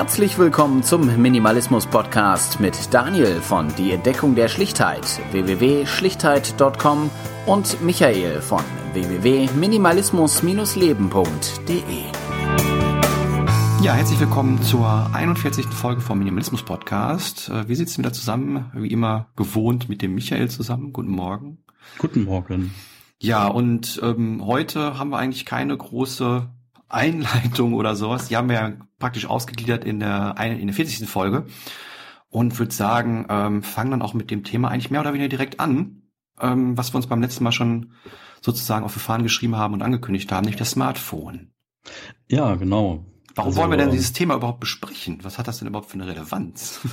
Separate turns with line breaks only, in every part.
Herzlich willkommen zum Minimalismus Podcast mit Daniel von Die Entdeckung der Schlichtheit www.schlichtheit.com und Michael von www.minimalismus-leben.de.
Ja, herzlich willkommen zur 41. Folge vom Minimalismus Podcast. Äh, wir sitzen wieder zusammen, wie immer gewohnt mit dem Michael zusammen. Guten Morgen.
Guten Morgen.
Ja, und ähm, heute haben wir eigentlich keine große Einleitung oder sowas. Die haben wir ja praktisch ausgegliedert in der, in der 40. Folge. Und würde sagen, ähm, fangen dann auch mit dem Thema eigentlich mehr oder weniger direkt an, ähm, was wir uns beim letzten Mal schon sozusagen auf die Fahnen geschrieben haben und angekündigt haben, nämlich das Smartphone.
Ja, genau.
Warum also, wollen wir denn ähm, dieses Thema überhaupt besprechen? Was hat das denn überhaupt für eine Relevanz?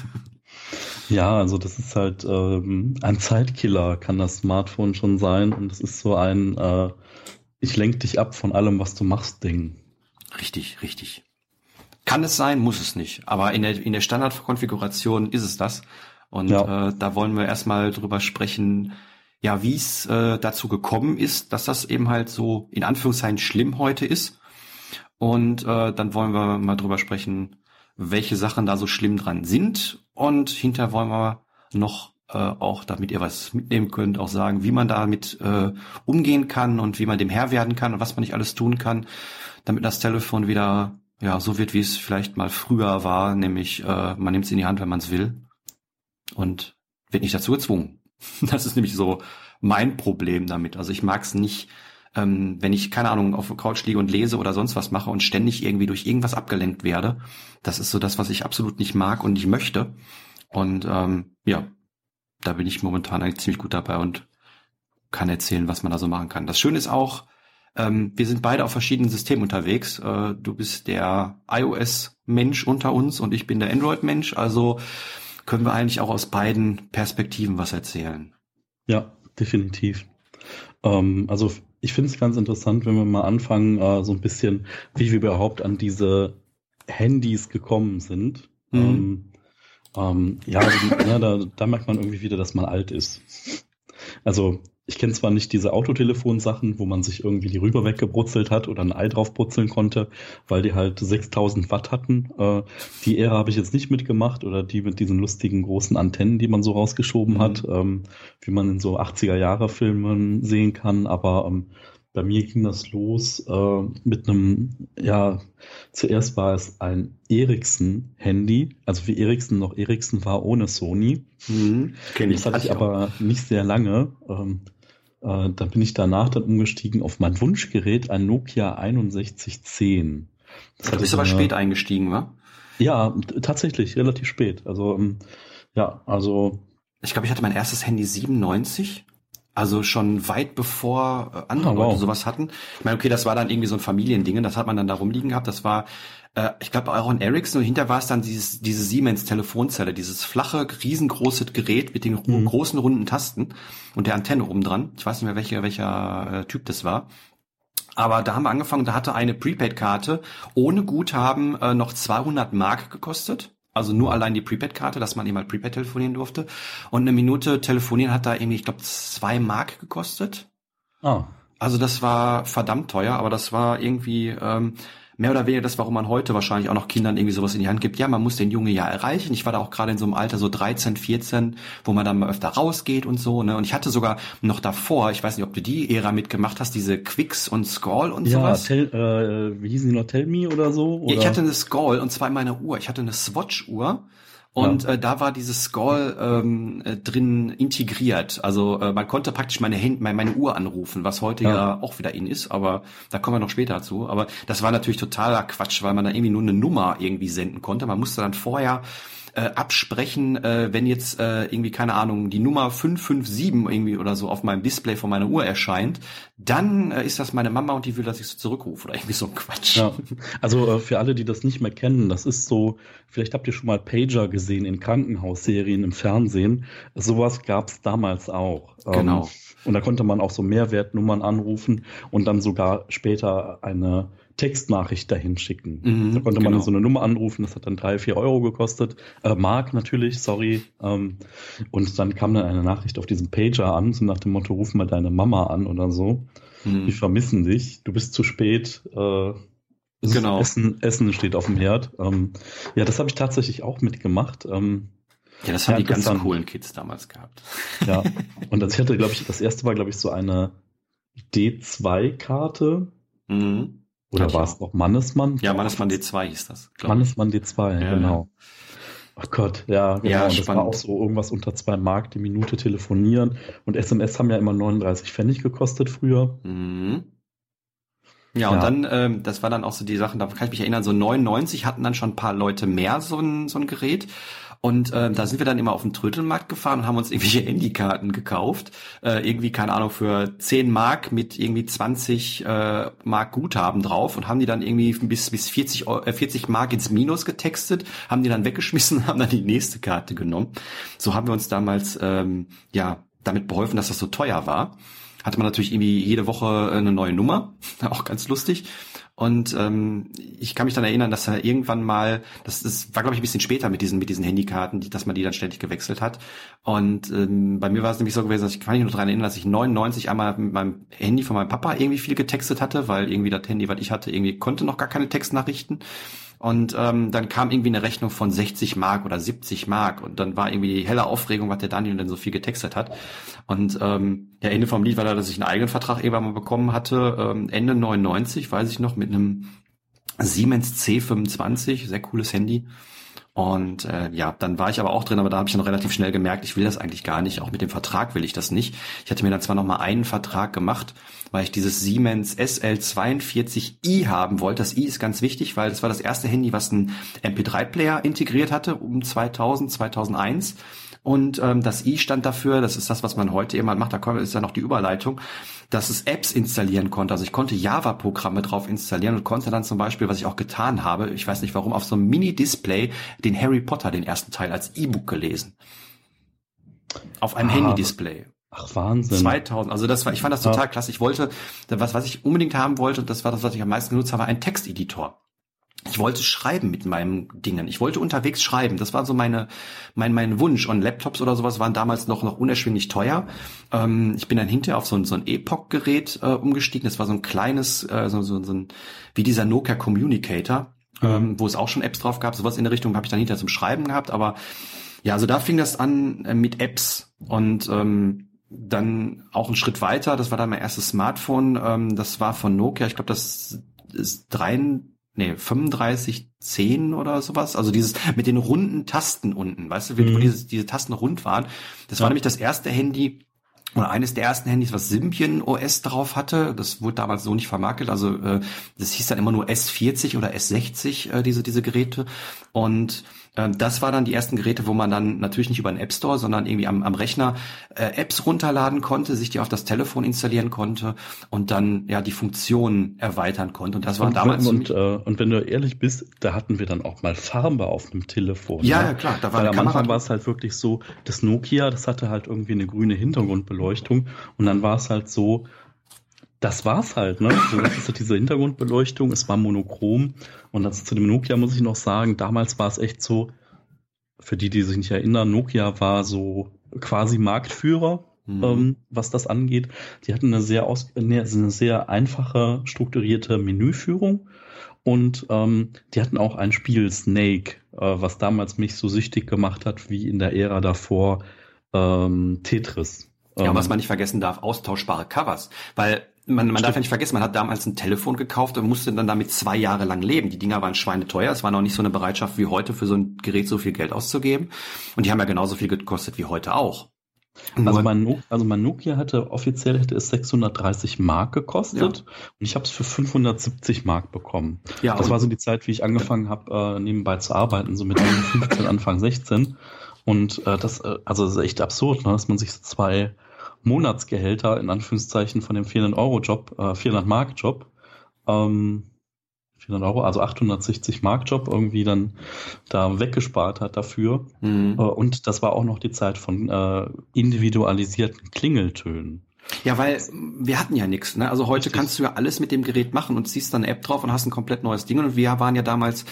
Ja, also das ist halt ähm, ein Zeitkiller, kann das Smartphone schon sein. Und es ist so ein äh, Ich lenk dich ab von allem, was du machst, Ding.
Richtig, richtig. Kann es sein, muss es nicht. Aber in der, in der Standardkonfiguration ist es das. Und ja. äh, da wollen wir erstmal drüber sprechen, ja, wie es äh, dazu gekommen ist, dass das eben halt so in Anführungszeichen schlimm heute ist. Und äh, dann wollen wir mal drüber sprechen, welche Sachen da so schlimm dran sind. Und hinterher wollen wir noch äh, auch, damit ihr was mitnehmen könnt, auch sagen, wie man damit äh, umgehen kann und wie man dem Herr werden kann und was man nicht alles tun kann damit das Telefon wieder ja so wird, wie es vielleicht mal früher war, nämlich äh, man nimmt es in die Hand, wenn man es will und wird nicht dazu gezwungen. Das ist nämlich so mein Problem damit. Also ich mag es nicht, ähm, wenn ich, keine Ahnung, auf der Couch liege und lese oder sonst was mache und ständig irgendwie durch irgendwas abgelenkt werde. Das ist so das, was ich absolut nicht mag und nicht möchte. Und ähm, ja, da bin ich momentan eigentlich ziemlich gut dabei und kann erzählen, was man da so machen kann. Das Schöne ist auch, ähm, wir sind beide auf verschiedenen Systemen unterwegs. Äh, du bist der iOS-Mensch unter uns und ich bin der Android-Mensch. Also können wir eigentlich auch aus beiden Perspektiven was erzählen.
Ja, definitiv. Ähm, also ich finde es ganz interessant, wenn wir mal anfangen, äh, so ein bisschen, wie wir überhaupt an diese Handys gekommen sind. Mhm. Ähm, ähm, ja, also, ja da, da merkt man irgendwie wieder, dass man alt ist. Also ich kenne zwar nicht diese Autotelefon-Sachen, wo man sich irgendwie die Rüber weggebrutzelt hat oder ein Ei drauf brutzeln konnte, weil die halt 6000 Watt hatten. Äh, die Ära habe ich jetzt nicht mitgemacht oder die mit diesen lustigen großen Antennen, die man so rausgeschoben mhm. hat, ähm, wie man in so 80er-Jahre-Filmen sehen kann. Aber ähm, bei mir ging das los äh, mit einem, ja, zuerst war es ein Ericsson-Handy, also wie Ericsson noch Ericsson war ohne Sony. Mhm, das hatte ich aber nicht sehr lange. Ähm, äh, dann bin ich danach dann umgestiegen auf mein Wunschgerät, ein Nokia 6110.
Das du bist aber spät eingestiegen, wa?
Ja, tatsächlich, relativ spät. Also, ähm, ja, also.
Ich glaube, ich hatte mein erstes Handy 97. Also schon weit bevor äh, andere oh, wow. Leute sowas hatten. Ich meine, okay, das war dann irgendwie so ein Familiending, das hat man dann da rumliegen gehabt. Das war, äh, ich glaube, auch ein Ericsson und hinter war es dann dieses, diese Siemens-Telefonzelle, dieses flache, riesengroße Gerät mit den mhm. großen, runden Tasten und der Antenne oben dran. Ich weiß nicht mehr, welcher, welcher äh, Typ das war. Aber da haben wir angefangen, da hatte eine Prepaid-Karte ohne Guthaben äh, noch 200 Mark gekostet. Also nur allein die Prepaid-Karte, dass man eben halt Prepaid telefonieren durfte. Und eine Minute telefonieren hat da irgendwie, ich glaube, zwei Mark gekostet. Ah. Also das war verdammt teuer, aber das war irgendwie, ähm, mehr oder weniger das, warum man heute wahrscheinlich auch noch Kindern irgendwie sowas in die Hand gibt. Ja, man muss den Junge ja erreichen. Ich war da auch gerade in so einem Alter, so 13, 14, wo man dann mal öfter rausgeht und so. Ne? Und ich hatte sogar noch davor, ich weiß nicht, ob du die Ära mitgemacht hast, diese Quicks und Scroll und ja, sowas.
Tell, äh, wie hießen die noch, Tell Me oder so? Oder?
Ja, ich hatte eine Scroll und zwar in meiner Uhr. Ich hatte eine Swatch-Uhr und ja. äh, da war dieses Scroll ähm, äh, drin integriert. Also äh, man konnte praktisch meine, Hand, meine, meine Uhr anrufen, was heute ja. ja. auch wieder in ist, aber da kommen wir noch später zu. Aber das war natürlich totaler Quatsch, weil man da irgendwie nur eine Nummer irgendwie senden konnte. Man musste dann vorher äh, absprechen, äh, wenn jetzt äh, irgendwie, keine Ahnung, die Nummer 557 irgendwie oder so auf meinem Display von meiner Uhr erscheint, dann äh, ist das meine Mama und die will, dass ich so zurückrufe oder irgendwie so ein Quatsch. Ja.
Also äh, für alle, die das nicht mehr kennen, das ist so, vielleicht habt ihr schon mal Pager gesehen in Krankenhausserien im Fernsehen. Sowas gab's damals auch.
Ähm, genau. Ähm,
und da konnte man auch so Mehrwertnummern anrufen und dann sogar später eine Textnachricht dahin schicken. Mhm, da konnte man genau. so eine Nummer anrufen, das hat dann drei, vier Euro gekostet. Äh, Mark natürlich, sorry. Ähm, und dann kam dann eine Nachricht auf diesem Pager an, so nach dem Motto, ruf mal deine Mama an oder so. Mhm. Wir vermissen dich, du bist zu spät. Äh, Genau. Essen, Essen steht auf dem Herd. Ähm, ja, das habe ich tatsächlich auch mitgemacht. Ähm,
ja, das haben die ganz coolen Kids damals gehabt.
Ja, und also ich hatte, glaube ich, das erste war, glaube ich, so eine D2-Karte. Mhm. Oder war es noch Mannesmann?
Ja, Mannesmann D2 hieß das.
Mannesmann D2, ja, genau. Ach oh Gott, ja, genau. Ja, das war auch so irgendwas unter zwei Mark die Minute telefonieren. Und SMS haben ja immer 39 Pfennig gekostet früher. Mhm.
Ja, ja, und dann, ähm, das war dann auch so die Sachen, da kann ich mich erinnern, so 99 hatten dann schon ein paar Leute mehr so ein, so ein Gerät. Und äh, da sind wir dann immer auf den Trödelmarkt gefahren und haben uns irgendwelche Handykarten gekauft. Äh, irgendwie, keine Ahnung, für 10 Mark mit irgendwie 20 äh, Mark Guthaben drauf und haben die dann irgendwie bis, bis 40, äh, 40 Mark ins Minus getextet, haben die dann weggeschmissen, haben dann die nächste Karte genommen. So haben wir uns damals ähm, ja damit beholfen, dass das so teuer war hatte man natürlich irgendwie jede Woche eine neue Nummer, auch ganz lustig. Und ähm, ich kann mich dann erinnern, dass er irgendwann mal, das, das war glaube ich ein bisschen später mit diesen mit diesen Handykarten, die, dass man die dann ständig gewechselt hat. Und ähm, bei mir war es nämlich so gewesen, dass ich kann mich nur daran erinnern, dass ich 99 einmal mit meinem Handy von meinem Papa irgendwie viel getextet hatte, weil irgendwie das Handy, was ich hatte, irgendwie konnte noch gar keine Textnachrichten. Und ähm, dann kam irgendwie eine Rechnung von 60 Mark oder 70 Mark und dann war irgendwie die helle Aufregung, was der Daniel denn so viel getextet hat. Und ähm, der Ende vom Lied war da, dass ich einen eigenen Vertrag irgendwann mal bekommen hatte, ähm, Ende 99, weiß ich noch, mit einem Siemens C25, sehr cooles Handy. Und äh, ja, dann war ich aber auch drin, aber da habe ich dann relativ schnell gemerkt, ich will das eigentlich gar nicht. Auch mit dem Vertrag will ich das nicht. Ich hatte mir dann zwar noch mal einen Vertrag gemacht, weil ich dieses Siemens SL42i haben wollte. Das i ist ganz wichtig, weil das war das erste Handy, was einen MP3-Player integriert hatte um 2000, 2001. Und ähm, das i stand dafür, das ist das, was man heute immer macht, da ist ja noch die Überleitung, dass es Apps installieren konnte. Also ich konnte Java-Programme drauf installieren und konnte dann zum Beispiel, was ich auch getan habe, ich weiß nicht warum, auf so einem Mini-Display den Harry Potter, den ersten Teil, als E-Book gelesen. Auf einem ah, Handy-Display.
Ach, Wahnsinn.
2000. Also das war, ich fand das total ja. klasse. Ich wollte, was, was ich unbedingt haben wollte, das war das, was ich am meisten genutzt habe, ein Texteditor ich wollte schreiben mit meinem Dingen. Ich wollte unterwegs schreiben. Das war so meine, mein, mein Wunsch. Und Laptops oder sowas waren damals noch, noch unerschwinglich teuer. Ähm, ich bin dann hinterher auf so ein, so ein Epoch-Gerät äh, umgestiegen. Das war so ein kleines, äh, so, so, so ein, wie dieser Nokia Communicator, mhm. ähm, wo es auch schon Apps drauf gab. Sowas in der Richtung habe ich dann hinterher zum Schreiben gehabt. Aber ja, also da fing das an äh, mit Apps und, ähm, dann auch einen Schritt weiter, das war dann mein erstes Smartphone, ähm, das war von Nokia, ich glaube, das ist drei, nee, 3510 oder sowas. Also dieses mit den runden Tasten unten, weißt du, mhm. wo diese, diese Tasten rund waren. Das ja. war nämlich das erste Handy, oder eines der ersten Handys, was Symbian OS drauf hatte. Das wurde damals so nicht vermarktet. Also äh, das hieß dann immer nur S40 oder S60, äh, diese, diese Geräte. Und das war dann die ersten Geräte, wo man dann natürlich nicht über den App Store, sondern irgendwie am, am Rechner äh, Apps runterladen konnte, sich die auf das Telefon installieren konnte und dann ja die Funktionen erweitern konnte. Und das war und, damals.
Und, äh, und wenn du ehrlich bist, da hatten wir dann auch mal Farbe auf dem Telefon.
Ja, ne? ja klar.
Da war Weil am Anfang war es halt wirklich so, das Nokia, das hatte halt irgendwie eine grüne Hintergrundbeleuchtung und dann war es halt so, das war's halt, ne? So, das ist halt diese Hintergrundbeleuchtung, es war monochrom. Und das zu dem Nokia muss ich noch sagen, damals war es echt so, für die, die sich nicht erinnern, Nokia war so quasi Marktführer, mhm. ähm, was das angeht. Die hatten eine sehr aus, eine sehr einfache, strukturierte Menüführung. Und ähm, die hatten auch ein Spiel Snake, äh, was damals mich so süchtig gemacht hat, wie in der Ära davor ähm, Tetris.
Ja, was ähm, man nicht vergessen darf, austauschbare Covers. Weil man, man darf ja nicht vergessen, man hat damals ein Telefon gekauft und musste dann damit zwei Jahre lang leben. Die Dinger waren schweineteuer. Es war noch nicht so eine Bereitschaft wie heute für so ein Gerät so viel Geld auszugeben. Und die haben ja genauso viel gekostet wie heute auch.
Also mein, also mein Nokia hatte offiziell hätte es 630 Mark gekostet ja. und ich habe es für 570 Mark bekommen. Ja, das war so die Zeit, wie ich angefangen habe, äh, nebenbei zu arbeiten, so mit 15, Anfang 16. Und äh, das, äh, also das ist echt absurd, ne, dass man sich so zwei Monatsgehälter in Anführungszeichen von dem 400 Euro Job, äh, 400 Mark Job, ähm, 400 Euro, also 860 Mark Job irgendwie dann da weggespart hat dafür. Mhm. Äh, und das war auch noch die Zeit von äh, individualisierten Klingeltönen.
Ja, weil wir hatten ja nichts. Ne? Also heute Richtig. kannst du ja alles mit dem Gerät machen und ziehst dann eine App drauf und hast ein komplett neues Ding. Und wir waren ja damals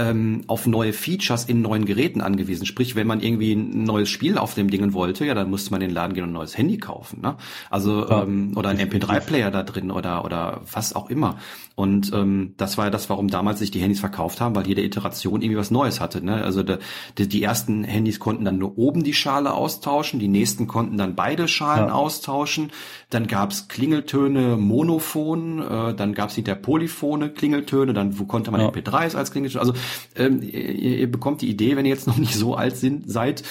ähm, auf neue Features in neuen Geräten angewiesen. Sprich, wenn man irgendwie ein neues Spiel auf dem Dingen wollte, ja, dann musste man in den Laden gehen und ein neues Handy kaufen. Ne? Also ja. ähm, oder ein MP3-Player da drin oder oder was auch immer. Und ähm, das war ja das, warum damals sich die Handys verkauft haben, weil jede Iteration irgendwie was Neues hatte. Ne? Also de, de, die ersten Handys konnten dann nur oben die Schale austauschen, die nächsten konnten dann beide Schalen ja. austauschen. Dann gab's Klingeltöne monophon, äh, dann gab's hinter polyphone Klingeltöne, dann wo konnte man ja. MP3s als Klingeltöne. Also ähm, ihr, ihr bekommt die Idee, wenn ihr jetzt noch nicht so alt sind, seid,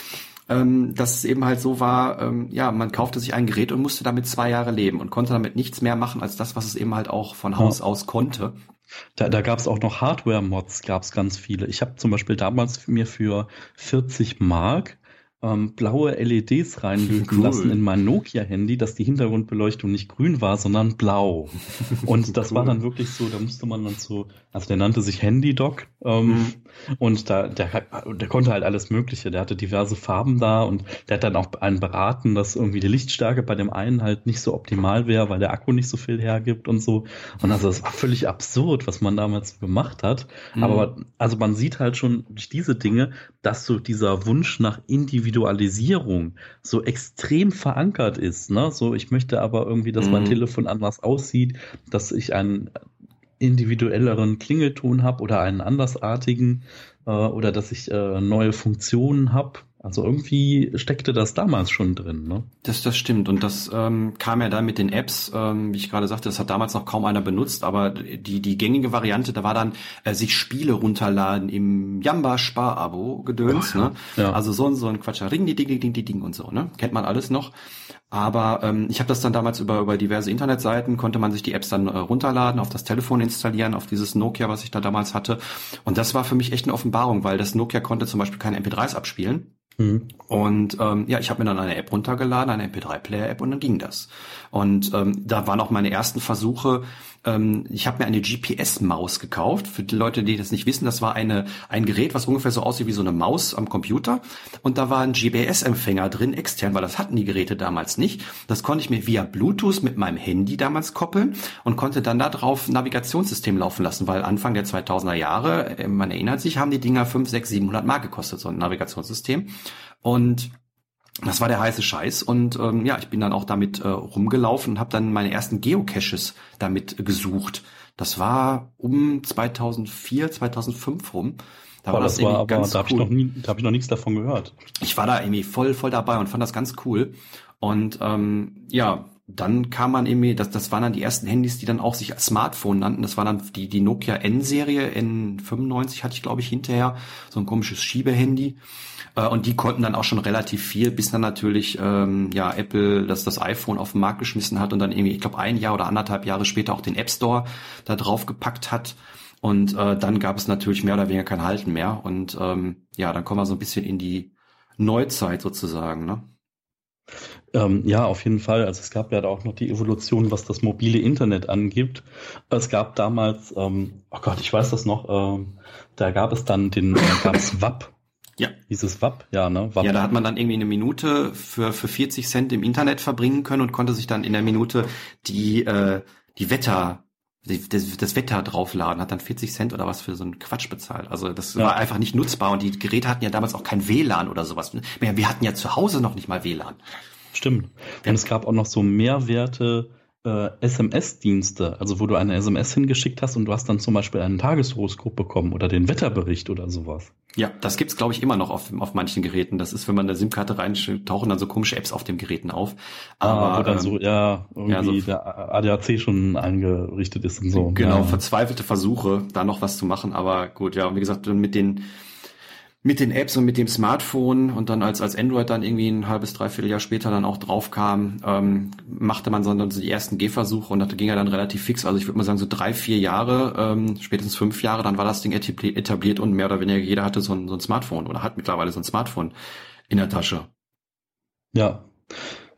ähm, dass es eben halt so war, ähm, ja, man kaufte sich ein Gerät und musste damit zwei Jahre leben und konnte damit nichts mehr machen als das, was es eben halt auch von Haus ja. aus konnte.
Da, da gab es auch noch Hardware-Mods, gab es ganz viele. Ich habe zum Beispiel damals mir für 40 Mark ähm, blaue LEDs reinlöten cool. lassen in mein Nokia-Handy, dass die Hintergrundbeleuchtung nicht grün war, sondern blau. Und das cool. war dann wirklich so, da musste man dann so, also der nannte sich Handy-Doc ähm, mhm. Und da, der, der konnte halt alles Mögliche. Der hatte diverse Farben da und der hat dann auch einen beraten, dass irgendwie die Lichtstärke bei dem einen halt nicht so optimal wäre, weil der Akku nicht so viel hergibt und so. Und also das war völlig absurd, was man damals gemacht hat. Mhm. Aber also man sieht halt schon durch diese Dinge, dass so dieser Wunsch nach Individualisierung so extrem verankert ist. Ne? So, ich möchte aber irgendwie, dass mein mhm. Telefon anders aussieht, dass ich einen individuelleren Klingelton habe oder einen andersartigen äh, oder dass ich äh, neue Funktionen habe. Also irgendwie steckte das damals schon drin, ne?
Das, das stimmt. Und das ähm, kam ja dann mit den Apps, ähm, wie ich gerade sagte, das hat damals noch kaum einer benutzt, aber die, die gängige Variante, da war dann äh, sich Spiele runterladen im Jamba-Spar-Abo gedöns, ne? Ja. Also so, so ein Quatsch, Ring, die Ding, die Ding, die Ding und so, ne? Kennt man alles noch. Aber ähm, ich habe das dann damals über, über diverse Internetseiten, konnte man sich die Apps dann äh, runterladen, auf das Telefon installieren, auf dieses Nokia, was ich da damals hatte. Und das war für mich echt eine Offenbarung, weil das Nokia konnte zum Beispiel keine MP3s abspielen. Mhm. Und ähm, ja, ich habe mir dann eine App runtergeladen, eine MP3-Player-App und dann ging das. Und ähm, da waren auch meine ersten Versuche, ähm, ich habe mir eine GPS-Maus gekauft. Für die Leute, die das nicht wissen, das war eine ein Gerät, was ungefähr so aussieht wie so eine Maus am Computer. Und da war ein GPS-Empfänger drin, extern, weil das hatten die Geräte damals nicht. Das konnte ich mir via Bluetooth mit meinem Handy damals koppeln und konnte dann da drauf Navigationssystem laufen lassen, weil Anfang der 2000er Jahre, äh, man erinnert sich, haben die Dinger 5, 6, 700 Mark gekostet, so ein Navigationssystem. Und das war der heiße Scheiß und ähm, ja, ich bin dann auch damit äh, rumgelaufen und habe dann meine ersten Geocaches damit gesucht. Das war um 2004, 2005 rum.
Da war das, das war aber, ganz da habe cool. ich noch nie, da habe ich noch nichts davon gehört.
Ich war da irgendwie voll, voll dabei und fand das ganz cool. Und ähm, ja, dann kam man irgendwie, das, das waren dann die ersten Handys, die dann auch sich als Smartphone nannten. Das war dann die, die Nokia N-Serie, N95 hatte ich, glaube ich, hinterher, so ein komisches Schiebehandy. Äh, und die konnten dann auch schon relativ viel, bis dann natürlich ähm, ja Apple das, das iPhone auf den Markt geschmissen hat und dann irgendwie, ich glaube, ein Jahr oder anderthalb Jahre später auch den App Store da drauf gepackt hat. Und äh, dann gab es natürlich mehr oder weniger kein Halten mehr. Und ähm, ja, dann kommen wir so ein bisschen in die Neuzeit sozusagen, ne?
Ähm, ja, auf jeden Fall. Also es gab ja auch noch die Evolution, was das mobile Internet angibt. Es gab damals, ähm, oh Gott, ich weiß das noch, ähm, da gab es dann den, äh, gab es WAP.
Ja.
Dieses WAP, ja, ne? WAP.
Ja, da hat man dann irgendwie eine Minute für, für 40 Cent im Internet verbringen können und konnte sich dann in der Minute die, äh, die Wetter, das, das Wetter draufladen, hat dann 40 Cent oder was für so einen Quatsch bezahlt. Also das ja. war einfach nicht nutzbar und die Geräte hatten ja damals auch kein WLAN oder sowas. Wir hatten ja zu Hause noch nicht mal WLAN.
Stimmt. Und es gab auch noch so Mehrwerte, äh, SMS-Dienste, also wo du eine SMS hingeschickt hast und du hast dann zum Beispiel einen Tageshoroskop bekommen oder den Wetterbericht oder sowas.
Ja, das gibt's glaube ich immer noch auf, auf manchen Geräten. Das ist, wenn man eine SIM-Karte rein tauchen dann so komische Apps auf den Geräten auf.
Ah, Aber ah, dann ähm, so ja irgendwie ja, so der ADAC schon eingerichtet ist und so.
Genau,
ja.
verzweifelte Versuche, da noch was zu machen. Aber gut, ja, wie gesagt, mit den mit den Apps und mit dem Smartphone und dann als, als Android dann irgendwie ein halbes, dreiviertel Jahr später dann auch drauf kam, ähm, machte man so die ersten Gehversuche und das ging ja dann relativ fix. Also ich würde mal sagen so drei, vier Jahre, ähm, spätestens fünf Jahre, dann war das Ding etabliert und mehr oder weniger jeder hatte so ein, so ein Smartphone oder hat mittlerweile so ein Smartphone in der Tasche.
Ja,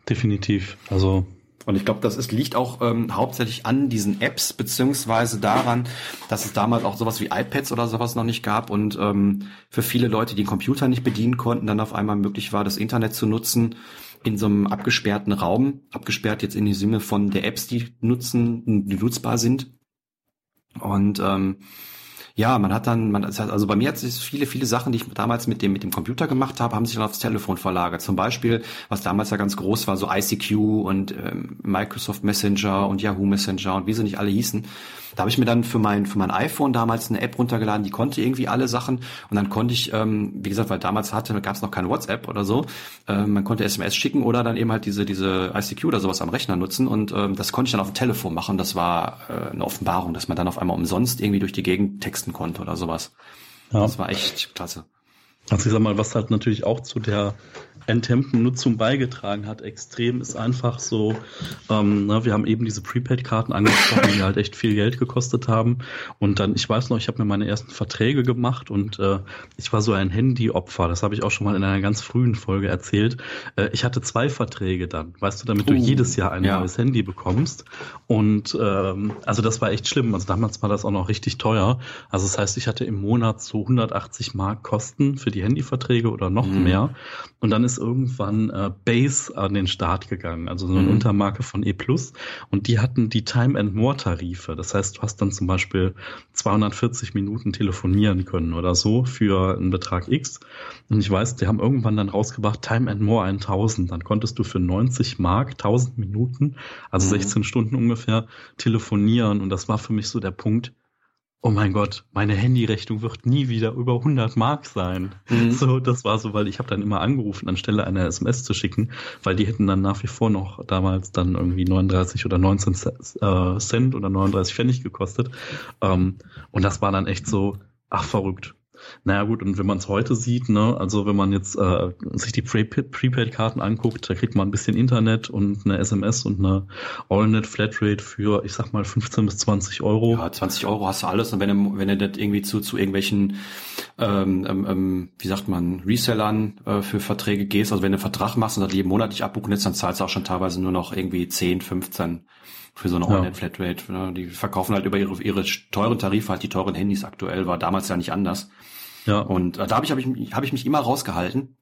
definitiv. Also
und ich glaube, das ist, liegt auch ähm, hauptsächlich an diesen Apps, beziehungsweise daran, dass es damals auch sowas wie iPads oder sowas noch nicht gab und ähm, für viele Leute, die den Computer nicht bedienen konnten, dann auf einmal möglich war, das Internet zu nutzen. in so einem abgesperrten Raum, abgesperrt jetzt in die Sinne von der Apps, die nutzen, die nutzbar sind. Und ähm, ja, man hat dann, man, also bei mir hat sich viele, viele Sachen, die ich damals mit dem, mit dem Computer gemacht habe, haben sich dann aufs Telefon verlagert. Zum Beispiel, was damals ja ganz groß war, so ICQ und ähm, Microsoft Messenger und Yahoo Messenger und wie sie nicht alle hießen. Da habe ich mir dann für mein, für mein iPhone damals eine App runtergeladen, die konnte irgendwie alle Sachen. Und dann konnte ich, ähm, wie gesagt, weil damals hatte, gab es noch kein WhatsApp oder so, ähm, man konnte SMS schicken oder dann eben halt diese, diese ICQ oder sowas am Rechner nutzen. Und ähm, das konnte ich dann auf dem Telefon machen. Das war äh, eine Offenbarung, dass man dann auf einmal umsonst irgendwie durch die Gegend texten konnte oder sowas. Ja. Das war echt klasse.
Also ich sag mal, was halt natürlich auch zu der Entempen-Nutzung beigetragen hat, extrem, ist einfach so, ähm, ne, wir haben eben diese Prepaid-Karten angesprochen, die halt echt viel Geld gekostet haben. Und dann, ich weiß noch, ich habe mir meine ersten Verträge gemacht und äh, ich war so ein Handy-Opfer. Das habe ich auch schon mal in einer ganz frühen Folge erzählt. Äh, ich hatte zwei Verträge dann, weißt du, damit du uh, jedes Jahr ein ja. neues Handy bekommst. Und ähm, also das war echt schlimm. Also damals war das auch noch richtig teuer. Also das heißt, ich hatte im Monat so 180 Mark Kosten für die Handyverträge oder noch mhm. mehr. Und dann ist irgendwann äh, Base an den Start gegangen, also so eine mhm. Untermarke von E+. Und die hatten die Time and More Tarife. Das heißt, du hast dann zum Beispiel 240 Minuten telefonieren können oder so für einen Betrag X. Und ich weiß, die haben irgendwann dann rausgebracht Time and More 1000. Dann konntest du für 90 Mark 1000 Minuten, also mhm. 16 Stunden ungefähr, telefonieren. Und das war für mich so der Punkt, oh mein Gott, meine Handyrechnung wird nie wieder über 100 Mark sein. Mhm. So, das war so, weil ich habe dann immer angerufen, anstelle einer SMS zu schicken, weil die hätten dann nach wie vor noch damals dann irgendwie 39 oder 19 äh, Cent oder 39 Pfennig gekostet. Ähm, und das war dann echt so, ach verrückt. Naja gut, und wenn man es heute sieht, ne, also wenn man jetzt äh, sich die Prepaid-Karten anguckt, da kriegt man ein bisschen Internet und eine SMS und eine Allnet-Flatrate für, ich sag mal, 15 bis 20 Euro.
Ja, 20 Euro hast du alles und wenn du, wenn du das irgendwie zu, zu irgendwelchen, ähm, ähm, ähm, wie sagt man, Resellern äh, für Verträge gehst, also wenn du einen Vertrag machst und das jeden Monat nicht abbuchen lässt, dann zahlst du auch schon teilweise nur noch irgendwie 10, 15 für so eine ja. Allnet-Flatrate. Ne? Die verkaufen halt über ihre, ihre teuren Tarife halt die teuren Handys aktuell, war damals ja nicht anders. Ja. Und äh, da habe ich, hab ich, hab ich mich immer rausgehalten.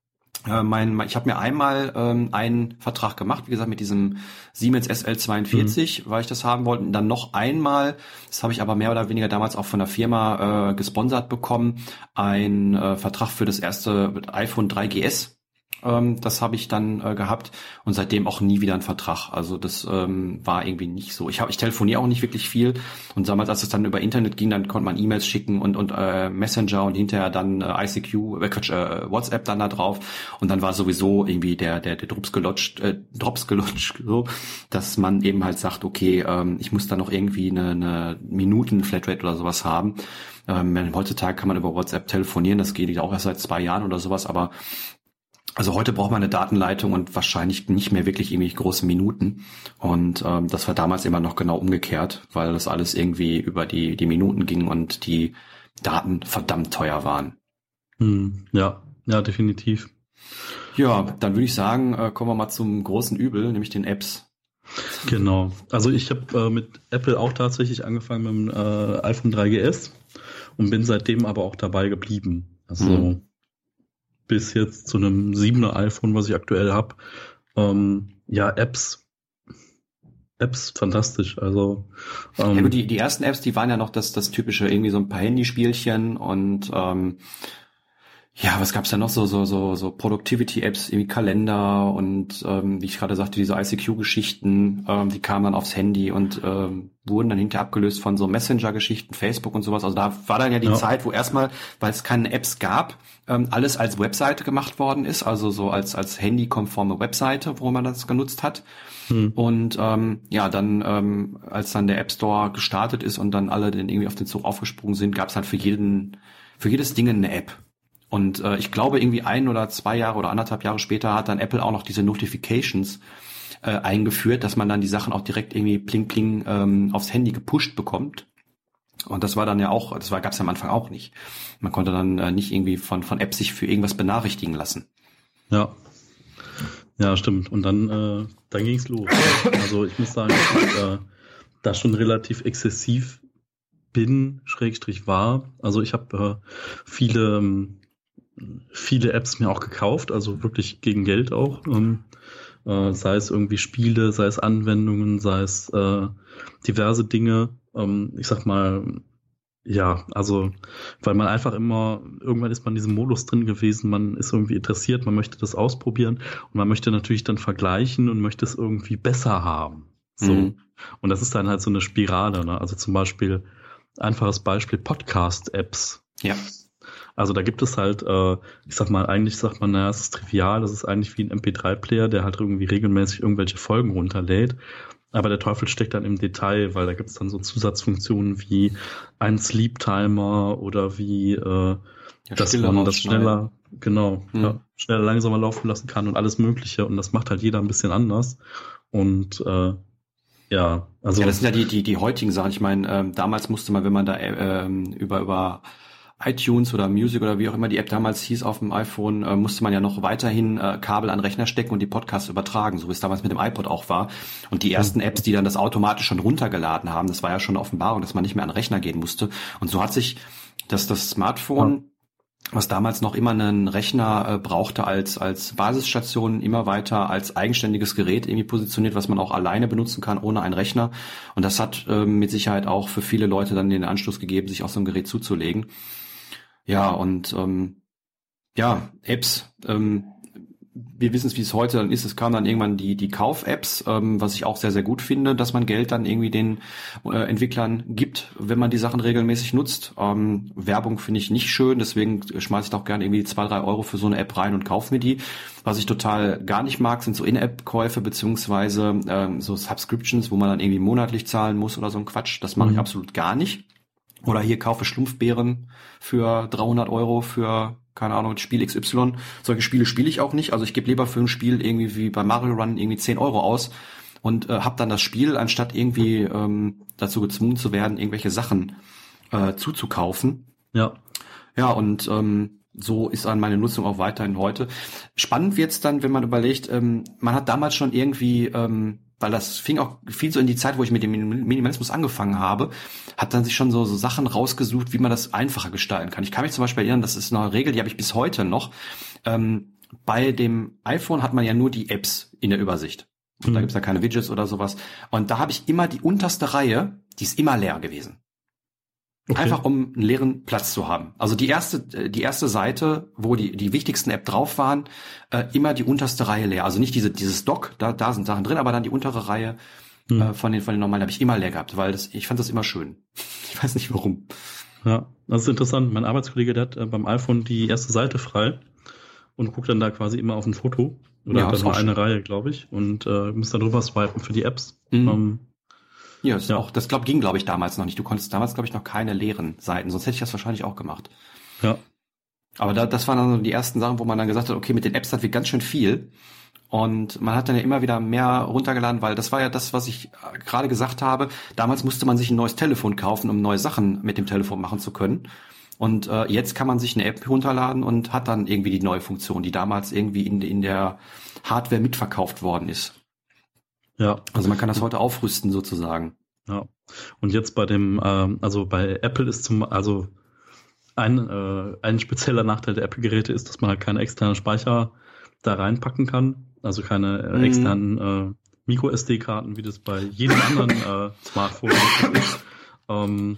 Äh, mein, ich habe mir einmal ähm, einen Vertrag gemacht, wie gesagt, mit diesem Siemens SL42, mhm. weil ich das haben wollte. Und dann noch einmal, das habe ich aber mehr oder weniger damals auch von der Firma äh, gesponsert bekommen, ein äh, Vertrag für das erste iPhone 3GS ähm, das habe ich dann äh, gehabt und seitdem auch nie wieder ein Vertrag. Also das ähm, war irgendwie nicht so. Ich habe ich telefoniere auch nicht wirklich viel und damals, als es dann über Internet ging, dann konnte man E-Mails schicken und und äh, Messenger und hinterher dann äh, ICQ, äh, Quatsch, äh, WhatsApp dann da drauf und dann war sowieso irgendwie der der der Drops gelutscht, äh, Drops gelutscht, so, dass man eben halt sagt, okay, ähm, ich muss da noch irgendwie eine, eine Minuten Flatrate oder sowas haben. Ähm, heutzutage kann man über WhatsApp telefonieren, das geht auch erst seit zwei Jahren oder sowas, aber also heute braucht man eine Datenleitung und wahrscheinlich nicht mehr wirklich irgendwie große Minuten. Und ähm, das war damals immer noch genau umgekehrt, weil das alles irgendwie über die, die Minuten ging und die Daten verdammt teuer waren.
Hm, ja, ja, definitiv.
Ja, dann würde ich sagen, äh, kommen wir mal zum großen Übel, nämlich den Apps.
Genau. Also ich habe äh, mit Apple auch tatsächlich angefangen mit dem äh, iPhone 3GS und bin seitdem aber auch dabei geblieben. Also hm bis jetzt zu einem 7er iPhone, was ich aktuell habe. Ähm, ja, Apps. Apps fantastisch. Also
ähm, ja, die, die ersten Apps, die waren ja noch das, das typische, irgendwie so ein paar Handyspielchen und ähm, ja, was gab's da noch so so so so Productivity-Apps, irgendwie Kalender und ähm, wie ich gerade sagte, diese ICQ-Geschichten, ähm, die kamen dann aufs Handy und ähm, wurden dann hinterher abgelöst von so Messenger-Geschichten, Facebook und sowas. Also da war dann ja die ja. Zeit, wo erstmal, weil es keine Apps gab, ähm, alles als Webseite gemacht worden ist, also so als als Handy-konforme Webseite, wo man das genutzt hat. Hm. Und ähm, ja, dann ähm, als dann der App Store gestartet ist und dann alle dann irgendwie auf den Zug aufgesprungen sind, gab's halt für jeden für jedes Ding eine App. Und äh, ich glaube, irgendwie ein oder zwei Jahre oder anderthalb Jahre später hat dann Apple auch noch diese Notifications äh, eingeführt, dass man dann die Sachen auch direkt irgendwie pling pling ähm, aufs Handy gepusht bekommt. Und das war dann ja auch, das war gab's ja am Anfang auch nicht. Man konnte dann äh, nicht irgendwie von von Apps sich für irgendwas benachrichtigen lassen.
Ja. Ja, stimmt. Und dann äh, dann ging's los. also ich muss sagen, ich äh, da schon relativ exzessiv bin, Schrägstrich war. Also ich habe äh, viele ähm, viele Apps mir auch gekauft, also wirklich gegen Geld auch. Ähm, äh, sei es irgendwie Spiele, sei es Anwendungen, sei es äh, diverse Dinge. Ähm, ich sag mal, ja, also, weil man einfach immer, irgendwann ist man in diesem Modus drin gewesen, man ist irgendwie interessiert, man möchte das ausprobieren und man möchte natürlich dann vergleichen und möchte es irgendwie besser haben. So. Mhm. Und das ist dann halt so eine Spirale, ne? Also zum Beispiel, einfaches Beispiel Podcast-Apps.
Ja.
Also da gibt es halt, äh, ich sag mal, eigentlich sagt man, naja, es ist trivial, das ist eigentlich wie ein MP3-Player, der halt irgendwie regelmäßig irgendwelche Folgen runterlädt. Aber der Teufel steckt dann im Detail, weil da gibt es dann so Zusatzfunktionen wie ein Sleep Timer oder wie äh, ja, dass man das schneller, genau, hm. ja, schneller langsamer laufen lassen kann und alles Mögliche. Und das macht halt jeder ein bisschen anders. Und äh, ja, also.
Ja, das sind ja die, die, die heutigen Sachen. Ich meine, ähm, damals musste man, wenn man da äh, ähm, über, über iTunes oder Music oder wie auch immer die App damals hieß auf dem iPhone, äh, musste man ja noch weiterhin äh, Kabel an Rechner stecken und die Podcasts übertragen, so wie es damals mit dem iPod auch war. Und die ersten Apps, die dann das automatisch schon runtergeladen haben, das war ja schon eine Offenbarung, dass man nicht mehr an Rechner gehen musste. Und so hat sich das, das Smartphone was damals noch immer einen Rechner äh, brauchte als, als Basisstation, immer weiter als eigenständiges Gerät irgendwie positioniert, was man auch alleine benutzen kann, ohne einen Rechner. Und das hat äh, mit Sicherheit auch für viele Leute dann den Anschluss gegeben, sich auch so ein Gerät zuzulegen. Ja, und ähm, ja, Apps, ähm, wir wissen es, wie es heute dann ist. Es kam dann irgendwann die, die Kauf-Apps, ähm, was ich auch sehr, sehr gut finde, dass man Geld dann irgendwie den äh, Entwicklern gibt, wenn man die Sachen regelmäßig nutzt. Ähm, Werbung finde ich nicht schön, deswegen schmeiße ich doch gerne irgendwie zwei, drei Euro für so eine App rein und kaufe mir die. Was ich total gar nicht mag, sind so In-App-Käufe beziehungsweise ähm, so Subscriptions, wo man dann irgendwie monatlich zahlen muss oder so ein Quatsch. Das mache mhm. ich absolut gar nicht. Oder hier kaufe Schlumpfbeeren für 300 Euro für, keine Ahnung, Spiel XY. Solche Spiele spiele ich auch nicht. Also ich gebe lieber für ein Spiel irgendwie wie bei Mario Run irgendwie 10 Euro aus und äh, habe dann das Spiel, anstatt irgendwie ähm, dazu gezwungen zu werden, irgendwelche Sachen äh, zuzukaufen.
Ja.
Ja, und ähm, so ist dann meine Nutzung auch weiterhin heute. Spannend wird's dann, wenn man überlegt, ähm, man hat damals schon irgendwie ähm, weil das fing auch viel so in die Zeit, wo ich mit dem Minimalismus angefangen habe, hat dann sich schon so, so Sachen rausgesucht, wie man das einfacher gestalten kann. Ich kann mich zum Beispiel erinnern, das ist eine Regel, die habe ich bis heute noch. Ähm, bei dem iPhone hat man ja nur die Apps in der Übersicht. Und mhm. da gibt's ja keine Widgets oder sowas. Und da habe ich immer die unterste Reihe, die ist immer leer gewesen. Okay. Einfach um einen leeren Platz zu haben. Also die erste, äh, die erste Seite, wo die, die wichtigsten App drauf waren, äh, immer die unterste Reihe leer. Also nicht diese, dieses Dock, da, da sind Sachen drin, aber dann die untere Reihe hm. äh, von den, von den normalen habe ich immer leer gehabt, weil das, ich fand das immer schön. Ich weiß nicht warum.
Ja, das ist interessant. Mein Arbeitskollege, der hat äh, beim iPhone die erste Seite frei und guckt dann da quasi immer auf ein Foto. Oder ja, dann nur eine Reihe, glaube ich, und äh, muss dann drüber swipen für die Apps. Mhm. Ähm,
ja, das, ja. Auch, das glaub, ging, glaube ich, damals noch nicht. Du konntest damals, glaube ich, noch keine leeren Seiten, sonst hätte ich das wahrscheinlich auch gemacht.
Ja.
Aber da, das waren dann die ersten Sachen, wo man dann gesagt hat, okay, mit den Apps hat wir ganz schön viel. Und man hat dann ja immer wieder mehr runtergeladen, weil das war ja das, was ich äh, gerade gesagt habe. Damals musste man sich ein neues Telefon kaufen, um neue Sachen mit dem Telefon machen zu können. Und äh, jetzt kann man sich eine App runterladen und hat dann irgendwie die neue Funktion, die damals irgendwie in, in der Hardware mitverkauft worden ist.
Ja.
Also man kann das heute aufrüsten sozusagen.
Ja. Und jetzt bei dem, ähm, also bei Apple ist zum, also ein, äh, ein spezieller Nachteil der Apple-Geräte ist, dass man halt keine externen Speicher da reinpacken kann. Also keine mhm. externen äh, Micro-SD-Karten, wie das bei jedem anderen äh, Smartphone ist. Ähm,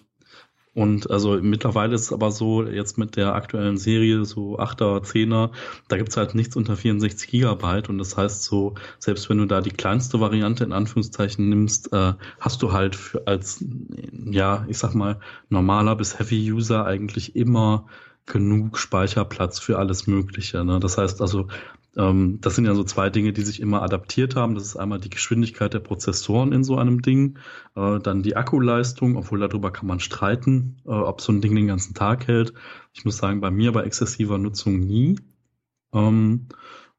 und also mittlerweile ist es aber so, jetzt mit der aktuellen Serie, so 8er, 10er, da gibt's halt nichts unter 64 Gigabyte. Und das heißt so, selbst wenn du da die kleinste Variante in Anführungszeichen nimmst, äh, hast du halt für als, ja, ich sag mal, normaler bis Heavy-User eigentlich immer genug Speicherplatz für alles Mögliche. Ne? Das heißt also, ähm, das sind ja so zwei Dinge, die sich immer adaptiert haben. Das ist einmal die Geschwindigkeit der Prozessoren in so einem Ding, äh, dann die Akkuleistung, obwohl darüber kann man streiten, äh, ob so ein Ding den ganzen Tag hält. Ich muss sagen, bei mir bei exzessiver Nutzung nie. Ähm,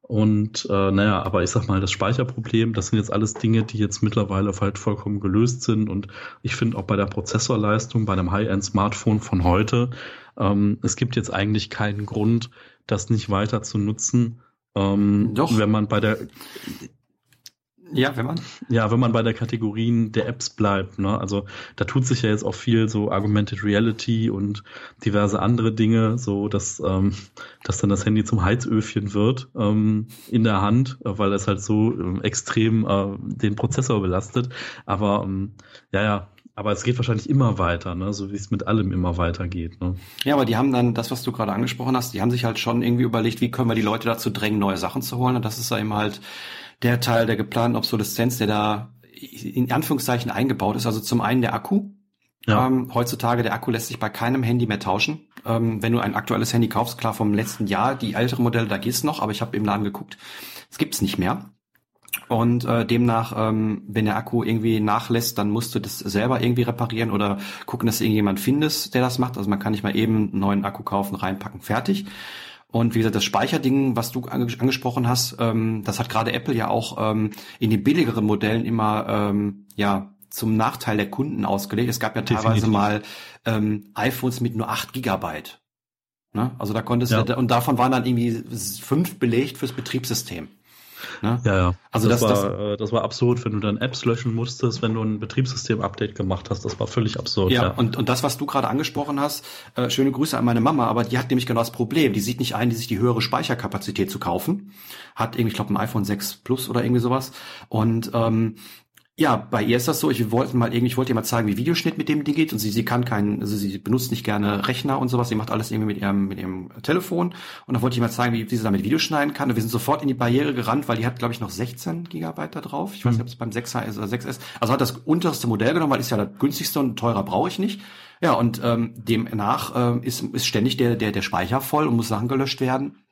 und äh, naja, aber ich sag mal, das Speicherproblem, das sind jetzt alles Dinge, die jetzt mittlerweile halt vollkommen gelöst sind. Und ich finde auch bei der Prozessorleistung, bei einem High-End-Smartphone von heute, ähm, es gibt jetzt eigentlich keinen Grund, das nicht weiter zu nutzen. Ähm, Doch. Wenn man bei der
Ja, wenn man.
Ja, wenn man bei der Kategorien der Apps bleibt. Ne? Also da tut sich ja jetzt auch viel so Augmented Reality und diverse andere Dinge, so dass, ähm, dass dann das Handy zum Heizöfchen wird ähm, in der Hand, weil es halt so ähm, extrem äh, den Prozessor belastet. Aber ähm, ja, ja, aber es geht wahrscheinlich immer weiter, ne? so wie es mit allem immer weitergeht. Ne?
Ja, aber die haben dann das, was du gerade angesprochen hast, die haben sich halt schon irgendwie überlegt, wie können wir die Leute dazu drängen, neue Sachen zu holen. Und das ist ja eben halt der Teil der geplanten Obsoleszenz, der da in Anführungszeichen eingebaut ist. Also zum einen der Akku. Ja. Ähm, heutzutage der Akku lässt sich bei keinem Handy mehr tauschen. Ähm, wenn du ein aktuelles Handy kaufst, klar vom letzten Jahr, die älteren Modelle, da geht's noch, aber ich habe im Laden geguckt, es gibt's nicht mehr. Und äh, demnach, ähm, wenn der Akku irgendwie nachlässt, dann musst du das selber irgendwie reparieren oder gucken, dass du irgendjemand findest, der das macht. Also man kann nicht mal eben einen neuen Akku kaufen, reinpacken, fertig. Und wie gesagt, das Speicherding, was du angesprochen hast, ähm, das hat gerade Apple ja auch ähm, in den billigeren Modellen immer ähm, ja zum Nachteil der Kunden ausgelegt. Es gab ja teilweise Definitiv. mal ähm, iPhones mit nur 8 Gigabyte. Ne? Also da konntest ja. du, und davon waren dann irgendwie fünf belegt fürs Betriebssystem.
Ne? Ja, ja. Also das, das, war, das, äh, das war absurd, wenn du dann Apps löschen musstest, wenn du ein Betriebssystem-Update gemacht hast. Das war völlig absurd.
Ja, ja. Und, und das, was du gerade angesprochen hast, äh, schöne Grüße an meine Mama, aber die hat nämlich genau das Problem. Die sieht nicht ein, die sich die höhere Speicherkapazität zu kaufen. Hat irgendwie, ich glaube, ein iPhone 6 Plus oder irgendwie sowas. Und ähm, ja, bei ihr ist das so, ich wollte mal irgendwie, ich wollte ihr mal zeigen, wie Videoschnitt mit dem Ding geht und sie, sie kann keinen, also sie benutzt nicht gerne Rechner und sowas, sie macht alles irgendwie mit ihrem, mit ihrem Telefon und dann wollte ich mal zeigen, wie, wie sie damit Videos schneiden kann und wir sind sofort in die Barriere gerannt, weil die hat, glaube ich, noch 16 Gigabyte da drauf. Ich weiß nicht, ob es beim 6er ist oder 6S, also hat das unterste Modell genommen, weil ist ja das günstigste und teurer brauche ich nicht. Ja, und ähm, demnach ähm, ist, ist ständig der, der, der Speicher voll und muss Sachen gelöscht werden.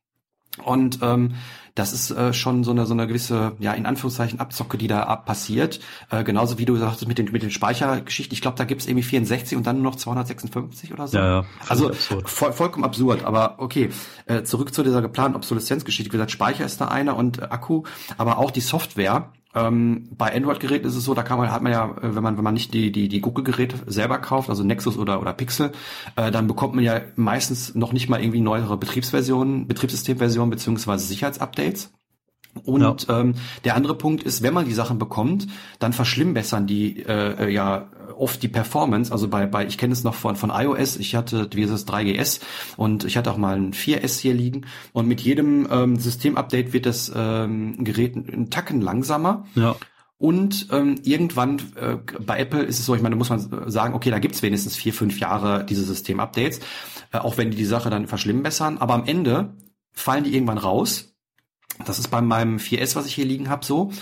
Und ähm, das ist äh, schon so eine so eine gewisse, ja, in Anführungszeichen Abzocke, die da ab passiert. Äh, genauso wie du sagtest mit den mit den Speichergeschichten. Ich glaube, da gibt's irgendwie 64 und dann nur noch 256 oder so. Ja, ja, also voll, vollkommen absurd. Aber okay, äh, zurück zu dieser geplanten Obsoleszenzgeschichte. Wie gesagt, Speicher ist da einer und äh, Akku, aber auch die Software ähm, bei Android-Geräten ist es so, da kann man, hat man ja, äh, wenn man, wenn man nicht die, die, die Google-Geräte selber kauft, also Nexus oder, oder Pixel, äh, dann bekommt man ja meistens noch nicht mal irgendwie neuere Betriebsversionen, Betriebssystemversionen beziehungsweise Sicherheitsupdates. Und ja. ähm, der andere Punkt ist, wenn man die Sachen bekommt, dann verschlimmbessern die äh, äh ja oft die Performance. Also bei, bei ich kenne es noch von, von iOS, ich hatte dieses 3GS und ich hatte auch mal ein 4S hier liegen. Und mit jedem ähm, Systemupdate wird das ähm, Gerät einen Tacken langsamer. Ja. Und ähm, irgendwann äh, bei Apple ist es so, ich meine, da muss man sagen, okay, da gibt's wenigstens vier, fünf Jahre diese Systemupdates, äh, auch wenn die die Sache dann verschlimmbessern. Aber am Ende fallen die irgendwann raus. Das ist bei meinem 4S, was ich hier liegen habe, so.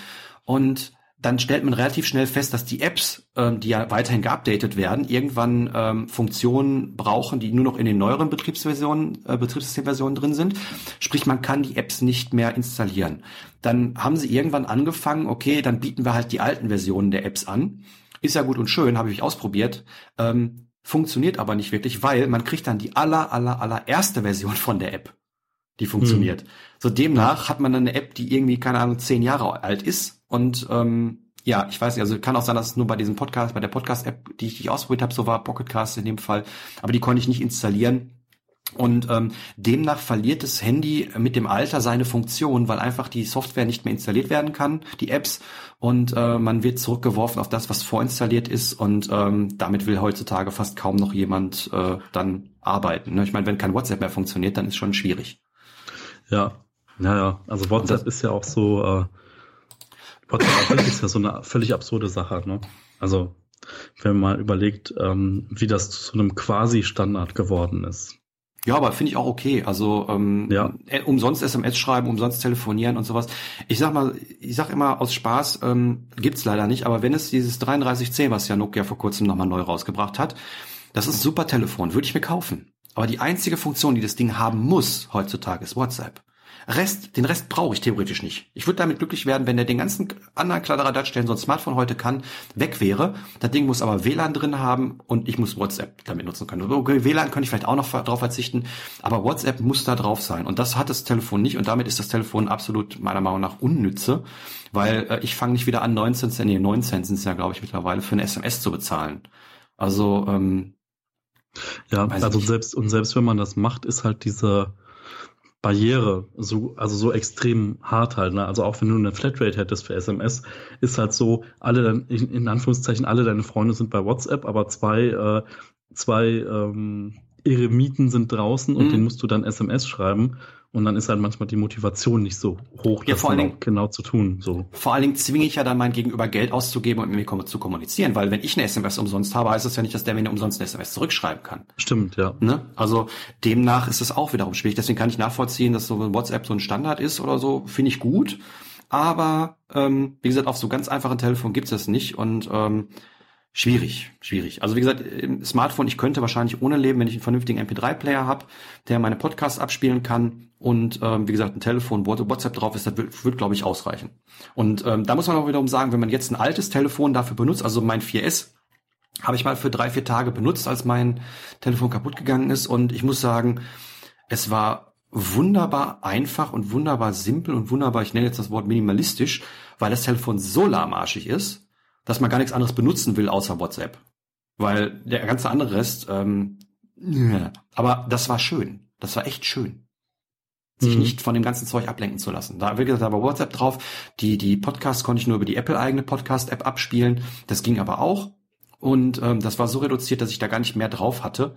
Und dann stellt man relativ schnell fest, dass die Apps, ähm, die ja weiterhin geupdatet werden, irgendwann ähm, Funktionen brauchen, die nur noch in den neueren Betriebsversionen, äh, Betriebssystemversionen drin sind. Sprich, man kann die Apps nicht mehr installieren. Dann haben sie irgendwann angefangen, okay, dann bieten wir halt die alten Versionen der Apps an. Ist ja gut und schön, habe ich ausprobiert. Ähm, funktioniert aber nicht wirklich, weil man kriegt dann die aller, aller, aller erste Version von der App, die funktioniert. Mhm. So demnach hat man dann eine App, die irgendwie, keine Ahnung, zehn Jahre alt ist und ähm, ja, ich weiß nicht, also kann auch sein, dass es nur bei diesem Podcast, bei der Podcast-App, die ich, die ich ausprobiert habe, so war Pocketcast in dem Fall, aber die konnte ich nicht installieren. Und ähm, demnach verliert das Handy mit dem Alter seine Funktion, weil einfach die Software nicht mehr installiert werden kann, die Apps, und äh, man wird zurückgeworfen auf das, was vorinstalliert ist. Und ähm, damit will heutzutage fast kaum noch jemand äh, dann arbeiten. Ne? Ich meine, wenn kein WhatsApp mehr funktioniert, dann ist schon schwierig.
Ja, naja, also WhatsApp ist ja auch so. Äh WhatsApp ist ja so eine völlig absurde Sache, ne? Also, wenn man mal überlegt, ähm, wie das zu einem Quasi-Standard geworden ist.
Ja, aber finde ich auch okay. Also ähm, ja. Äh, umsonst SMS schreiben, umsonst telefonieren und sowas. Ich sag mal, ich sag immer aus Spaß, ähm, gibt's leider nicht, aber wenn es dieses 3310, was ja Nokia vor kurzem nochmal neu rausgebracht hat, das ist ein super Telefon, würde ich mir kaufen. Aber die einzige Funktion, die das Ding haben muss heutzutage, ist WhatsApp. Rest, den Rest brauche ich theoretisch nicht. Ich würde damit glücklich werden, wenn der den ganzen anderen Kladderadatsch, der so ein Smartphone heute kann, weg wäre. Das Ding muss aber WLAN drin haben und ich muss WhatsApp damit nutzen können. Okay, WLAN könnte ich vielleicht auch noch drauf verzichten, aber WhatsApp muss da drauf sein. Und das hat das Telefon nicht und damit ist das Telefon absolut meiner Meinung nach unnütze, weil äh, ich fange nicht wieder an, 19 Cent, nee, 9 Cent sind es ja, glaube ich, mittlerweile, für eine SMS zu bezahlen. Also, ähm,
ja, also selbst, und selbst wenn man das macht, ist halt diese, Barriere so, also so extrem hart halt. Ne? Also auch wenn du eine Flatrate hättest für SMS, ist halt so, alle dann, in Anführungszeichen, alle deine Freunde sind bei WhatsApp, aber zwei, äh, zwei ähm, Eremiten sind draußen und mhm. den musst du dann SMS schreiben. Und dann ist halt manchmal die Motivation nicht so hoch,
ja, das vor allen
genau zu tun. So.
Vor allen Dingen zwinge ich ja dann mein Gegenüber Geld auszugeben und mit mir zu kommunizieren, weil wenn ich eine SMS umsonst habe, heißt das ja nicht, dass der mir eine umsonst eine SMS zurückschreiben kann.
Stimmt, ja.
Ne? Also demnach ist es auch wiederum schwierig. Deswegen kann ich nachvollziehen, dass so WhatsApp so ein Standard ist oder so, finde ich gut. Aber ähm, wie gesagt, auf so ganz einfachen Telefon gibt es das nicht und ähm, Schwierig, schwierig. Also wie gesagt, im Smartphone, ich könnte wahrscheinlich ohne leben, wenn ich einen vernünftigen MP3-Player habe, der meine Podcasts abspielen kann und ähm, wie gesagt ein Telefon, WhatsApp drauf ist, das wird, wird glaube ich, ausreichen. Und ähm, da muss man auch wiederum sagen, wenn man jetzt ein altes Telefon dafür benutzt, also mein 4S, habe ich mal für drei, vier Tage benutzt, als mein Telefon kaputt gegangen ist und ich muss sagen, es war wunderbar einfach und wunderbar simpel und wunderbar, ich nenne jetzt das Wort minimalistisch, weil das Telefon so lahmarschig ist, dass man gar nichts anderes benutzen will außer WhatsApp. Weil der ganze andere Rest, ähm, aber das war schön. Das war echt schön. Sich mhm. nicht von dem ganzen Zeug ablenken zu lassen. Da, wie gesagt, da war WhatsApp drauf. Die, die Podcasts konnte ich nur über die Apple-eigene Podcast-App abspielen. Das ging aber auch. Und ähm, das war so reduziert, dass ich da gar nicht mehr drauf hatte.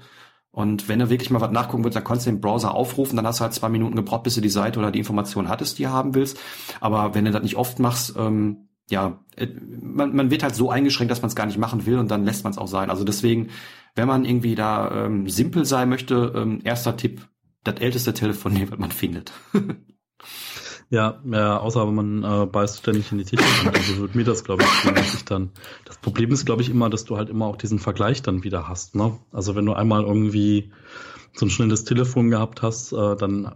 Und wenn du wirklich mal was nachgucken willst, dann kannst du den Browser aufrufen, dann hast du halt zwei Minuten gebraucht, bis du die Seite oder die Information hattest, die du haben willst. Aber wenn du das nicht oft machst, ähm, ja, äh, man, man wird halt so eingeschränkt, dass man es gar nicht machen will und dann lässt man es auch sein. Also deswegen, wenn man irgendwie da ähm, simpel sein möchte, ähm, erster Tipp, das älteste Telefon was man findet.
ja, ja, außer man äh, beißt ständig in die Tische. Also wird mir das, glaube ich, dass ich dann. Das Problem ist, glaube ich, immer, dass du halt immer auch diesen Vergleich dann wieder hast. Ne? Also wenn du einmal irgendwie so ein schnelles Telefon gehabt hast, äh, dann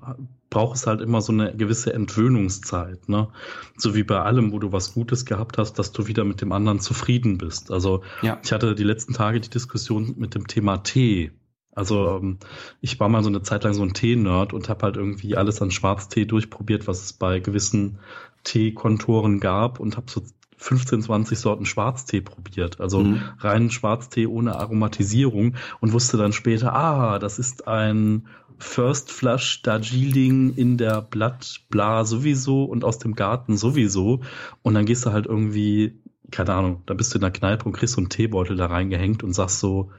braucht es halt immer so eine gewisse Entwöhnungszeit, ne? So wie bei allem, wo du was Gutes gehabt hast, dass du wieder mit dem anderen zufrieden bist. Also ja. ich hatte die letzten Tage die Diskussion mit dem Thema Tee. Also ähm, ich war mal so eine Zeit lang so ein Tee-Nerd und habe halt irgendwie alles an Schwarztee durchprobiert, was es bei gewissen Teekontoren gab und habe so 15, 20 Sorten Schwarztee probiert. Also mhm. reinen Schwarztee ohne Aromatisierung und wusste dann später, ah, das ist ein First Flush Darjeeling in der Blattbla sowieso und aus dem Garten sowieso. Und dann gehst du halt irgendwie, keine Ahnung, da bist du in der Kneipe und kriegst so einen Teebeutel da reingehängt und sagst so,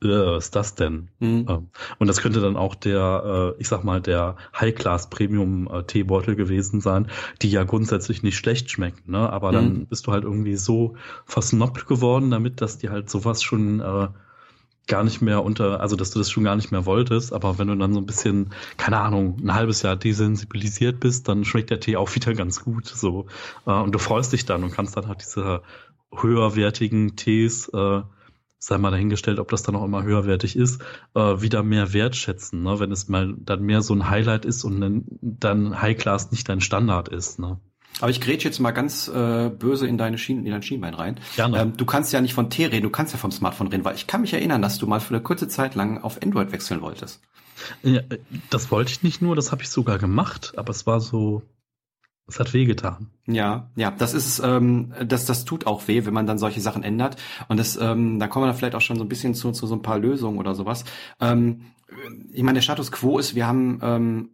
was ist das denn? Mhm. Ähm, und das könnte dann auch der, äh, ich sag mal, der High-Class Premium äh, Teebeutel gewesen sein, die ja grundsätzlich nicht schlecht schmecken, ne? Aber mhm. dann bist du halt irgendwie so versnoppt geworden damit, dass die halt sowas schon äh, gar nicht mehr unter, also dass du das schon gar nicht mehr wolltest, aber wenn du dann so ein bisschen, keine Ahnung, ein halbes Jahr desensibilisiert bist, dann schmeckt der Tee auch wieder ganz gut, so. Und du freust dich dann und kannst dann halt diese höherwertigen Tees äh, sei mal dahingestellt, ob das dann auch immer höherwertig ist, äh, wieder mehr wertschätzen, ne? wenn es mal dann mehr so ein Highlight ist und dann, dann High Class nicht dein Standard ist. Ne?
Aber ich grätsche jetzt mal ganz äh, böse in deine Schienen, in dein Schienbein rein.
Gerne. Ähm,
du kannst ja nicht von T reden, du kannst ja vom Smartphone reden, weil ich kann mich erinnern, dass du mal für eine kurze Zeit lang auf Android wechseln wolltest.
Ja, das wollte ich nicht nur, das habe ich sogar gemacht, aber es war so es hat weh getan.
Ja, ja, das ist, ähm, das, das tut auch weh, wenn man dann solche Sachen ändert. Und das, ähm, da kommen wir dann vielleicht auch schon so ein bisschen zu, zu so ein paar Lösungen oder sowas. Ähm, ich meine, der Status quo ist, wir haben ähm,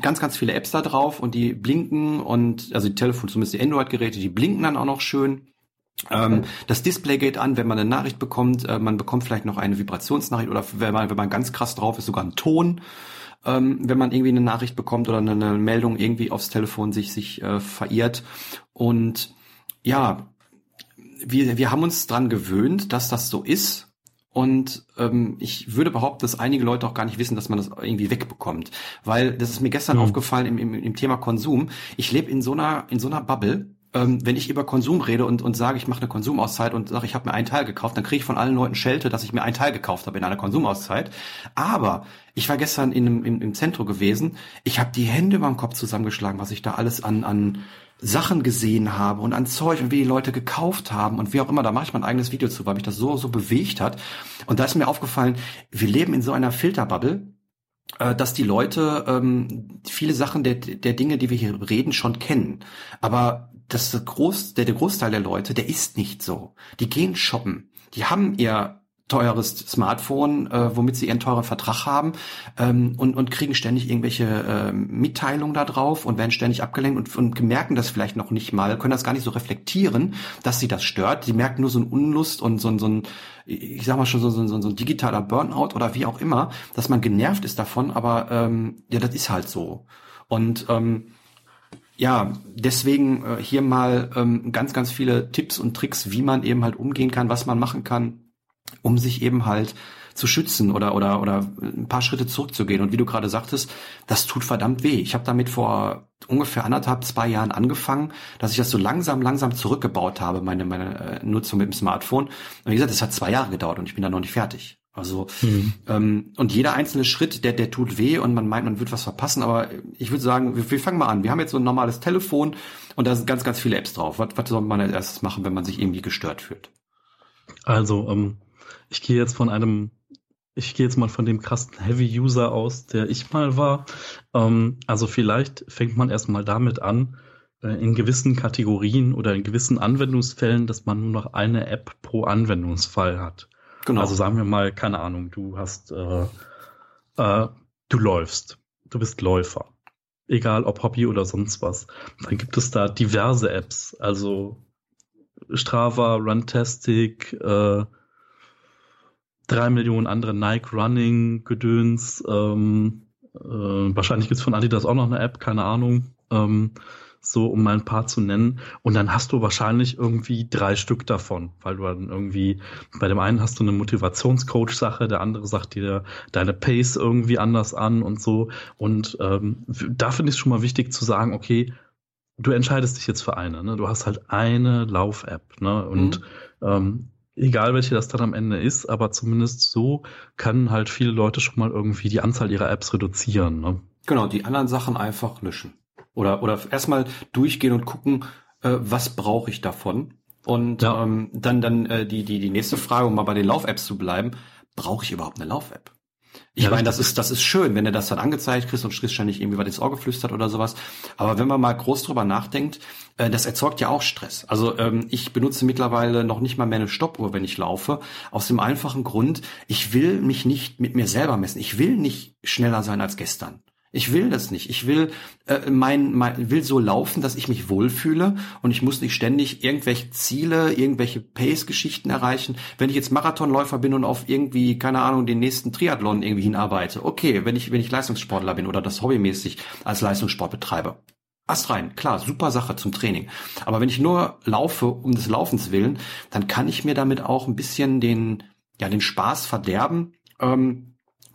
ganz, ganz viele Apps da drauf und die blinken und, also die Telefon, zumindest die Android-Geräte, die blinken dann auch noch schön. Ähm, das Display geht an, wenn man eine Nachricht bekommt. Äh, man bekommt vielleicht noch eine Vibrationsnachricht oder wenn man, wenn man ganz krass drauf ist, sogar einen Ton ähm, wenn man irgendwie eine Nachricht bekommt oder eine, eine Meldung irgendwie aufs Telefon sich sich äh, verirrt. Und ja, wir, wir haben uns dran gewöhnt, dass das so ist. Und ähm, ich würde behaupten, dass einige Leute auch gar nicht wissen, dass man das irgendwie wegbekommt. Weil das ist mir gestern mhm. aufgefallen im, im, im Thema Konsum. Ich lebe in so einer in so einer Bubble, ähm, wenn ich über Konsum rede und, und sage, ich mache eine Konsumauszeit und sage, ich habe mir einen Teil gekauft, dann kriege ich von allen Leuten Schelte, dass ich mir einen Teil gekauft habe in einer Konsumauszeit. Aber ich war gestern in, im, im Zentrum gewesen, ich habe die Hände über den Kopf zusammengeschlagen, was ich da alles an, an Sachen gesehen habe und an Zeug und wie die Leute gekauft haben und wie auch immer, da mache ich mein eigenes Video zu, weil mich das so, so bewegt hat. Und da ist mir aufgefallen, wir leben in so einer Filterbubble, äh, dass die Leute ähm, viele Sachen der, der Dinge, die wir hier reden, schon kennen. Aber das Groß, der, der Großteil der Leute, der ist nicht so. Die gehen shoppen. Die haben ihr teures Smartphone, äh, womit sie ihren teuren Vertrag haben ähm, und, und kriegen ständig irgendwelche äh, Mitteilungen da drauf und werden ständig abgelenkt und, und merken das vielleicht noch nicht mal, können das gar nicht so reflektieren, dass sie das stört. Sie merken nur so ein Unlust und so ein, so ein ich sag mal schon so, so, so, so ein digitaler Burnout oder wie auch immer, dass man genervt ist davon, aber ähm, ja, das ist halt so. Und ähm, ja, deswegen äh, hier mal ähm, ganz, ganz viele Tipps und Tricks, wie man eben halt umgehen kann, was man machen kann, um sich eben halt zu schützen oder oder oder ein paar Schritte zurückzugehen. Und wie du gerade sagtest, das tut verdammt weh. Ich habe damit vor ungefähr anderthalb, zwei Jahren angefangen, dass ich das so langsam, langsam zurückgebaut habe, meine meine äh, Nutzung mit dem Smartphone. Und wie gesagt, es hat zwei Jahre gedauert und ich bin da noch nicht fertig. Also mhm. ähm, und jeder einzelne Schritt, der der tut weh und man meint, man wird was verpassen. Aber ich würde sagen, wir, wir fangen mal an. Wir haben jetzt so ein normales Telefon und da sind ganz, ganz viele Apps drauf. Was, was soll man als erstes machen, wenn man sich irgendwie gestört fühlt?
Also ähm, ich gehe jetzt von einem, ich gehe jetzt mal von dem krassen Heavy-User aus, der ich mal war. Ähm, also vielleicht fängt man erstmal damit an, äh, in gewissen Kategorien oder in gewissen Anwendungsfällen, dass man nur noch eine App pro Anwendungsfall hat. Genau. Also sagen wir mal, keine Ahnung, du hast, äh, äh, du läufst, du bist Läufer. Egal ob Hobby oder sonst was. Dann gibt es da diverse Apps, also Strava, Runtastic, äh, drei Millionen andere Nike Running Gedöns. Ähm, äh, wahrscheinlich gibt's von Adidas auch noch eine App, keine Ahnung. Ähm, so um mal ein paar zu nennen. Und dann hast du wahrscheinlich irgendwie drei Stück davon, weil du dann irgendwie, bei dem einen hast du eine Motivationscoach-Sache, der andere sagt dir deine Pace irgendwie anders an und so. Und ähm, da finde ich es schon mal wichtig zu sagen, okay, du entscheidest dich jetzt für eine. Ne? Du hast halt eine Lauf-App. Ne? Und mhm. ähm, egal welche das dann am Ende ist, aber zumindest so können halt viele Leute schon mal irgendwie die Anzahl ihrer Apps reduzieren. Ne?
Genau, die anderen Sachen einfach löschen. Oder, oder erstmal durchgehen und gucken, äh, was brauche ich davon? Und ja. ähm, dann, dann äh, die, die, die nächste Frage, um mal bei den Lauf-Apps zu bleiben, brauche ich überhaupt eine Lauf-App? Ich ja, meine, das ist, das ist schön, wenn du das dann angezeigt kriegst und kriegst ständig irgendwie was ins Ohr geflüstert oder sowas. Aber wenn man mal groß drüber nachdenkt, äh, das erzeugt ja auch Stress. Also ähm, ich benutze mittlerweile noch nicht mal mehr eine Stoppuhr, wenn ich laufe. Aus dem einfachen Grund, ich will mich nicht mit mir selber messen. Ich will nicht schneller sein als gestern. Ich will das nicht. Ich will äh, mein, mein will so laufen, dass ich mich wohlfühle und ich muss nicht ständig irgendwelche Ziele, irgendwelche Pace-Geschichten erreichen. Wenn ich jetzt Marathonläufer bin und auf irgendwie keine Ahnung den nächsten Triathlon irgendwie hinarbeite, okay. Wenn ich wenn ich Leistungssportler bin oder das hobbymäßig als Leistungssport betreibe, Ast rein, klar, super Sache zum Training. Aber wenn ich nur laufe um des Laufens willen, dann kann ich mir damit auch ein bisschen den, ja, den Spaß verderben. Ähm,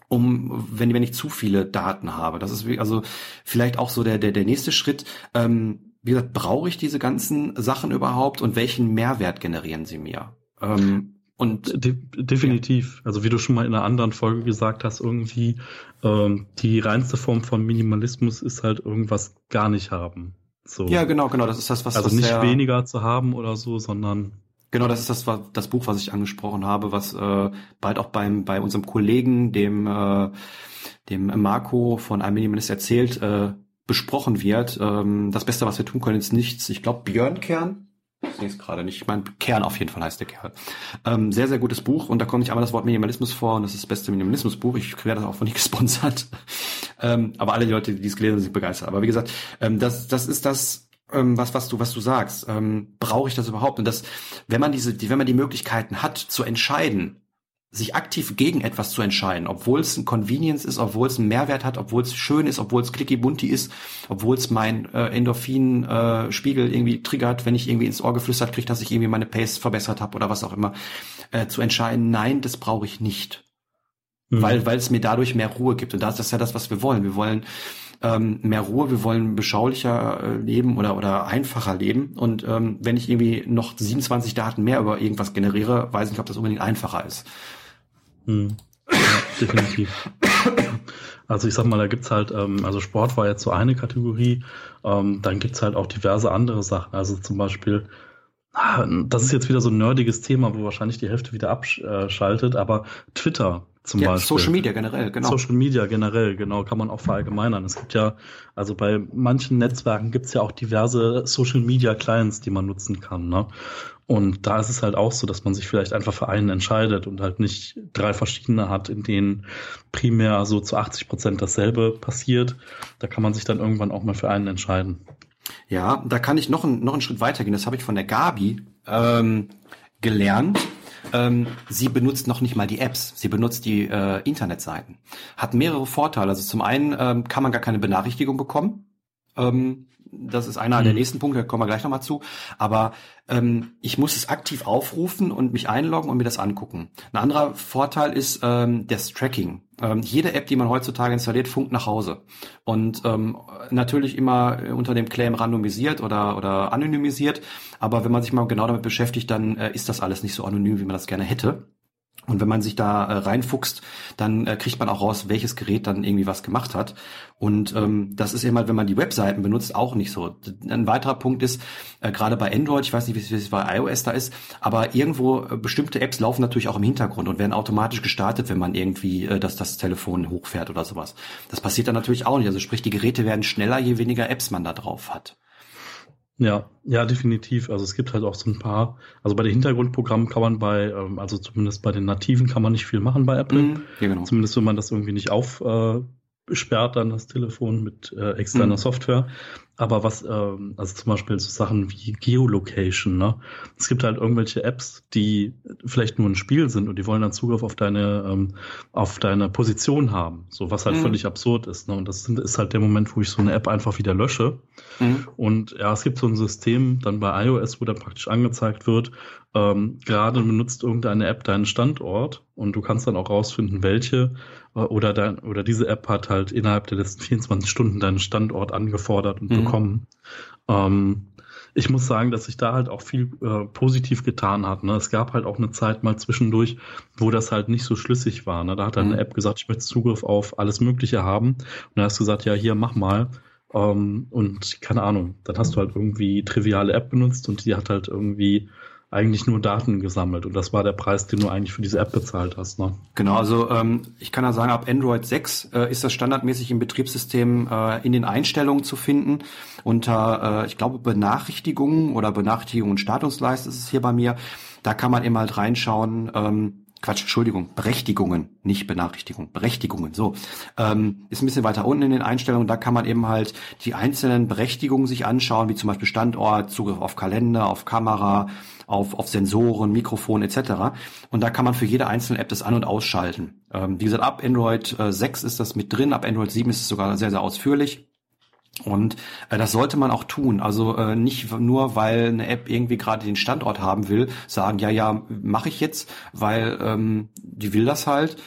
um, wenn, wenn ich zu viele Daten habe. Das ist also vielleicht auch so der, der, der nächste Schritt. Ähm, wie gesagt, brauche ich diese ganzen Sachen überhaupt und welchen Mehrwert generieren sie mir? Ähm,
und De definitiv. Ja. Also wie du schon mal in einer anderen Folge gesagt hast, irgendwie ähm, die reinste Form von Minimalismus ist halt irgendwas gar nicht haben.
So. Ja, genau, genau. Das ist das, was
also nicht weniger zu haben oder so, sondern
Genau, das ist das, das Buch, was ich angesprochen habe, was äh, bald auch beim bei unserem Kollegen, dem äh, dem Marco von einem Minimalist erzählt, äh, besprochen wird. Ähm, das Beste, was wir tun können, ist nichts. Ich glaube, Björn Kern. Ich sehe es gerade nicht. Ich meine, Kern auf jeden Fall heißt der Kerl. Ähm, sehr, sehr gutes Buch und da kommt nicht einmal das Wort Minimalismus vor und das ist das beste Minimalismusbuch. Ich werde das auch von nicht gesponsert. ähm, aber alle Leute, die es gelesen haben, sind begeistert. Aber wie gesagt, ähm, das, das ist das, ähm, was, was du, was du sagst. Ähm, brauche ich das überhaupt? Und das, wenn man diese, die, wenn man die Möglichkeiten hat, zu entscheiden, sich aktiv gegen etwas zu entscheiden, obwohl es ein Convenience ist, obwohl es einen Mehrwert hat, obwohl es schön ist, obwohl es clicky bunti ist, obwohl es mein äh, Endorphin-Spiegel äh, irgendwie triggert, wenn ich irgendwie ins Ohr geflüstert kriege, dass ich irgendwie meine Pace verbessert habe oder was auch immer, äh, zu entscheiden, nein, das brauche ich nicht. Mhm. Weil, weil es mir dadurch mehr Ruhe gibt. Und das ist ja das, was wir wollen. Wir wollen ähm, mehr Ruhe, wir wollen beschaulicher äh, leben oder, oder einfacher leben. Und ähm, wenn ich irgendwie noch 27 Daten mehr über irgendwas generiere, weiß ich nicht, ob das unbedingt einfacher ist.
Hm. Ja, definitiv. Also ich sag mal, da gibt's halt, ähm, also Sport war jetzt so eine Kategorie, ähm, dann gibt's halt auch diverse andere Sachen. Also zum Beispiel, ah, das ist jetzt wieder so ein nerdiges Thema, wo wahrscheinlich die Hälfte wieder abschaltet, aber Twitter zum ja, Beispiel.
Social Media generell,
genau. Social Media generell, genau, kann man auch verallgemeinern. Es gibt ja, also bei manchen Netzwerken gibt es ja auch diverse Social Media Clients, die man nutzen kann. Ne? Und da ist es halt auch so, dass man sich vielleicht einfach für einen entscheidet und halt nicht drei verschiedene hat, in denen primär so zu 80 Prozent dasselbe passiert. Da kann man sich dann irgendwann auch mal für einen entscheiden.
Ja, da kann ich noch, ein, noch einen Schritt weitergehen. Das habe ich von der Gabi ähm, gelernt. Ähm, sie benutzt noch nicht mal die Apps, sie benutzt die äh, Internetseiten. Hat mehrere Vorteile. Also zum einen ähm, kann man gar keine Benachrichtigung bekommen. Ähm, das ist einer mhm. der nächsten Punkte, da kommen wir gleich nochmal zu. Aber ähm, ich muss es aktiv aufrufen und mich einloggen und mir das angucken. Ein anderer Vorteil ist ähm, das Tracking. Ähm, jede App, die man heutzutage installiert, funkt nach Hause. Und ähm, natürlich immer unter dem Claim randomisiert oder, oder anonymisiert. Aber wenn man sich mal genau damit beschäftigt, dann äh, ist das alles nicht so anonym, wie man das gerne hätte. Und wenn man sich da äh, reinfuchst, dann äh, kriegt man auch raus, welches Gerät dann irgendwie was gemacht hat. Und ähm, das ist halt, wenn man die Webseiten benutzt, auch nicht so. Ein weiterer Punkt ist, äh, gerade bei Android, ich weiß nicht, wie es bei iOS da ist, aber irgendwo äh, bestimmte Apps laufen natürlich auch im Hintergrund und werden automatisch gestartet, wenn man irgendwie äh, das, das Telefon hochfährt oder sowas. Das passiert dann natürlich auch nicht. Also sprich, die Geräte werden schneller, je weniger Apps man da drauf hat.
Ja, ja, definitiv. Also es gibt halt auch so ein paar, also bei den Hintergrundprogrammen kann man bei, ähm, also zumindest bei den nativen kann man nicht viel machen bei Apple. Mhm, ja, genau. Zumindest wenn man das irgendwie nicht aufsperrt, äh, dann das Telefon mit äh, externer mhm. Software. Aber was, ähm, also zum Beispiel so Sachen wie Geolocation, ne? Es gibt halt irgendwelche Apps, die vielleicht nur ein Spiel sind und die wollen dann Zugriff auf deine, ähm, auf deine Position haben. So was halt mhm. völlig absurd ist. Ne? Und das ist halt der Moment, wo ich so eine App einfach wieder lösche. Mhm. Und ja, es gibt so ein System dann bei iOS, wo dann praktisch angezeigt wird, ähm, gerade benutzt irgendeine App deinen Standort und du kannst dann auch rausfinden, welche oder dein, oder diese App hat halt innerhalb der letzten 24 Stunden deinen Standort angefordert und mhm. bekommen. Ähm, ich muss sagen, dass sich da halt auch viel äh, positiv getan hat. Ne? Es gab halt auch eine Zeit mal zwischendurch, wo das halt nicht so schlüssig war. Ne? Da hat dann mhm. eine App gesagt, ich möchte Zugriff auf alles Mögliche haben. Und dann hast du gesagt, ja, hier, mach mal. Ähm, und keine Ahnung, dann hast du halt irgendwie triviale App benutzt und die hat halt irgendwie eigentlich nur Daten gesammelt und das war der Preis, den du eigentlich für diese App bezahlt hast. Ne?
Genau, also ähm, ich kann ja sagen, ab Android 6 äh, ist das standardmäßig im Betriebssystem äh, in den Einstellungen zu finden. Unter, äh, ich glaube, Benachrichtigungen oder Benachrichtigungen und Statusleiste ist es hier bei mir. Da kann man eben halt reinschauen, ähm, Quatsch, Entschuldigung, Berechtigungen, nicht Benachrichtigung, Berechtigungen, so. Ähm, ist ein bisschen weiter unten in den Einstellungen, da kann man eben halt die einzelnen Berechtigungen sich anschauen, wie zum Beispiel Standort, Zugriff auf Kalender, auf Kamera, auf, auf Sensoren, Mikrofon etc. Und da kann man für jede einzelne App das an- und ausschalten. Ähm, wie gesagt, ab Android äh, 6 ist das mit drin, ab Android 7 ist es sogar sehr, sehr ausführlich. Und äh, das sollte man auch tun. Also äh, nicht nur, weil eine App irgendwie gerade den Standort haben will, sagen, ja, ja, mache ich jetzt, weil ähm, die will das halt,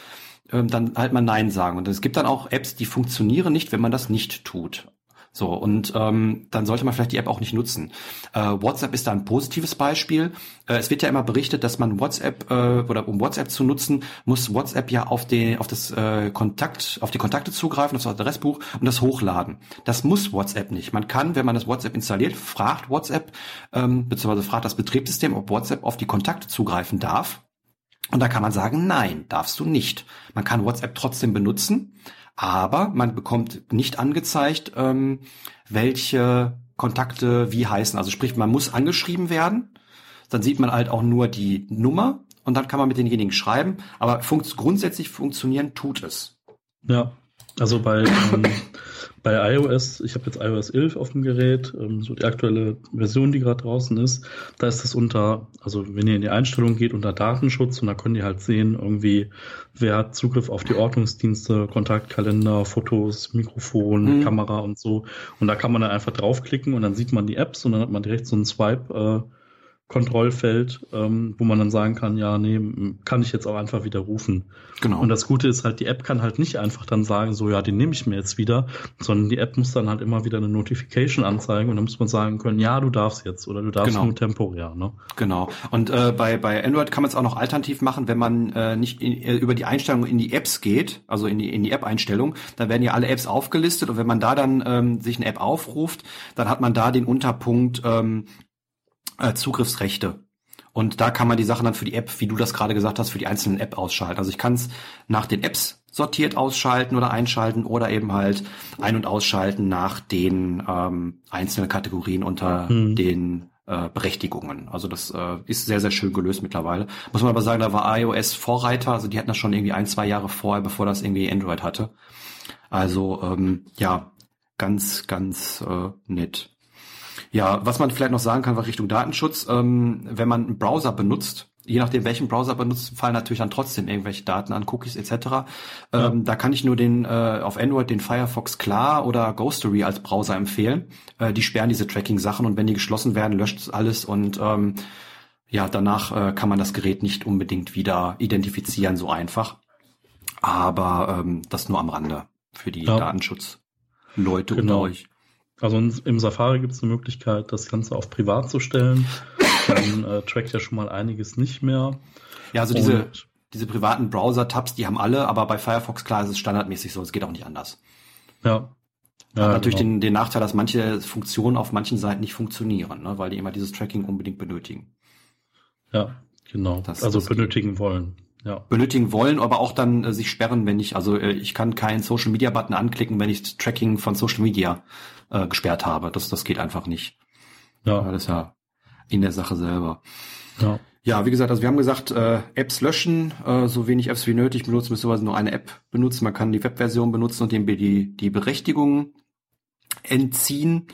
ähm, dann halt mal Nein sagen. Und es gibt dann auch Apps, die funktionieren nicht, wenn man das nicht tut. So, und ähm, dann sollte man vielleicht die App auch nicht nutzen. Äh, WhatsApp ist da ein positives Beispiel. Äh, es wird ja immer berichtet, dass man WhatsApp äh, oder um WhatsApp zu nutzen, muss WhatsApp ja auf den auf das äh, Kontakt, auf die Kontakte zugreifen, auf das Adressbuch und das hochladen. Das muss WhatsApp nicht. Man kann, wenn man das WhatsApp installiert, fragt WhatsApp, ähm, beziehungsweise fragt das Betriebssystem, ob WhatsApp auf die Kontakte zugreifen darf. Und da kann man sagen, nein, darfst du nicht. Man kann WhatsApp trotzdem benutzen, aber man bekommt nicht angezeigt, ähm, welche Kontakte wie heißen. Also sprich, man muss angeschrieben werden, dann sieht man halt auch nur die Nummer und dann kann man mit denjenigen schreiben, aber funkt grundsätzlich funktionieren tut es.
Ja, also bei ähm, bei iOS, ich habe jetzt iOS 11 auf dem Gerät, ähm, so die aktuelle Version, die gerade draußen ist, da ist das unter, also wenn ihr in die Einstellung geht, unter Datenschutz und da könnt ihr halt sehen, irgendwie, wer hat Zugriff auf die Ordnungsdienste, Kontaktkalender, Fotos, Mikrofon, mhm. Kamera und so. Und da kann man dann einfach draufklicken und dann sieht man die Apps und dann hat man direkt so einen Swipe, äh, Kontrollfeld, ähm, wo man dann sagen kann, ja, nee, kann ich jetzt auch einfach wieder rufen. Genau. Und das Gute ist halt, die App kann halt nicht einfach dann sagen, so, ja, den nehme ich mir jetzt wieder, sondern die App muss dann halt immer wieder eine Notification anzeigen und dann muss man sagen können, ja, du darfst jetzt oder du darfst genau. nur temporär. Ne?
Genau. Und äh, bei, bei Android kann man es auch noch alternativ machen, wenn man äh, nicht in, äh, über die Einstellung in die Apps geht, also in die, in die App-Einstellung, dann werden ja alle Apps aufgelistet und wenn man da dann ähm, sich eine App aufruft, dann hat man da den Unterpunkt ähm, äh, Zugriffsrechte. Und da kann man die Sachen dann für die App, wie du das gerade gesagt hast, für die einzelnen App ausschalten. Also ich kann es nach den Apps sortiert ausschalten oder einschalten oder eben halt ein- und ausschalten nach den ähm, einzelnen Kategorien unter mhm. den äh, Berechtigungen. Also das äh, ist sehr, sehr schön gelöst mittlerweile. Muss man aber sagen, da war iOS Vorreiter, also die hatten das schon irgendwie ein, zwei Jahre vorher, bevor das irgendwie Android hatte. Also ähm, ja, ganz, ganz äh, nett. Ja, was man vielleicht noch sagen kann, war Richtung Datenschutz, ähm, wenn man einen Browser benutzt, je nachdem welchen Browser benutzt, fallen natürlich dann trotzdem irgendwelche Daten an, Cookies etc. Ja. Ähm, da kann ich nur den äh, auf Android den Firefox Klar oder Ghostery als Browser empfehlen. Äh, die sperren diese Tracking-Sachen und wenn die geschlossen werden, löscht es alles und ähm, ja, danach äh, kann man das Gerät nicht unbedingt wieder identifizieren, so einfach. Aber ähm, das nur am Rande für die ja. Datenschutzleute genau. unter euch.
Also im Safari gibt es eine Möglichkeit, das Ganze auf privat zu stellen. Dann äh, trackt ja schon mal einiges nicht mehr.
Ja, also diese, diese privaten Browser-Tabs, die haben alle, aber bei Firefox klar ist es standardmäßig so, es geht auch nicht anders.
Ja.
ja Hat natürlich genau. den, den Nachteil, dass manche Funktionen auf manchen Seiten nicht funktionieren, ne, weil die immer dieses Tracking unbedingt benötigen.
Ja, genau. Das, also das benötigen geht. wollen. Ja.
benötigen wollen, aber auch dann äh, sich sperren, wenn ich, also äh, ich kann keinen Social Media Button anklicken, wenn ich Tracking von Social Media äh, gesperrt habe. Das, das geht einfach nicht. Ja. Das ist ja in der Sache selber. Ja. Ja, wie gesagt, also wir haben gesagt, äh, Apps löschen, äh, so wenig Apps wie nötig benutzen, beziehungsweise nur eine App benutzen. Man kann die Webversion benutzen und dem die, die Berechtigungen entziehen.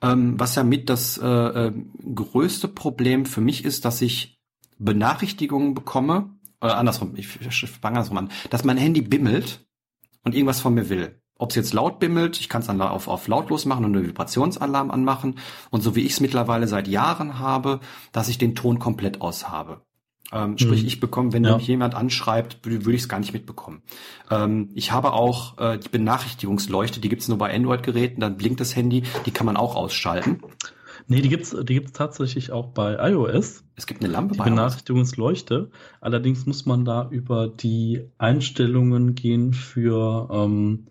Ähm, was ja mit das äh, äh, größte Problem für mich ist, dass ich Benachrichtigungen bekomme, oder andersrum, ich fange andersrum an, dass mein Handy bimmelt und irgendwas von mir will ob es jetzt laut bimmelt, ich kann es dann auf, auf lautlos machen und einen Vibrationsalarm anmachen. Und so wie ich es mittlerweile seit Jahren habe, dass ich den Ton komplett aus habe. Ähm, sprich, mhm. ich bekomme, wenn ja. mich jemand anschreibt, würde ich es gar nicht mitbekommen. Ähm, ich habe auch äh, die Benachrichtigungsleuchte, die gibt's nur bei Android-Geräten, dann blinkt das Handy, die kann man auch ausschalten.
Nee, die gibt's, die gibt's tatsächlich auch bei iOS.
Es gibt eine Lampe
die bei Benachrichtigungsleuchte. Allerdings muss man da über die Einstellungen gehen für ähm,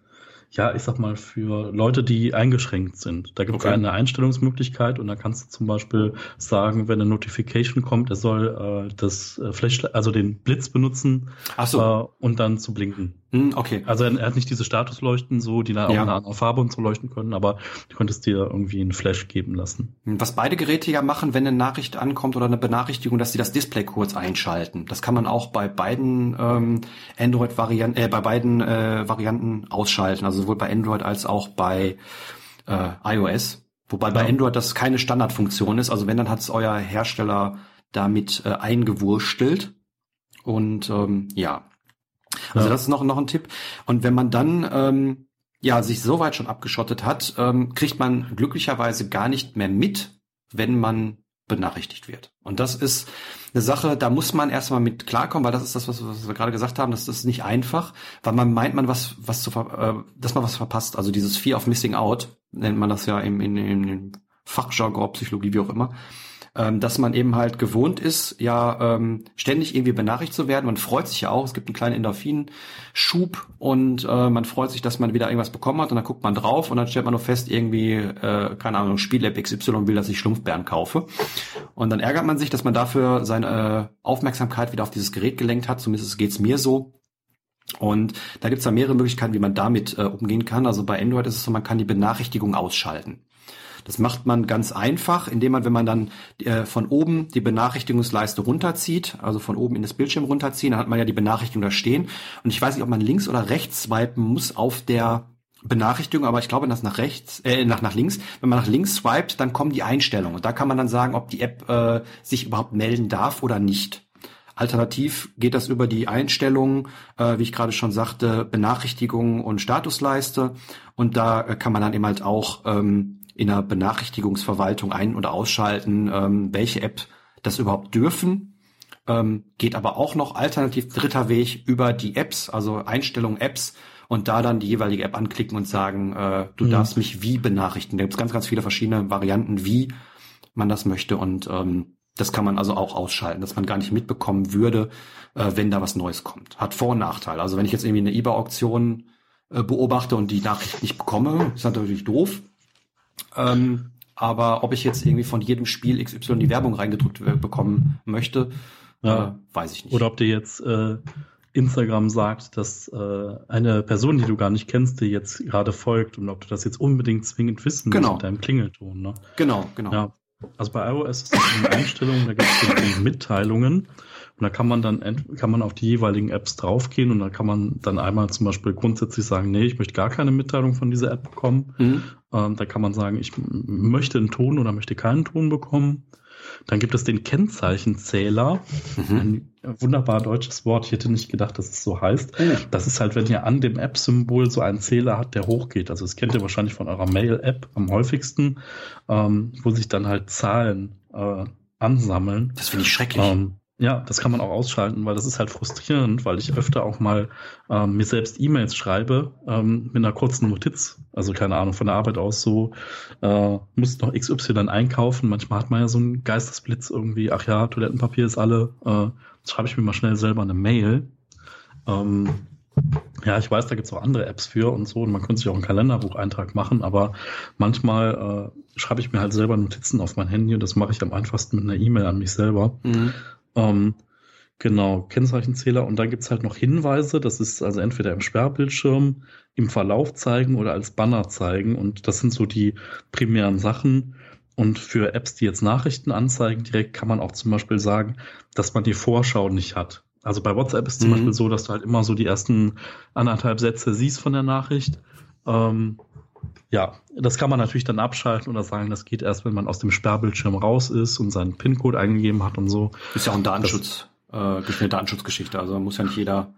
ja, ich sag mal, für Leute, die eingeschränkt sind. Da gibt es okay. eine Einstellungsmöglichkeit und da kannst du zum Beispiel sagen, wenn eine Notification kommt, er soll äh, das äh, Flash, also den Blitz benutzen
Ach so.
äh, und dann zu blinken.
Hm, okay.
Also er, hat nicht diese Statusleuchten so, die ja. auch eine andere Farbe und so leuchten können, aber du könntest dir irgendwie einen Flash geben lassen.
Hm, was beide Geräte ja machen, wenn eine Nachricht ankommt oder eine Benachrichtigung, dass sie das Display kurz einschalten. Das kann man auch bei beiden ähm, Android-Varianten, äh, bei beiden äh, Varianten ausschalten, also sowohl bei Android als auch bei äh, iOS. Wobei bei Android das keine Standardfunktion ist. Also wenn, dann hat es euer Hersteller damit äh, eingewurstelt. Und ähm, ja, also ja. das ist noch, noch ein Tipp. Und wenn man dann ähm, ja sich so weit schon abgeschottet hat, ähm, kriegt man glücklicherweise gar nicht mehr mit, wenn man benachrichtigt wird. Und das ist eine Sache, da muss man erstmal mit klarkommen, weil das ist das, was, was wir gerade gesagt haben, das ist nicht einfach, weil man meint, man was, was zu, äh, dass man was verpasst. Also dieses Fear of Missing Out nennt man das ja im, in, in, in Fachjargon, Psychologie, wie auch immer ähm, dass man eben halt gewohnt ist, ja ähm, ständig irgendwie benachrichtigt zu werden. Man freut sich ja auch, es gibt einen kleinen Endorphinschub und äh, man freut sich, dass man wieder irgendwas bekommen hat und dann guckt man drauf und dann stellt man nur fest, irgendwie, äh, keine Ahnung, Spiel-App XY will, dass ich Schlumpfbären kaufe. Und dann ärgert man sich, dass man dafür seine äh, Aufmerksamkeit wieder auf dieses Gerät gelenkt hat, zumindest geht's mir so. Und da gibt's da mehrere Möglichkeiten, wie man damit äh, umgehen kann. Also bei Android ist es so, man kann die Benachrichtigung ausschalten. Das macht man ganz einfach, indem man, wenn man dann äh, von oben die Benachrichtigungsleiste runterzieht, also von oben in das Bildschirm runterziehen, dann hat man ja die Benachrichtigung da stehen. Und ich weiß nicht, ob man links oder rechts swipen muss auf der Benachrichtigung, aber ich glaube, dass nach rechts, äh, nach, nach links, wenn man nach links swipet, dann kommen die Einstellungen. Und da kann man dann sagen, ob die App äh, sich überhaupt melden darf oder nicht. Alternativ geht das über die Einstellungen, äh, wie ich gerade schon sagte, Benachrichtigungen und Statusleiste. Und da äh, kann man dann eben halt auch ähm, in der Benachrichtigungsverwaltung ein- oder ausschalten, ähm, welche App das überhaupt dürfen. Ähm, geht aber auch noch alternativ dritter Weg über die Apps, also Einstellungen Apps und da dann die jeweilige App anklicken und sagen, äh, du mhm. darfst mich wie benachrichtigen. Da gibt es ganz, ganz viele verschiedene Varianten, wie man das möchte und ähm, das kann man also auch ausschalten, dass man gar nicht mitbekommen würde, äh, wenn da was Neues kommt. Hat Vor- und Nachteile. Also wenn ich jetzt irgendwie eine eBay-Auktion äh, beobachte und die Nachricht nicht bekomme, ist natürlich doof. Ähm, aber ob ich jetzt irgendwie von jedem Spiel XY die Werbung reingedrückt bekommen möchte, ja. äh, weiß ich nicht.
Oder ob dir jetzt äh, Instagram sagt, dass äh, eine Person, die du gar nicht kennst, dir jetzt gerade folgt und ob du das jetzt unbedingt zwingend wissen
genau.
musst mit deinem Klingelton. Ne?
Genau, genau.
Ja. Also bei iOS ist das eine Einstellung, da gibt es die Mitteilungen und da kann man dann kann man auf die jeweiligen Apps draufgehen und da kann man dann einmal zum Beispiel grundsätzlich sagen, nee, ich möchte gar keine Mitteilung von dieser App bekommen. Mhm. Ähm, da kann man sagen, ich möchte einen Ton oder möchte keinen Ton bekommen. Dann gibt es den Kennzeichenzähler. Mhm. Ein wunderbar deutsches Wort. Ich hätte nicht gedacht, dass es so heißt. Oh. Das ist halt, wenn ihr an dem App-Symbol so einen Zähler habt, der hochgeht. Also das kennt ihr wahrscheinlich von eurer Mail-App am häufigsten, ähm, wo sich dann halt Zahlen äh, ansammeln.
Das finde ich schrecklich.
Ähm, ja, das kann man auch ausschalten, weil das ist halt frustrierend, weil ich öfter auch mal ähm, mir selbst E-Mails schreibe ähm, mit einer kurzen Notiz, also keine Ahnung, von der Arbeit aus so, äh, muss noch XY dann einkaufen. Manchmal hat man ja so einen Geistesblitz irgendwie, ach ja, Toilettenpapier ist alle, äh, schreibe ich mir mal schnell selber eine Mail. Ähm, ja, ich weiß, da gibt's auch andere Apps für und so und man könnte sich auch einen Kalenderbucheintrag machen, aber manchmal äh, schreibe ich mir halt selber Notizen auf mein Handy und das mache ich am einfachsten mit einer E-Mail an mich selber. Mhm. Ähm, genau, Kennzeichenzähler. Und dann gibt's halt noch Hinweise. Das ist also entweder im Sperrbildschirm, im Verlauf zeigen oder als Banner zeigen. Und das sind so die primären Sachen. Und für Apps, die jetzt Nachrichten anzeigen, direkt kann man auch zum Beispiel sagen, dass man die Vorschau nicht hat. Also bei WhatsApp ist zum mhm. Beispiel so, dass du halt immer so die ersten anderthalb Sätze siehst von der Nachricht. Ähm, ja, das kann man natürlich dann abschalten oder sagen, das geht erst, wenn man aus dem Sperrbildschirm raus ist und seinen PIN-Code eingegeben hat und so.
Ist ja auch ein Datenschutz, das, äh, eine Datenschutzgeschichte, also muss ja nicht jeder.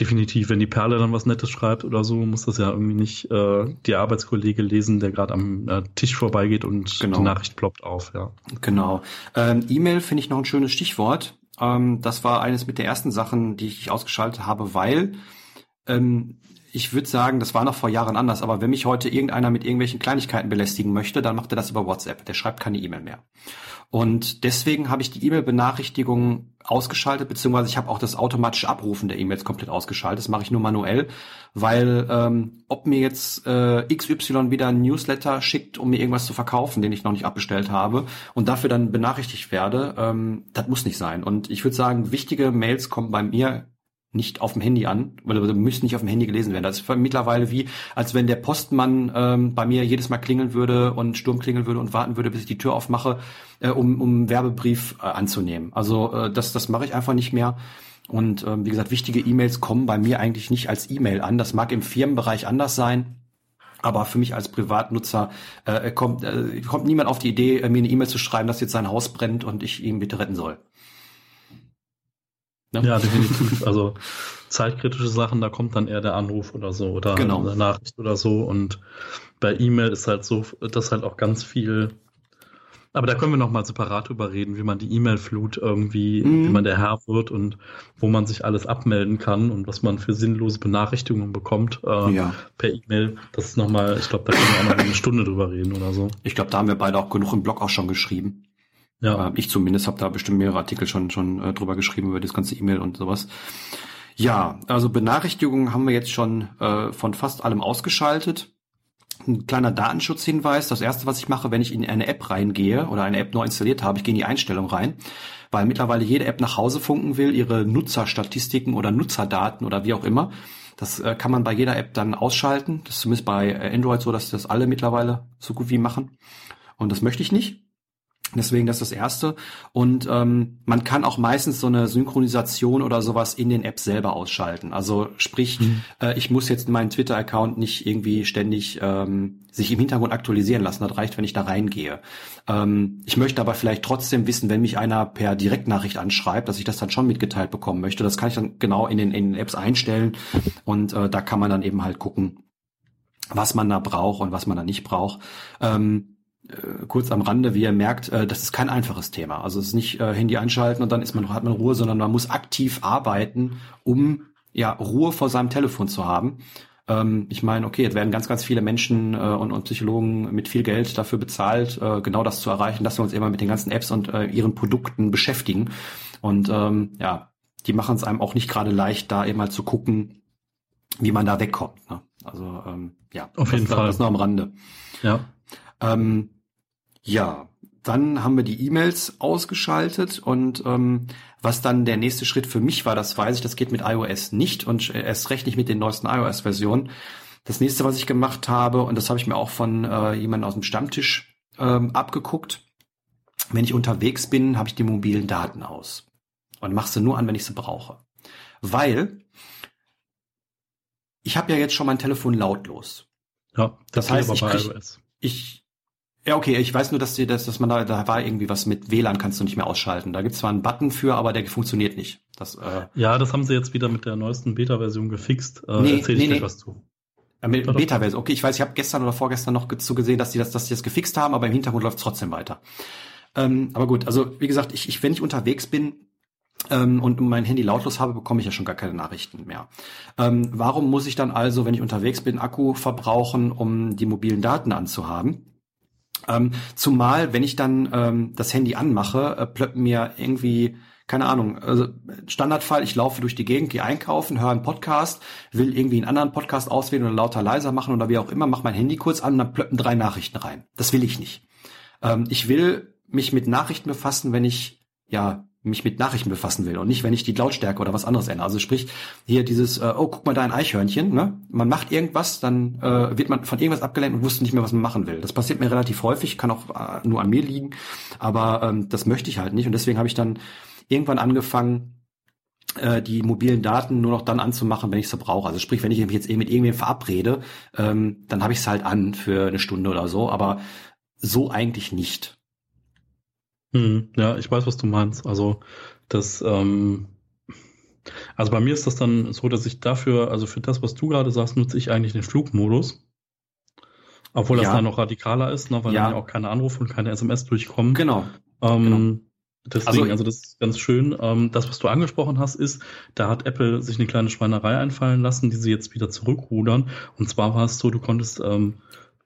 Definitiv, wenn die Perle dann was Nettes schreibt oder so, muss das ja irgendwie nicht äh, die Arbeitskollege lesen, der gerade am äh, Tisch vorbeigeht und genau. die Nachricht ploppt auf, ja.
Genau. Ähm, E-Mail finde ich noch ein schönes Stichwort. Ähm, das war eines mit der ersten Sachen, die ich ausgeschaltet habe, weil ähm, ich würde sagen, das war noch vor Jahren anders, aber wenn mich heute irgendeiner mit irgendwelchen Kleinigkeiten belästigen möchte, dann macht er das über WhatsApp. Der schreibt keine E-Mail mehr. Und deswegen habe ich die E-Mail-Benachrichtigungen ausgeschaltet, beziehungsweise ich habe auch das automatische Abrufen der E-Mails komplett ausgeschaltet. Das mache ich nur manuell, weil ähm, ob mir jetzt äh, XY wieder ein Newsletter schickt, um mir irgendwas zu verkaufen, den ich noch nicht abbestellt habe, und dafür dann benachrichtigt werde, ähm, das muss nicht sein. Und ich würde sagen, wichtige Mails kommen bei mir nicht auf dem Handy an, weil also müssen nicht auf dem Handy gelesen werden. Das ist mittlerweile wie, als wenn der Postmann ähm, bei mir jedes Mal klingeln würde und Sturm klingeln würde und warten würde, bis ich die Tür aufmache, äh, um, um einen Werbebrief äh, anzunehmen. Also äh, das, das mache ich einfach nicht mehr. Und ähm, wie gesagt, wichtige E-Mails kommen bei mir eigentlich nicht als E-Mail an. Das mag im Firmenbereich anders sein. Aber für mich als Privatnutzer äh, kommt, äh, kommt niemand auf die Idee, äh, mir eine E-Mail zu schreiben, dass jetzt sein Haus brennt und ich ihn bitte retten soll.
Ne? Ja, definitiv. Also zeitkritische Sachen, da kommt dann eher der Anruf oder so oder
genau.
eine Nachricht oder so. Und bei E-Mail ist halt so, das halt auch ganz viel. Aber da können wir noch mal separat drüber reden, wie man die E-Mail-Flut irgendwie, mhm. wie man der Herr wird und wo man sich alles abmelden kann und was man für sinnlose Benachrichtigungen bekommt äh, ja. per E-Mail. Das ist noch mal, ich glaube, da können wir auch noch eine Stunde drüber reden oder so.
Ich glaube, da haben wir beide auch genug im Blog auch schon geschrieben. Ja. Ich zumindest habe da bestimmt mehrere Artikel schon schon äh, drüber geschrieben über das ganze E-Mail und sowas. Ja, also Benachrichtigungen haben wir jetzt schon äh, von fast allem ausgeschaltet. Ein kleiner Datenschutzhinweis. Das erste, was ich mache, wenn ich in eine App reingehe oder eine App neu installiert habe, ich gehe in die Einstellung rein, weil mittlerweile jede App nach Hause funken will, ihre Nutzerstatistiken oder Nutzerdaten oder wie auch immer. Das äh, kann man bei jeder App dann ausschalten. Das ist zumindest bei Android so, dass das alle mittlerweile so gut wie machen. Und das möchte ich nicht. Deswegen das ist das Erste. Und ähm, man kann auch meistens so eine Synchronisation oder sowas in den Apps selber ausschalten. Also sprich, mhm. äh, ich muss jetzt meinen Twitter-Account nicht irgendwie ständig ähm, sich im Hintergrund aktualisieren lassen. Das reicht, wenn ich da reingehe. Ähm, ich möchte aber vielleicht trotzdem wissen, wenn mich einer per Direktnachricht anschreibt, dass ich das dann schon mitgeteilt bekommen möchte. Das kann ich dann genau in den, in den Apps einstellen. Und äh, da kann man dann eben halt gucken, was man da braucht und was man da nicht braucht. Ähm, äh, kurz am Rande, wie ihr merkt, äh, das ist kein einfaches Thema. Also es ist nicht äh, Handy einschalten und dann ist man hat man Ruhe, sondern man muss aktiv arbeiten, um ja Ruhe vor seinem Telefon zu haben. Ähm, ich meine, okay, jetzt werden ganz, ganz viele Menschen äh, und, und Psychologen mit viel Geld dafür bezahlt, äh, genau das zu erreichen, dass wir uns immer mit den ganzen Apps und äh, ihren Produkten beschäftigen. Und ähm, ja, die machen es einem auch nicht gerade leicht, da eben mal zu gucken, wie man da wegkommt. Ne? Also ähm, ja,
auf jeden
das,
Fall.
Das noch am Rande.
Ja.
Ähm, Ja, dann haben wir die E-Mails ausgeschaltet und ähm, was dann der nächste Schritt für mich war, das weiß ich, das geht mit iOS nicht und erst recht nicht mit den neuesten iOS-Versionen. Das nächste, was ich gemacht habe, und das habe ich mir auch von äh, jemandem aus dem Stammtisch ähm, abgeguckt, wenn ich unterwegs bin, habe ich die mobilen Daten aus und mache sie nur an, wenn ich sie brauche. Weil ich habe ja jetzt schon mein Telefon lautlos.
Ja,
das, das heißt, ich, krieg, ich ja, okay, ich weiß nur, dass, die, dass, dass man da, da war irgendwie was mit WLAN kannst du nicht mehr ausschalten. Da gibt's zwar einen Button für, aber der funktioniert nicht. Das,
äh, ja, das haben sie jetzt wieder mit der neuesten Beta-Version gefixt.
Äh, nee, Erzähl nee, nee. was zu. Ja, mit Beta-Version. Okay, ich weiß, ich habe gestern oder vorgestern noch zu gesehen, dass die das, dass die das gefixt haben, aber im Hintergrund läuft trotzdem weiter. Ähm, aber gut, also wie gesagt, ich, ich wenn ich unterwegs bin, ähm, und mein Handy lautlos habe, bekomme ich ja schon gar keine Nachrichten mehr. Ähm, warum muss ich dann also, wenn ich unterwegs bin, Akku verbrauchen, um die mobilen Daten anzuhaben? Ähm, zumal, wenn ich dann ähm, das Handy anmache, äh, plöppen mir irgendwie, keine Ahnung, also Standardfall, ich laufe durch die Gegend, gehe einkaufen, höre einen Podcast, will irgendwie einen anderen Podcast auswählen oder lauter leiser machen oder wie auch immer, mach mein Handy kurz an und dann plöppen drei Nachrichten rein. Das will ich nicht. Ähm, ich will mich mit Nachrichten befassen, wenn ich ja mich mit Nachrichten befassen will und nicht, wenn ich die Lautstärke oder was anderes ändere. Also sprich, hier dieses, äh, oh, guck mal da ein Eichhörnchen, ne? Man macht irgendwas, dann äh, wird man von irgendwas abgelenkt und wusste nicht mehr, was man machen will. Das passiert mir relativ häufig, kann auch äh, nur an mir liegen, aber ähm, das möchte ich halt nicht und deswegen habe ich dann irgendwann angefangen, äh, die mobilen Daten nur noch dann anzumachen, wenn ich sie brauche. Also sprich, wenn ich mich jetzt eben mit irgendwem verabrede, ähm, dann habe ich es halt an für eine Stunde oder so, aber so eigentlich nicht.
Hm, ja, ich weiß, was du meinst. Also das, ähm, also bei mir ist das dann so, dass ich dafür, also für das, was du gerade sagst, nutze ich eigentlich den Flugmodus. Obwohl das dann noch radikaler ist, ne, weil ja. dann ja auch keine Anrufe und keine SMS durchkommen.
Genau.
Ähm, genau. Deswegen, also, also, das ist ganz schön. Ähm, das, was du angesprochen hast, ist, da hat Apple sich eine kleine Schweinerei einfallen lassen, die sie jetzt wieder zurückrudern. Und zwar war es so, du konntest ähm,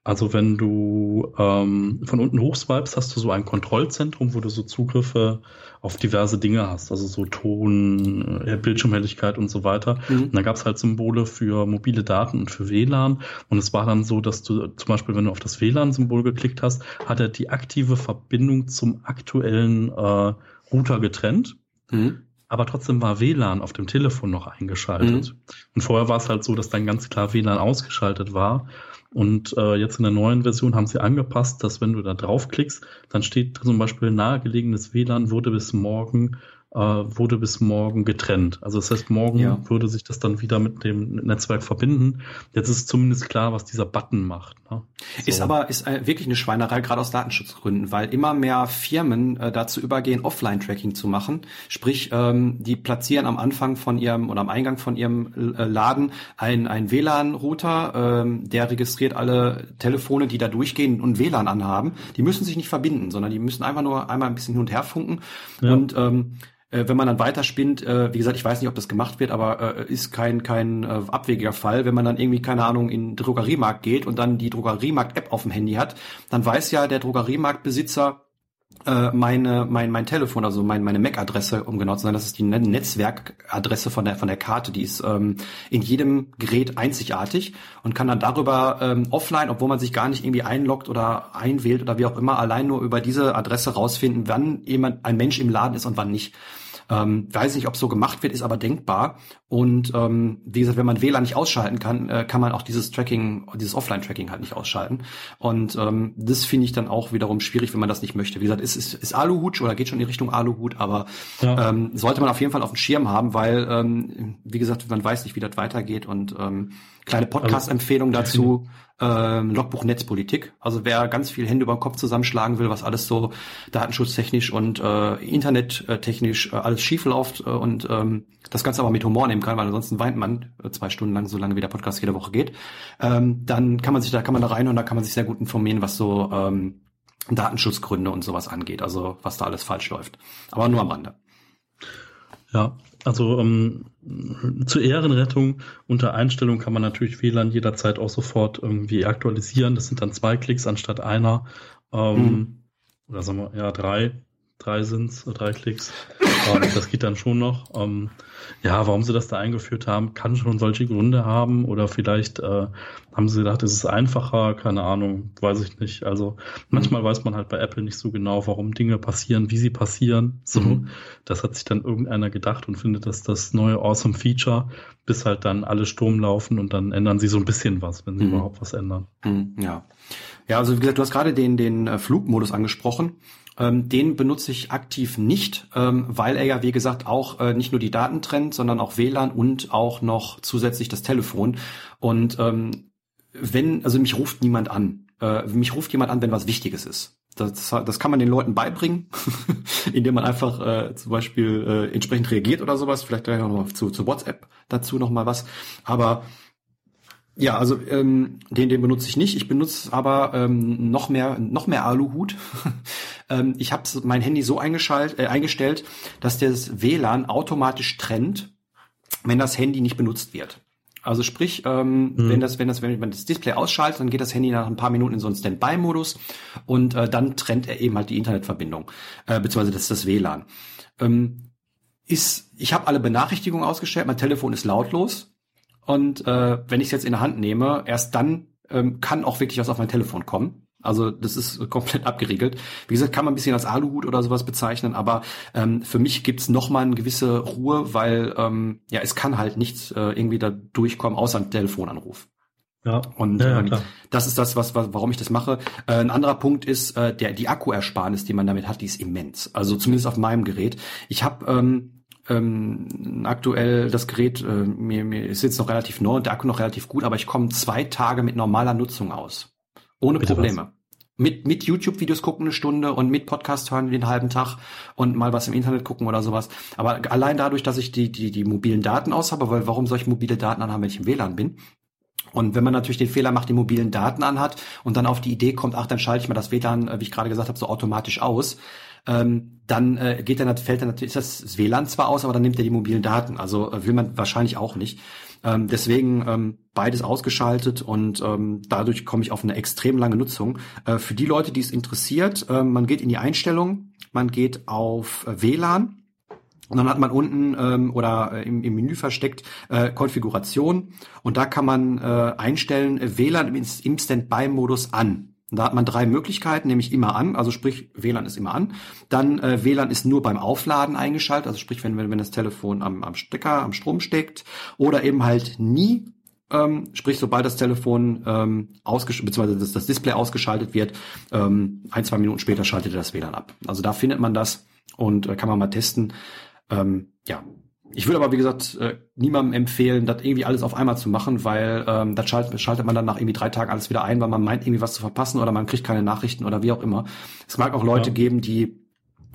also wenn du ähm, von unten hochswipest, hast du so ein Kontrollzentrum, wo du so Zugriffe auf diverse Dinge hast, also so Ton, äh, Bildschirmhelligkeit und so weiter. Mhm. Und da gab es halt Symbole für mobile Daten und für WLAN. Und es war dann so, dass du zum Beispiel, wenn du auf das WLAN-Symbol geklickt hast, hat er die aktive Verbindung zum aktuellen äh, Router getrennt. Mhm aber trotzdem war WLAN auf dem Telefon noch eingeschaltet. Mhm. Und vorher war es halt so, dass dann ganz klar WLAN ausgeschaltet war. Und äh, jetzt in der neuen Version haben sie angepasst, dass wenn du da draufklickst, dann steht zum Beispiel nahegelegenes WLAN wurde bis morgen wurde bis morgen getrennt. Also das heißt, morgen ja. würde sich das dann wieder mit dem Netzwerk verbinden. Jetzt ist zumindest klar, was dieser Button macht. Ne?
So. Ist aber ist äh, wirklich eine Schweinerei, gerade aus Datenschutzgründen, weil immer mehr Firmen äh, dazu übergehen, Offline-Tracking zu machen. Sprich, ähm, die platzieren am Anfang von ihrem oder am Eingang von ihrem äh, Laden ein, ein WLAN-Router, ähm, der registriert alle Telefone, die da durchgehen und WLAN anhaben. Die müssen sich nicht verbinden, sondern die müssen einfach nur einmal ein bisschen hin und her funken ja. und ähm, äh, wenn man dann weiterspinnt, äh, wie gesagt, ich weiß nicht, ob das gemacht wird, aber äh, ist kein kein äh, abwegiger Fall. Wenn man dann irgendwie keine Ahnung in den Drogeriemarkt geht und dann die Drogeriemarkt-App auf dem Handy hat, dann weiß ja der Drogeriemarktbesitzer äh, meine mein mein Telefon, also mein, meine MAC-Adresse, um genau zu sein, das ist die Netzwerkadresse von der von der Karte, die ist ähm, in jedem Gerät einzigartig und kann dann darüber ähm, offline, obwohl man sich gar nicht irgendwie einloggt oder einwählt oder wie auch immer, allein nur über diese Adresse rausfinden, wann jemand ein Mensch im Laden ist und wann nicht. Ähm, weiß nicht, ob so gemacht wird, ist aber denkbar. Und ähm, wie gesagt, wenn man WLAN nicht ausschalten kann, äh, kann man auch dieses Tracking, dieses Offline-Tracking halt nicht ausschalten. Und ähm, das finde ich dann auch wiederum schwierig, wenn man das nicht möchte. Wie gesagt, ist, ist, ist Aluhut oder geht schon in die Richtung Aluhut, aber ja. ähm, sollte man auf jeden Fall auf dem Schirm haben, weil, ähm, wie gesagt, man weiß nicht, wie das weitergeht. Und ähm, kleine also, Podcast-Empfehlung dazu ähm, Logbuch Netzpolitik. Also wer ganz viel Hände über den Kopf zusammenschlagen will, was alles so datenschutztechnisch und äh, internettechnisch äh, alles schief läuft äh, und ähm, das Ganze aber mit Humor nehmen kann, weil ansonsten weint man äh, zwei Stunden lang, so lange wie der Podcast jede Woche geht, ähm, dann kann man sich da kann man da rein und da kann man sich sehr gut informieren, was so ähm, Datenschutzgründe und sowas angeht, also was da alles falsch läuft. Aber nur am Rande.
Ja, also ähm, zur Ehrenrettung unter Einstellung kann man natürlich WLAN jederzeit auch sofort irgendwie aktualisieren. Das sind dann zwei Klicks anstatt einer. Ähm, mhm. Oder sagen wir, ja, drei. Drei sind's, drei Klicks. ähm, das geht dann schon noch. Ähm, ja, warum sie das da eingeführt haben, kann schon solche Gründe haben oder vielleicht äh, haben sie gedacht, es ist einfacher, keine Ahnung, weiß ich nicht. Also manchmal weiß man halt bei Apple nicht so genau, warum Dinge passieren, wie sie passieren. So, mhm. das hat sich dann irgendeiner gedacht und findet das das neue awesome Feature, bis halt dann alle Sturm laufen und dann ändern sie so ein bisschen was, wenn sie mhm. überhaupt was ändern.
Mhm, ja. Ja, also wie gesagt, du hast gerade den, den äh, Flugmodus angesprochen. Ähm, den benutze ich aktiv nicht, ähm, weil er ja, wie gesagt, auch äh, nicht nur die Daten trennt, sondern auch WLAN und auch noch zusätzlich das Telefon. Und ähm, wenn, also mich ruft niemand an. Äh, mich ruft jemand an, wenn was Wichtiges ist. Das, das kann man den Leuten beibringen, indem man einfach äh, zum Beispiel äh, entsprechend reagiert oder sowas. Vielleicht gleich noch zu, zu WhatsApp dazu noch mal was. Aber ja, also ähm, den, den benutze ich nicht. Ich benutze aber ähm, noch mehr noch mehr Aluhut. ähm, ich habe mein Handy so eingeschalt, äh, eingestellt, dass das WLAN automatisch trennt, wenn das Handy nicht benutzt wird. Also sprich, ähm, mhm. wenn das, wenn das, wenn man das Display ausschaltet, dann geht das Handy nach ein paar Minuten in so einen Standby-Modus und äh, dann trennt er eben halt die Internetverbindung, äh, beziehungsweise das ist das WLAN. Ähm, ist, ich habe alle Benachrichtigungen ausgestellt, mein Telefon ist lautlos und äh, wenn ich es jetzt in der Hand nehme, erst dann ähm, kann auch wirklich was auf mein Telefon kommen. Also das ist komplett abgeriegelt. Wie gesagt, kann man ein bisschen als Aluhut oder sowas bezeichnen, aber ähm, für mich gibt's noch mal eine gewisse Ruhe, weil ähm, ja es kann halt nichts äh, irgendwie da durchkommen, außer ein Telefonanruf. Ja. Und ja, ähm, das ist das, was, was, warum ich das mache. Äh, ein anderer Punkt ist, äh, der, die Akkuersparnis, die man damit hat, die ist immens. Also zumindest auf meinem Gerät. Ich habe ähm, ähm, aktuell das Gerät, äh, mir, mir ist jetzt noch relativ neu und der Akku noch relativ gut, aber ich komme zwei Tage mit normaler Nutzung aus. Ohne Bitte Probleme. Was? Mit, mit YouTube-Videos gucken eine Stunde und mit Podcast hören den halben Tag und mal was im Internet gucken oder sowas. Aber allein dadurch, dass ich die, die, die mobilen Daten aus habe, weil warum soll ich mobile Daten anhaben, wenn ich im WLAN bin? Und wenn man natürlich den Fehler macht, die mobilen Daten anhat und dann auf die Idee kommt, ach, dann schalte ich mal das WLAN, äh, wie ich gerade gesagt habe, so automatisch aus, ähm, dann äh, geht dann, fällt dann natürlich ist das WLAN zwar aus, aber dann nimmt er die mobilen Daten. Also äh, will man wahrscheinlich auch nicht. Ähm, deswegen ähm, beides ausgeschaltet und ähm, dadurch komme ich auf eine extrem lange Nutzung. Äh, für die Leute, die es interessiert, äh, man geht in die Einstellung, man geht auf äh, WLAN. Und dann hat man unten ähm, oder äh, im, im Menü versteckt äh, Konfiguration und da kann man äh, einstellen äh, WLAN im Standby-Modus an. Da hat man drei Möglichkeiten, nämlich immer an, also sprich WLAN ist immer an. Dann äh, WLAN ist nur beim Aufladen eingeschaltet, also sprich wenn, wenn, wenn das Telefon am, am Stecker, am Strom steckt. Oder eben halt nie, ähm, sprich sobald das Telefon ähm, ausgeschaltet, beziehungsweise das, das Display ausgeschaltet wird, ähm, ein, zwei Minuten später schaltet er das WLAN ab. Also da findet man das und äh, kann man mal testen. Ähm, ja, ich würde aber, wie gesagt, äh, niemandem empfehlen, das irgendwie alles auf einmal zu machen, weil ähm, das schaltet, schaltet man dann nach irgendwie drei Tagen alles wieder ein, weil man meint, irgendwie was zu verpassen oder man kriegt keine Nachrichten oder wie auch immer. Es mag auch Leute ja. geben, die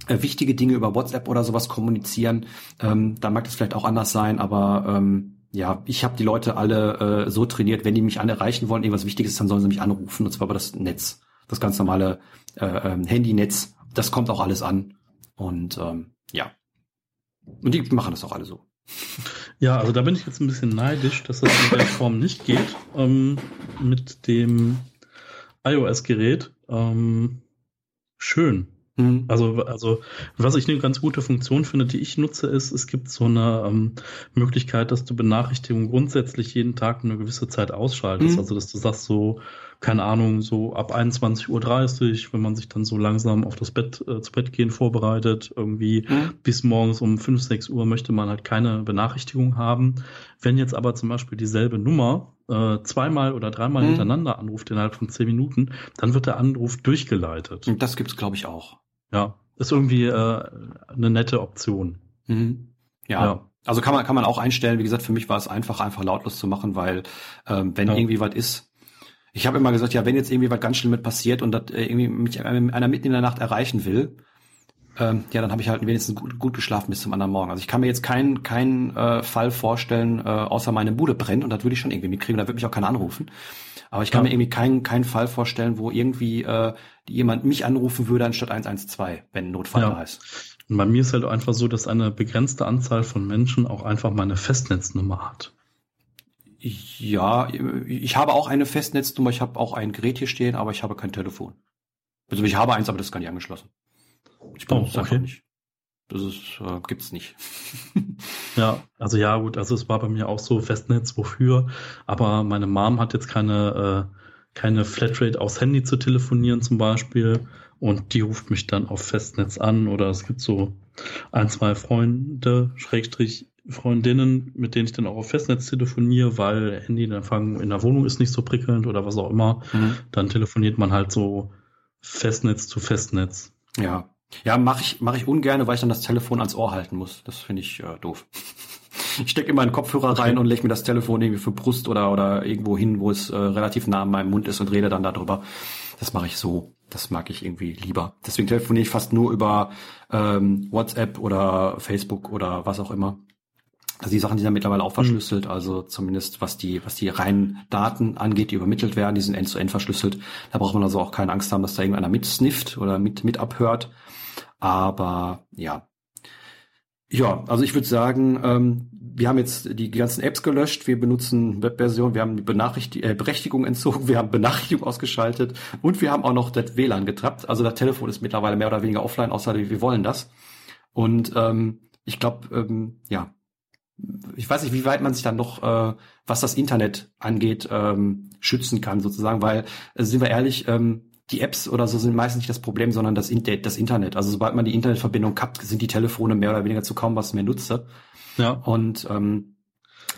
äh, wichtige Dinge über WhatsApp oder sowas kommunizieren. Ähm, da mag das vielleicht auch anders sein, aber ähm, ja, ich habe die Leute alle äh, so trainiert, wenn die mich alle erreichen wollen, irgendwas Wichtiges, dann sollen sie mich anrufen, und zwar über das Netz, das ganz normale äh, ähm, Handynetz. Das kommt auch alles an. Und ähm, und die machen das auch alle so.
Ja, also da bin ich jetzt ein bisschen neidisch, dass das in der Form nicht geht ähm, mit dem iOS-Gerät. Ähm, schön. Mhm. Also, also, was ich eine ganz gute Funktion finde, die ich nutze, ist, es gibt so eine ähm, Möglichkeit, dass du Benachrichtigungen grundsätzlich jeden Tag eine gewisse Zeit ausschaltest. Mhm. Also, dass du sagst so, keine Ahnung, so ab 21.30 Uhr, wenn man sich dann so langsam auf das Bett, äh, zu Bett gehen vorbereitet, irgendwie mhm. bis morgens um 5, 6 Uhr möchte man halt keine Benachrichtigung haben. Wenn jetzt aber zum Beispiel dieselbe Nummer äh, zweimal oder dreimal mhm. hintereinander anruft innerhalb von 10 Minuten, dann wird der Anruf durchgeleitet.
Und das gibt's, glaube ich, auch.
Ja, ist irgendwie äh, eine nette Option.
Mhm. Ja. ja. Also kann man kann man auch einstellen. Wie gesagt, für mich war es einfach einfach lautlos zu machen, weil ähm, wenn ja. irgendwie was ist, ich habe immer gesagt, ja, wenn jetzt irgendwie was ganz Schlimmes passiert und das äh, irgendwie mich einer mitten in der Nacht erreichen will, ähm, ja, dann habe ich halt wenigstens gut, gut, geschlafen bis zum anderen Morgen. Also ich kann mir jetzt keinen keinen äh, Fall vorstellen, äh, außer meine Bude brennt und das würde ich schon irgendwie mitkriegen, da würde mich auch keiner anrufen. Aber ich kann ja. mir irgendwie keinen keinen Fall vorstellen, wo irgendwie äh, jemand mich anrufen würde anstatt 112, wenn Notfall ja. da ist.
Und bei mir ist halt einfach so, dass eine begrenzte Anzahl von Menschen auch einfach meine Festnetznummer hat.
Ja, ich habe auch eine Festnetznummer, ich habe auch ein Gerät hier stehen, aber ich habe kein Telefon. Also ich habe eins, aber das ist gar nicht angeschlossen.
Ich benutze oh, okay. einfach nicht.
Das ist, äh, gibt's nicht.
ja, also ja, gut, also es war bei mir auch so Festnetz, wofür, aber meine Mom hat jetzt keine, äh, keine Flatrate aufs Handy zu telefonieren zum Beispiel und die ruft mich dann auf Festnetz an oder es gibt so ein, zwei Freunde, Schrägstrich Freundinnen, mit denen ich dann auch auf Festnetz telefoniere, weil Handyempfang in der Wohnung ist nicht so prickelnd oder was auch immer. Mhm. Dann telefoniert man halt so Festnetz zu Festnetz.
Ja, ja, mache ich, mach ich ungern, weil ich dann das Telefon ans Ohr halten muss. Das finde ich äh, doof. Ich stecke immer einen Kopfhörer okay. rein und lege mir das Telefon irgendwie für Brust oder, oder irgendwo hin, wo es äh, relativ nah an meinem Mund ist und rede dann darüber. Das mache ich so. Das mag ich irgendwie lieber. Deswegen telefoniere ich fast nur über ähm, WhatsApp oder Facebook oder was auch immer. Also die Sachen, die sind mittlerweile auch mhm. verschlüsselt, also zumindest was die, was die reinen Daten angeht, die übermittelt werden, die sind end-zu-end -end verschlüsselt. Da braucht man also auch keine Angst haben, dass da irgendeiner mitsnifft oder mit, mit abhört. Aber ja. Ja, also ich würde sagen, ähm, wir haben jetzt die ganzen Apps gelöscht, wir benutzen Webversion, wir haben die Benachrichtig äh, Berechtigung entzogen, wir haben Benachrichtigung ausgeschaltet und wir haben auch noch das WLAN getrappt. Also das Telefon ist mittlerweile mehr oder weniger offline, außer wir wollen das. Und ähm, ich glaube, ähm, ja, ich weiß nicht, wie weit man sich dann noch, äh, was das Internet angeht, ähm, schützen kann sozusagen, weil, äh, sind wir ehrlich, ähm, die Apps oder so sind meistens nicht das Problem, sondern das, das Internet. Also sobald man die Internetverbindung kappt, sind die Telefone mehr oder weniger zu kaum was mehr nutze. Ja. Und ähm,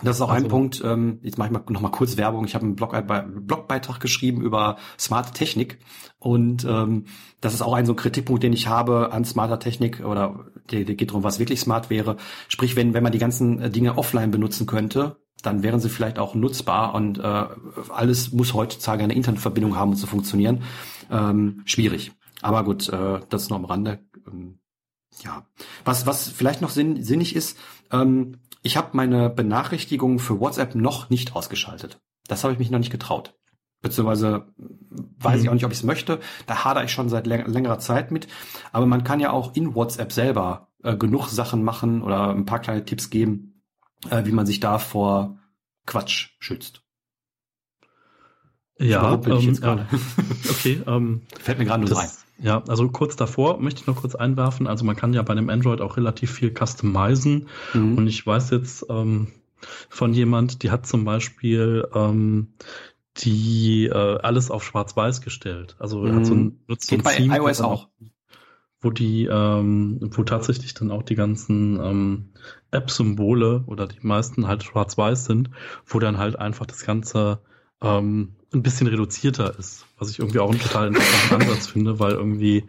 das ist auch also, ein Punkt, ähm, jetzt mache ich mal noch mal kurz Werbung. Ich habe einen Blogbeitrag geschrieben über smarte Technik und ähm, das ist auch ein so ein Kritikpunkt, den ich habe an smarter Technik oder der, der geht darum, was wirklich smart wäre. Sprich, wenn, wenn man die ganzen äh, Dinge offline benutzen könnte, dann wären sie vielleicht auch nutzbar und äh, alles muss heutzutage eine Internetverbindung haben, um zu funktionieren. Ähm, schwierig. Aber gut, äh, das ist noch am Rande. Ähm, ja, was was vielleicht noch sinn, sinnig ist, ähm, ich habe meine Benachrichtigungen für WhatsApp noch nicht ausgeschaltet. Das habe ich mich noch nicht getraut. Beziehungsweise weiß mhm. ich auch nicht, ob ich es möchte. Da hadere ich schon seit läng längerer Zeit mit. Aber man kann ja auch in WhatsApp selber äh, genug Sachen machen oder ein paar kleine Tipps geben, äh, wie man sich da vor Quatsch schützt.
Ja, ähm, ich jetzt gerade. okay. Ähm,
Fällt mir gerade nur rein.
Ja, also kurz davor möchte ich noch kurz einwerfen. Also man kann ja bei einem Android auch relativ viel customizen. Mhm. Und ich weiß jetzt ähm, von jemand, die hat zum Beispiel ähm, die äh, alles auf Schwarz-Weiß gestellt. Also mhm. hat so ein,
nutzt Geht so ein bei Theme, iOS auch.
Wo die, ähm, wo tatsächlich dann auch die ganzen ähm, App-Symbole oder die meisten halt schwarz-weiß sind, wo dann halt einfach das Ganze ähm, ein bisschen reduzierter ist, was ich irgendwie auch einen total interessanten Ansatz finde, weil irgendwie,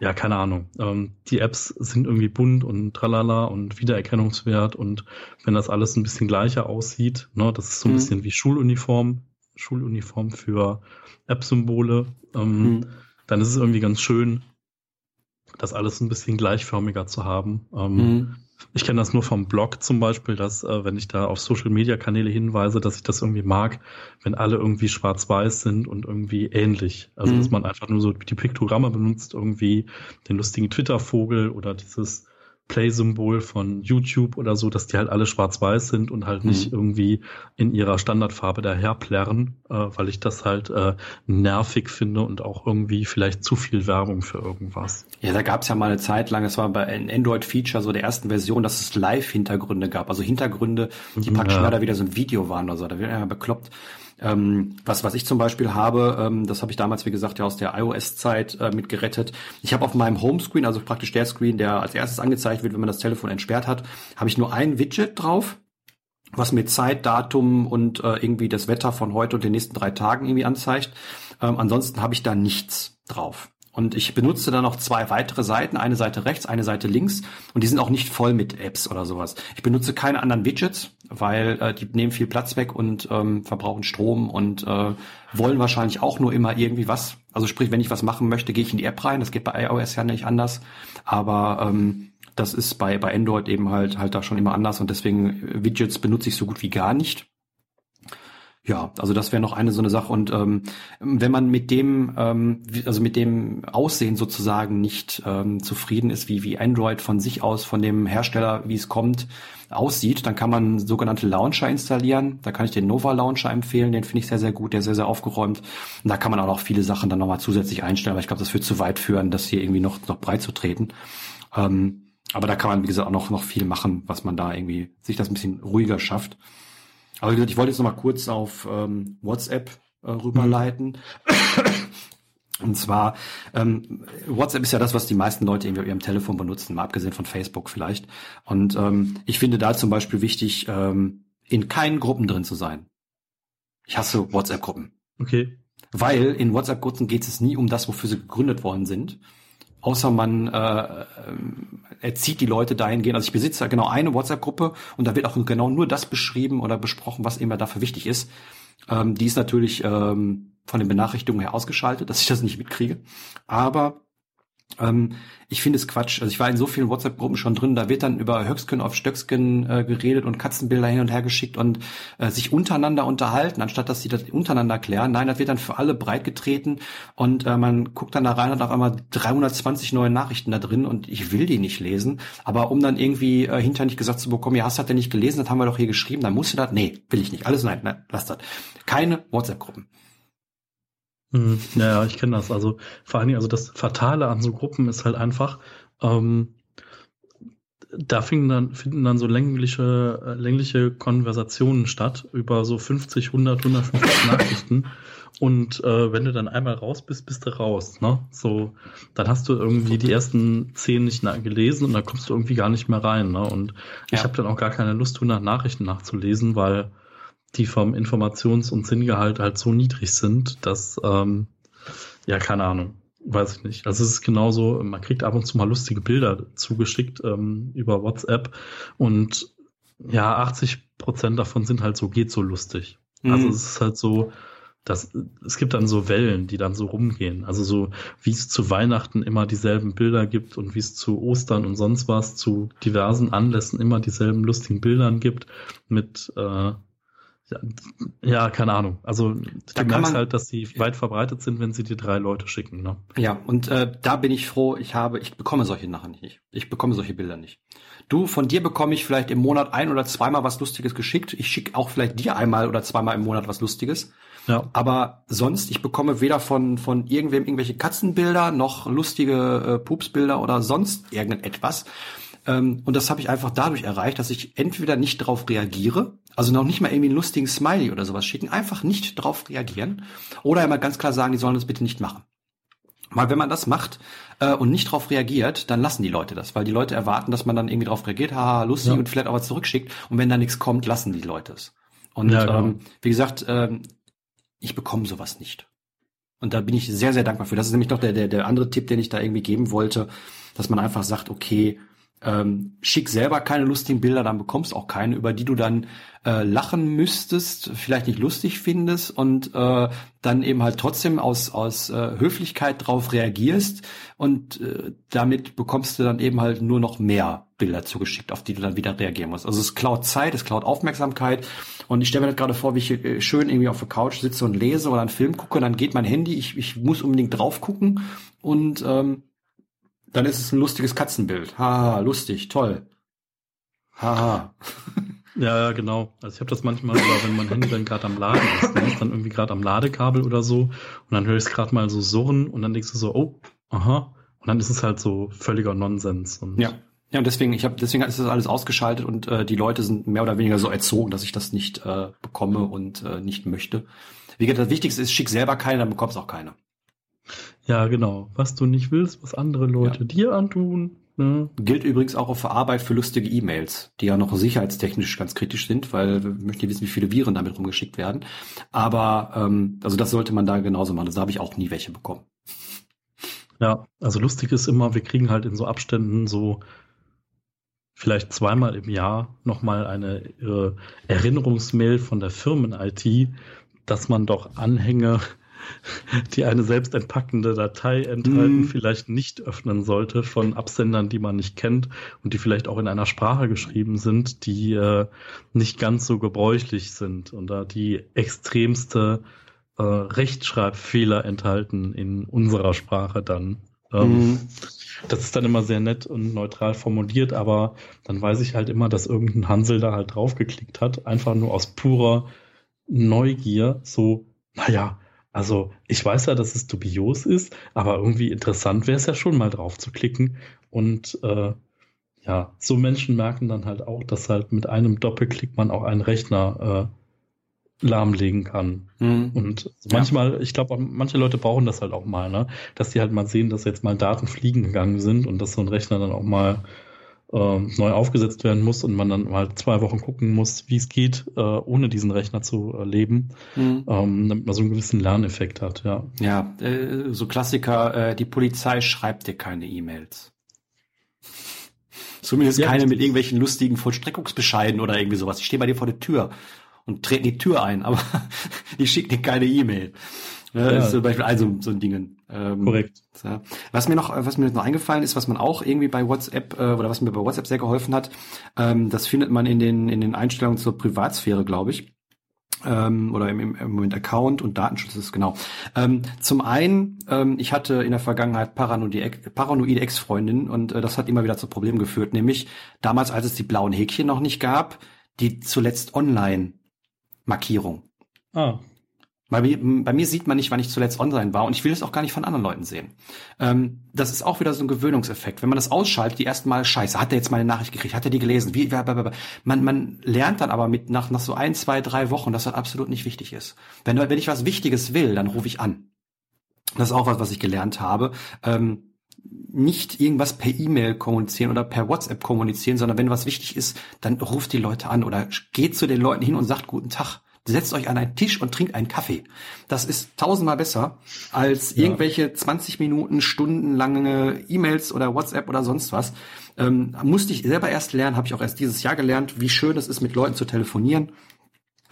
ja, keine Ahnung, ähm, die Apps sind irgendwie bunt und tralala und Wiedererkennungswert und wenn das alles ein bisschen gleicher aussieht, ne, das ist so ein mhm. bisschen wie Schuluniform, Schuluniform für App-Symbole, ähm, mhm. dann ist es irgendwie ganz schön, das alles ein bisschen gleichförmiger zu haben. Ähm, mhm. Ich kenne das nur vom Blog zum Beispiel, dass äh, wenn ich da auf Social Media Kanäle hinweise, dass ich das irgendwie mag, wenn alle irgendwie schwarz-weiß sind und irgendwie ähnlich. Also mhm. dass man einfach nur so die Piktogramme benutzt, irgendwie den lustigen Twitter-Vogel oder dieses Play-Symbol von YouTube oder so, dass die halt alle schwarz-weiß sind und halt nicht mhm. irgendwie in ihrer Standardfarbe daherplärren, äh, weil ich das halt äh, nervig finde und auch irgendwie vielleicht zu viel Werbung für irgendwas.
Ja, da gab es ja mal eine Zeit lang, es war bei Android-Feature so der ersten Version, dass es Live-Hintergründe gab, also Hintergründe, die praktisch ja. mehr oder wieder so ein Video waren oder so, da wird ja bekloppt. Ähm, was, was ich zum Beispiel habe, ähm, das habe ich damals, wie gesagt, ja aus der iOS-Zeit äh, mit gerettet. Ich habe auf meinem Homescreen, also praktisch der Screen, der als erstes angezeigt wird, wenn man das Telefon entsperrt hat, habe ich nur ein Widget drauf, was mir Zeit, Datum und äh, irgendwie das Wetter von heute und den nächsten drei Tagen irgendwie anzeigt. Ähm, ansonsten habe ich da nichts drauf. Und ich benutze dann noch zwei weitere Seiten, eine Seite rechts, eine Seite links. Und die sind auch nicht voll mit Apps oder sowas. Ich benutze keine anderen Widgets, weil äh, die nehmen viel Platz weg und ähm, verbrauchen Strom und äh, wollen wahrscheinlich auch nur immer irgendwie was. Also sprich, wenn ich was machen möchte, gehe ich in die App rein. Das geht bei iOS ja nicht anders. Aber ähm, das ist bei, bei Android eben halt halt da schon immer anders und deswegen äh, Widgets benutze ich so gut wie gar nicht. Ja, also das wäre noch eine so eine Sache. Und ähm, wenn man mit dem, ähm, also mit dem Aussehen sozusagen nicht ähm, zufrieden ist, wie, wie Android von sich aus, von dem Hersteller, wie es kommt, aussieht, dann kann man sogenannte Launcher installieren. Da kann ich den Nova Launcher empfehlen, den finde ich sehr, sehr gut, der ist sehr, sehr aufgeräumt. Und da kann man auch noch viele Sachen dann nochmal zusätzlich einstellen, aber ich glaube, das wird zu weit führen, das hier irgendwie noch, noch breit zu treten. Ähm, aber da kann man, wie gesagt, auch noch, noch viel machen, was man da irgendwie sich das ein bisschen ruhiger schafft. Aber wie gesagt, ich wollte jetzt noch mal kurz auf ähm, WhatsApp äh, rüberleiten. Und zwar, ähm, WhatsApp ist ja das, was die meisten Leute irgendwie auf ihrem Telefon benutzen, mal abgesehen von Facebook vielleicht. Und ähm, ich finde da zum Beispiel wichtig, ähm, in keinen Gruppen drin zu sein. Ich hasse WhatsApp-Gruppen.
Okay.
Weil in WhatsApp-Gruppen geht es nie um das, wofür sie gegründet worden sind. Außer man äh, erzieht die Leute dahingehend. Also ich besitze genau eine WhatsApp-Gruppe und da wird auch genau nur das beschrieben oder besprochen, was immer dafür wichtig ist. Ähm, die ist natürlich ähm, von den Benachrichtigungen her ausgeschaltet, dass ich das nicht mitkriege. Aber ähm, ich finde es Quatsch. Also ich war in so vielen WhatsApp-Gruppen schon drin, da wird dann über Höchsken auf Stöcksken äh, geredet und Katzenbilder hin und her geschickt und äh, sich untereinander unterhalten, anstatt dass sie das untereinander klären. Nein, das wird dann für alle breit getreten und äh, man guckt dann da rein und auf einmal 320 neue Nachrichten da drin und ich will die nicht lesen. Aber um dann irgendwie äh, hinterher nicht gesagt zu bekommen, ja, hast du das denn nicht gelesen, das haben wir doch hier geschrieben, dann musst du das, nee, will ich nicht. Alles nein, nein lass das. Keine WhatsApp-Gruppen.
Mhm. Ja, ich kenne das. Also vor allen Dingen, also das Fatale an so Gruppen ist halt einfach, ähm, da finden dann, finden dann so längliche, äh, längliche Konversationen statt über so 50, 100, 150 Nachrichten. Und äh, wenn du dann einmal raus bist, bist du raus. Ne? So, dann hast du irgendwie die ersten zehn nicht gelesen und dann kommst du irgendwie gar nicht mehr rein. Ne? Und ja. ich habe dann auch gar keine Lust, 100 Nachrichten nachzulesen, weil die vom Informations- und Sinngehalt halt so niedrig sind, dass, ähm, ja, keine Ahnung, weiß ich nicht. Also es ist genauso, man kriegt ab und zu mal lustige Bilder zugeschickt ähm, über WhatsApp und ja, 80 Prozent davon sind halt so, geht so lustig. Mhm. Also es ist halt so, dass es gibt dann so Wellen, die dann so rumgehen. Also so, wie es zu Weihnachten immer dieselben Bilder gibt und wie es zu Ostern und sonst was zu diversen Anlässen immer dieselben lustigen Bildern gibt mit äh, ja, keine Ahnung. Also da du merkst halt, dass sie weit verbreitet sind, wenn sie dir drei Leute schicken. Ne?
Ja, und äh, da bin ich froh, ich habe, ich bekomme solche nachher nicht. Ich bekomme solche Bilder nicht. Du, von dir bekomme ich vielleicht im Monat ein oder zweimal was Lustiges geschickt. Ich schicke auch vielleicht dir einmal oder zweimal im Monat was Lustiges. Ja. Aber sonst, ich bekomme weder von, von irgendwem irgendwelche Katzenbilder noch lustige äh, Pupsbilder oder sonst irgendetwas. Ähm, und das habe ich einfach dadurch erreicht, dass ich entweder nicht darauf reagiere, also noch nicht mal irgendwie einen lustigen Smiley oder sowas schicken, einfach nicht darauf reagieren oder einmal ganz klar sagen, die sollen das bitte nicht machen. Weil wenn man das macht äh, und nicht darauf reagiert, dann lassen die Leute das, weil die Leute erwarten, dass man dann irgendwie darauf reagiert, haha, lustig ja. und vielleicht auch was zurückschickt. Und wenn da nichts kommt, lassen die Leute es. Und ja, genau. ähm, wie gesagt, ähm, ich bekomme sowas nicht. Und da bin ich sehr, sehr dankbar für. Das ist nämlich doch der, der, der andere Tipp, den ich da irgendwie geben wollte, dass man einfach sagt, okay, ähm, schick selber keine lustigen Bilder, dann bekommst auch keine, über die du dann äh, lachen müsstest, vielleicht nicht lustig findest und äh, dann eben halt trotzdem aus aus äh, Höflichkeit drauf reagierst und äh, damit bekommst du dann eben halt nur noch mehr Bilder zugeschickt, auf die du dann wieder reagieren musst. Also es klaut Zeit, es klaut Aufmerksamkeit und ich stelle mir das gerade vor, wie ich äh, schön irgendwie auf der Couch sitze und lese oder einen Film gucke, dann geht mein Handy, ich, ich muss unbedingt drauf gucken und ähm, dann ist es ein lustiges Katzenbild. Haha, lustig, toll. Haha.
Ja, genau. Also ich habe das manchmal, oder wenn mein Handy dann gerade am Laden ist, dann ist dann irgendwie gerade am Ladekabel oder so und dann höre ich es gerade mal so surren und dann denkst du so, oh, aha. Und dann ist es halt so völliger Nonsens. Und
ja. Ja, und deswegen, ich habe deswegen ist das alles ausgeschaltet und äh, die Leute sind mehr oder weniger so erzogen, dass ich das nicht äh, bekomme und äh, nicht möchte. Wie gesagt, das Wichtigste ist, schick selber keine, dann bekommst auch keine.
Ja, genau. Was du nicht willst, was andere Leute ja. dir antun. Ne?
Gilt übrigens auch auf Arbeit für lustige E-Mails, die ja noch sicherheitstechnisch ganz kritisch sind, weil wir möchten wissen, wie viele Viren damit rumgeschickt werden. Aber ähm, also das sollte man da genauso machen. Also da habe ich auch nie welche bekommen.
Ja, also lustig ist immer, wir kriegen halt in so Abständen so vielleicht zweimal im Jahr nochmal eine äh, Erinnerungsmail von der Firmen-IT, dass man doch Anhänge die eine selbst entpackende Datei enthalten, mm. vielleicht nicht öffnen sollte von Absendern, die man nicht kennt und die vielleicht auch in einer Sprache geschrieben sind, die äh, nicht ganz so gebräuchlich sind und da die extremste äh, Rechtschreibfehler enthalten in unserer Sprache dann. Ähm, mm. Das ist dann immer sehr nett und neutral formuliert, aber dann weiß ich halt immer, dass irgendein Hansel da halt draufgeklickt hat, einfach nur aus purer Neugier, so, naja, also ich weiß ja, dass es dubios ist, aber irgendwie interessant wäre es ja schon mal drauf zu klicken und äh, ja, so Menschen merken dann halt auch, dass halt mit einem Doppelklick man auch einen Rechner äh, lahmlegen kann. Mhm. Und manchmal, ja. ich glaube, manche Leute brauchen das halt auch mal, ne? Dass die halt mal sehen, dass jetzt mal Daten fliegen gegangen sind und dass so ein Rechner dann auch mal äh, neu aufgesetzt werden muss und man dann mal zwei Wochen gucken muss, wie es geht, äh, ohne diesen Rechner zu äh, leben, mhm. ähm, damit man so einen gewissen Lerneffekt hat, ja.
Ja, äh, so Klassiker, äh, die Polizei schreibt dir keine E-Mails. Zumindest ja, keine mit irgendwelchen lustigen Vollstreckungsbescheiden oder irgendwie sowas. Ich stehe bei dir vor der Tür und trete die Tür ein, aber die schickt dir keine E-Mail. Ja, Das ist zum Beispiel also so ein Ding.
Ähm, Korrekt.
Ja. Was mir noch, was mir noch eingefallen ist, was man auch irgendwie bei WhatsApp äh, oder was mir bei WhatsApp sehr geholfen hat, ähm, das findet man in den in den Einstellungen zur Privatsphäre, glaube ich ähm, oder im, im Moment Account und Datenschutz ist genau. Ähm, zum einen, ähm, ich hatte in der Vergangenheit paranoide, paranoide Ex-Freundin und äh, das hat immer wieder zu Problemen geführt, nämlich damals, als es die blauen Häkchen noch nicht gab, die zuletzt Online-Markierung. Ah. Bei mir, bei mir sieht man nicht, wann ich zuletzt online war und ich will es auch gar nicht von anderen Leuten sehen. Ähm, das ist auch wieder so ein Gewöhnungseffekt. Wenn man das ausschaltet, die ersten Mal Scheiße, hat er jetzt meine Nachricht gekriegt, hat er die gelesen? Wie, man, man lernt dann aber mit nach, nach so ein, zwei, drei Wochen, dass das absolut nicht wichtig ist. Wenn, wenn ich was Wichtiges will, dann rufe ich an. Das ist auch was, was ich gelernt habe. Ähm, nicht irgendwas per E-Mail kommunizieren oder per WhatsApp kommunizieren, sondern wenn was wichtig ist, dann ruft die Leute an oder geht zu den Leuten hin und sagt guten Tag setzt euch an einen Tisch und trinkt einen Kaffee. Das ist tausendmal besser als ja. irgendwelche 20 Minuten, stundenlange E-Mails oder WhatsApp oder sonst was. Ähm, musste ich selber erst lernen, habe ich auch erst dieses Jahr gelernt, wie schön es ist, mit Leuten zu telefonieren.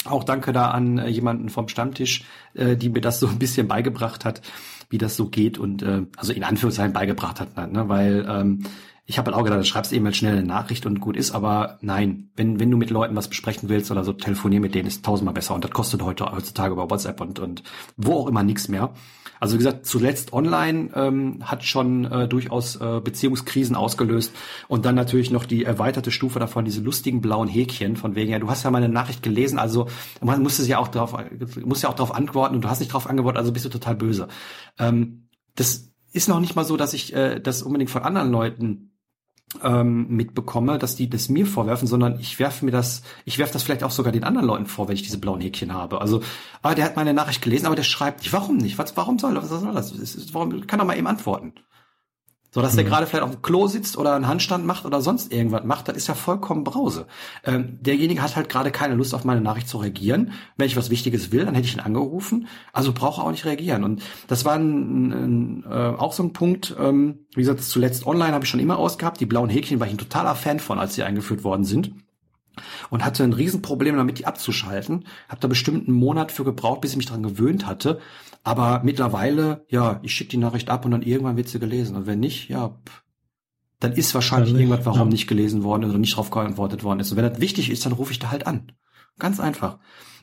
Auch danke da an äh, jemanden vom Stammtisch, äh, die mir das so ein bisschen beigebracht hat, wie das so geht und äh, also in Anführungszeichen beigebracht hat, ne? weil ähm, ich habe halt auch gedacht, du schreibst eben halt schnell eine Nachricht und gut ist, aber nein, wenn, wenn du mit Leuten was besprechen willst oder so, telefonier mit denen ist tausendmal besser und das kostet heute heutzutage über WhatsApp und, und wo auch immer nichts mehr. Also wie gesagt, zuletzt online ähm, hat schon äh, durchaus äh, Beziehungskrisen ausgelöst und dann natürlich noch die erweiterte Stufe davon, diese lustigen blauen Häkchen von wegen, ja, du hast ja meine Nachricht gelesen, also man muss es ja auch darauf, muss ja auch darauf antworten und du hast nicht darauf antwortet, also bist du total böse. Ähm, das ist noch nicht mal so, dass ich äh, das unbedingt von anderen Leuten ähm, mitbekomme, dass die das mir vorwerfen, sondern ich werfe mir das, ich werfe das vielleicht auch sogar den anderen Leuten vor, wenn ich diese blauen Häkchen habe. Also, ah, der hat meine Nachricht gelesen, aber der schreibt nicht. Warum nicht? Was, warum soll, was soll das? Warum kann er mal eben antworten? So, dass mhm. der gerade vielleicht auf dem Klo sitzt oder einen Handstand macht oder sonst irgendwas macht, das ist ja vollkommen Brause. Ähm, derjenige hat halt gerade keine Lust auf meine Nachricht zu reagieren. Wenn ich was Wichtiges will, dann hätte ich ihn angerufen. Also brauche auch nicht reagieren. Und das war ein, ein, äh, auch so ein Punkt, ähm, wie gesagt, zuletzt online habe ich schon immer ausgehabt. Die blauen Häkchen war ich ein totaler Fan von, als sie eingeführt worden sind und hatte ein Riesenproblem damit, die abzuschalten. Hab da bestimmt einen Monat für gebraucht, bis ich mich daran gewöhnt hatte. Aber mittlerweile, ja, ich schicke die Nachricht ab und dann irgendwann wird sie gelesen. Und wenn nicht, ja, dann ist wahrscheinlich irgendwas, warum ja. nicht gelesen worden oder nicht drauf geantwortet worden ist. Und wenn das wichtig ist, dann rufe ich da halt an. Ganz einfach.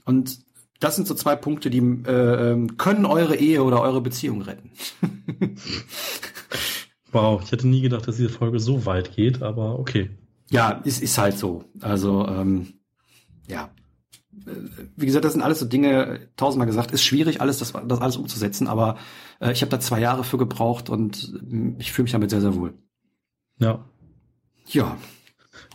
Und das sind so zwei Punkte, die äh, ähm, können eure Ehe oder eure Beziehung retten.
wow, ich hätte nie gedacht, dass diese Folge so weit geht, aber okay.
Ja, ist, ist halt so. Also, ähm, ja wie gesagt, das sind alles so Dinge, tausendmal gesagt, ist schwierig, alles das, das alles umzusetzen, aber äh, ich habe da zwei Jahre für gebraucht und äh, ich fühle mich damit sehr, sehr wohl.
Ja.
Ja.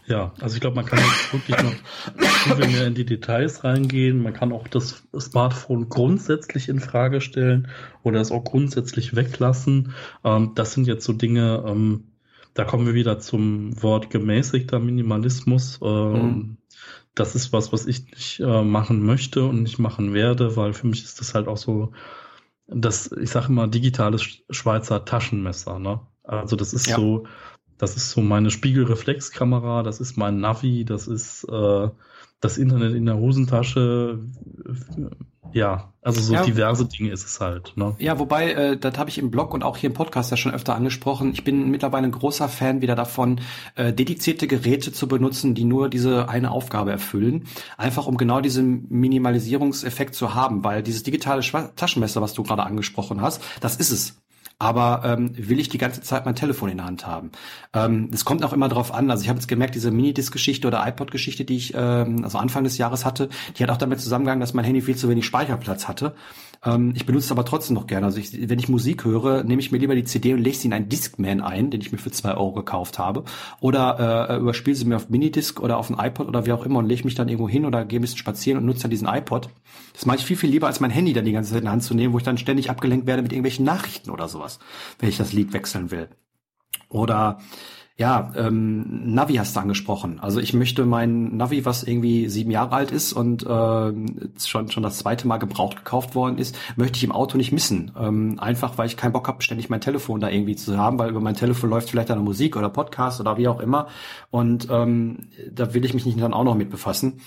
Ja, also ich glaube, man kann jetzt wirklich noch viel mehr in die Details reingehen. Man kann auch das Smartphone grundsätzlich in Frage stellen oder es auch grundsätzlich weglassen. Ähm, das sind jetzt so Dinge, ähm, da kommen wir wieder zum Wort gemäßigter Minimalismus. Ähm, mhm das ist was, was ich nicht äh, machen möchte und nicht machen werde, weil für mich ist das halt auch so, das, ich sage immer, digitales Schweizer Taschenmesser, ne? Also das ist ja. so, das ist so meine Spiegelreflexkamera, das ist mein Navi, das ist äh, das Internet in der Hosentasche, ja, also so ja. diverse Dinge ist es halt. Ne?
Ja, wobei, äh, das habe ich im Blog und auch hier im Podcast ja schon öfter angesprochen. Ich bin mittlerweile ein großer Fan wieder davon, äh, dedizierte Geräte zu benutzen, die nur diese eine Aufgabe erfüllen. Einfach um genau diesen Minimalisierungseffekt zu haben, weil dieses digitale Taschenmesser, was du gerade angesprochen hast, das ist es. Aber ähm, will ich die ganze Zeit mein Telefon in der Hand haben? Ähm, es kommt auch immer drauf an. Also ich habe jetzt gemerkt, diese Minidisc-Geschichte oder iPod-Geschichte, die ich ähm, also Anfang des Jahres hatte, die hat auch damit zusammengegangen, dass mein Handy viel zu wenig Speicherplatz hatte. Ähm, ich benutze es aber trotzdem noch gerne. Also ich, wenn ich Musik höre, nehme ich mir lieber die CD und lege sie in einen Discman ein, den ich mir für zwei Euro gekauft habe. Oder äh, überspiele sie mir auf Minidisc oder auf ein iPod oder wie auch immer und lege mich dann irgendwo hin oder gehe ein bisschen spazieren und nutze dann diesen iPod. Das mache ich viel, viel lieber, als mein Handy dann die ganze Zeit in die Hand zu nehmen, wo ich dann ständig abgelenkt werde mit irgendwelchen Nachrichten oder sowas, wenn ich das Lied wechseln will. Oder ja, ähm, Navi hast du angesprochen. Also ich möchte mein Navi, was irgendwie sieben Jahre alt ist und äh, schon schon das zweite Mal gebraucht gekauft worden ist, möchte ich im Auto nicht missen. Ähm, einfach, weil ich keinen Bock habe, ständig mein Telefon da irgendwie zu haben, weil über mein Telefon läuft vielleicht eine Musik oder Podcast oder wie auch immer. Und ähm, da will ich mich nicht dann auch noch mit befassen.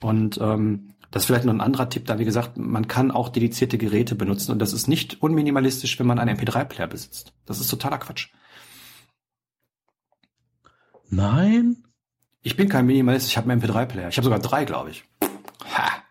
Und ähm, das ist vielleicht noch ein anderer Tipp da. Wie gesagt, man kann auch dedizierte Geräte benutzen und das ist nicht unminimalistisch, wenn man einen MP3-Player besitzt. Das ist totaler Quatsch.
Nein?
Ich bin kein Minimalist, ich habe einen MP3-Player. Ich habe sogar drei, glaube ich. Ha.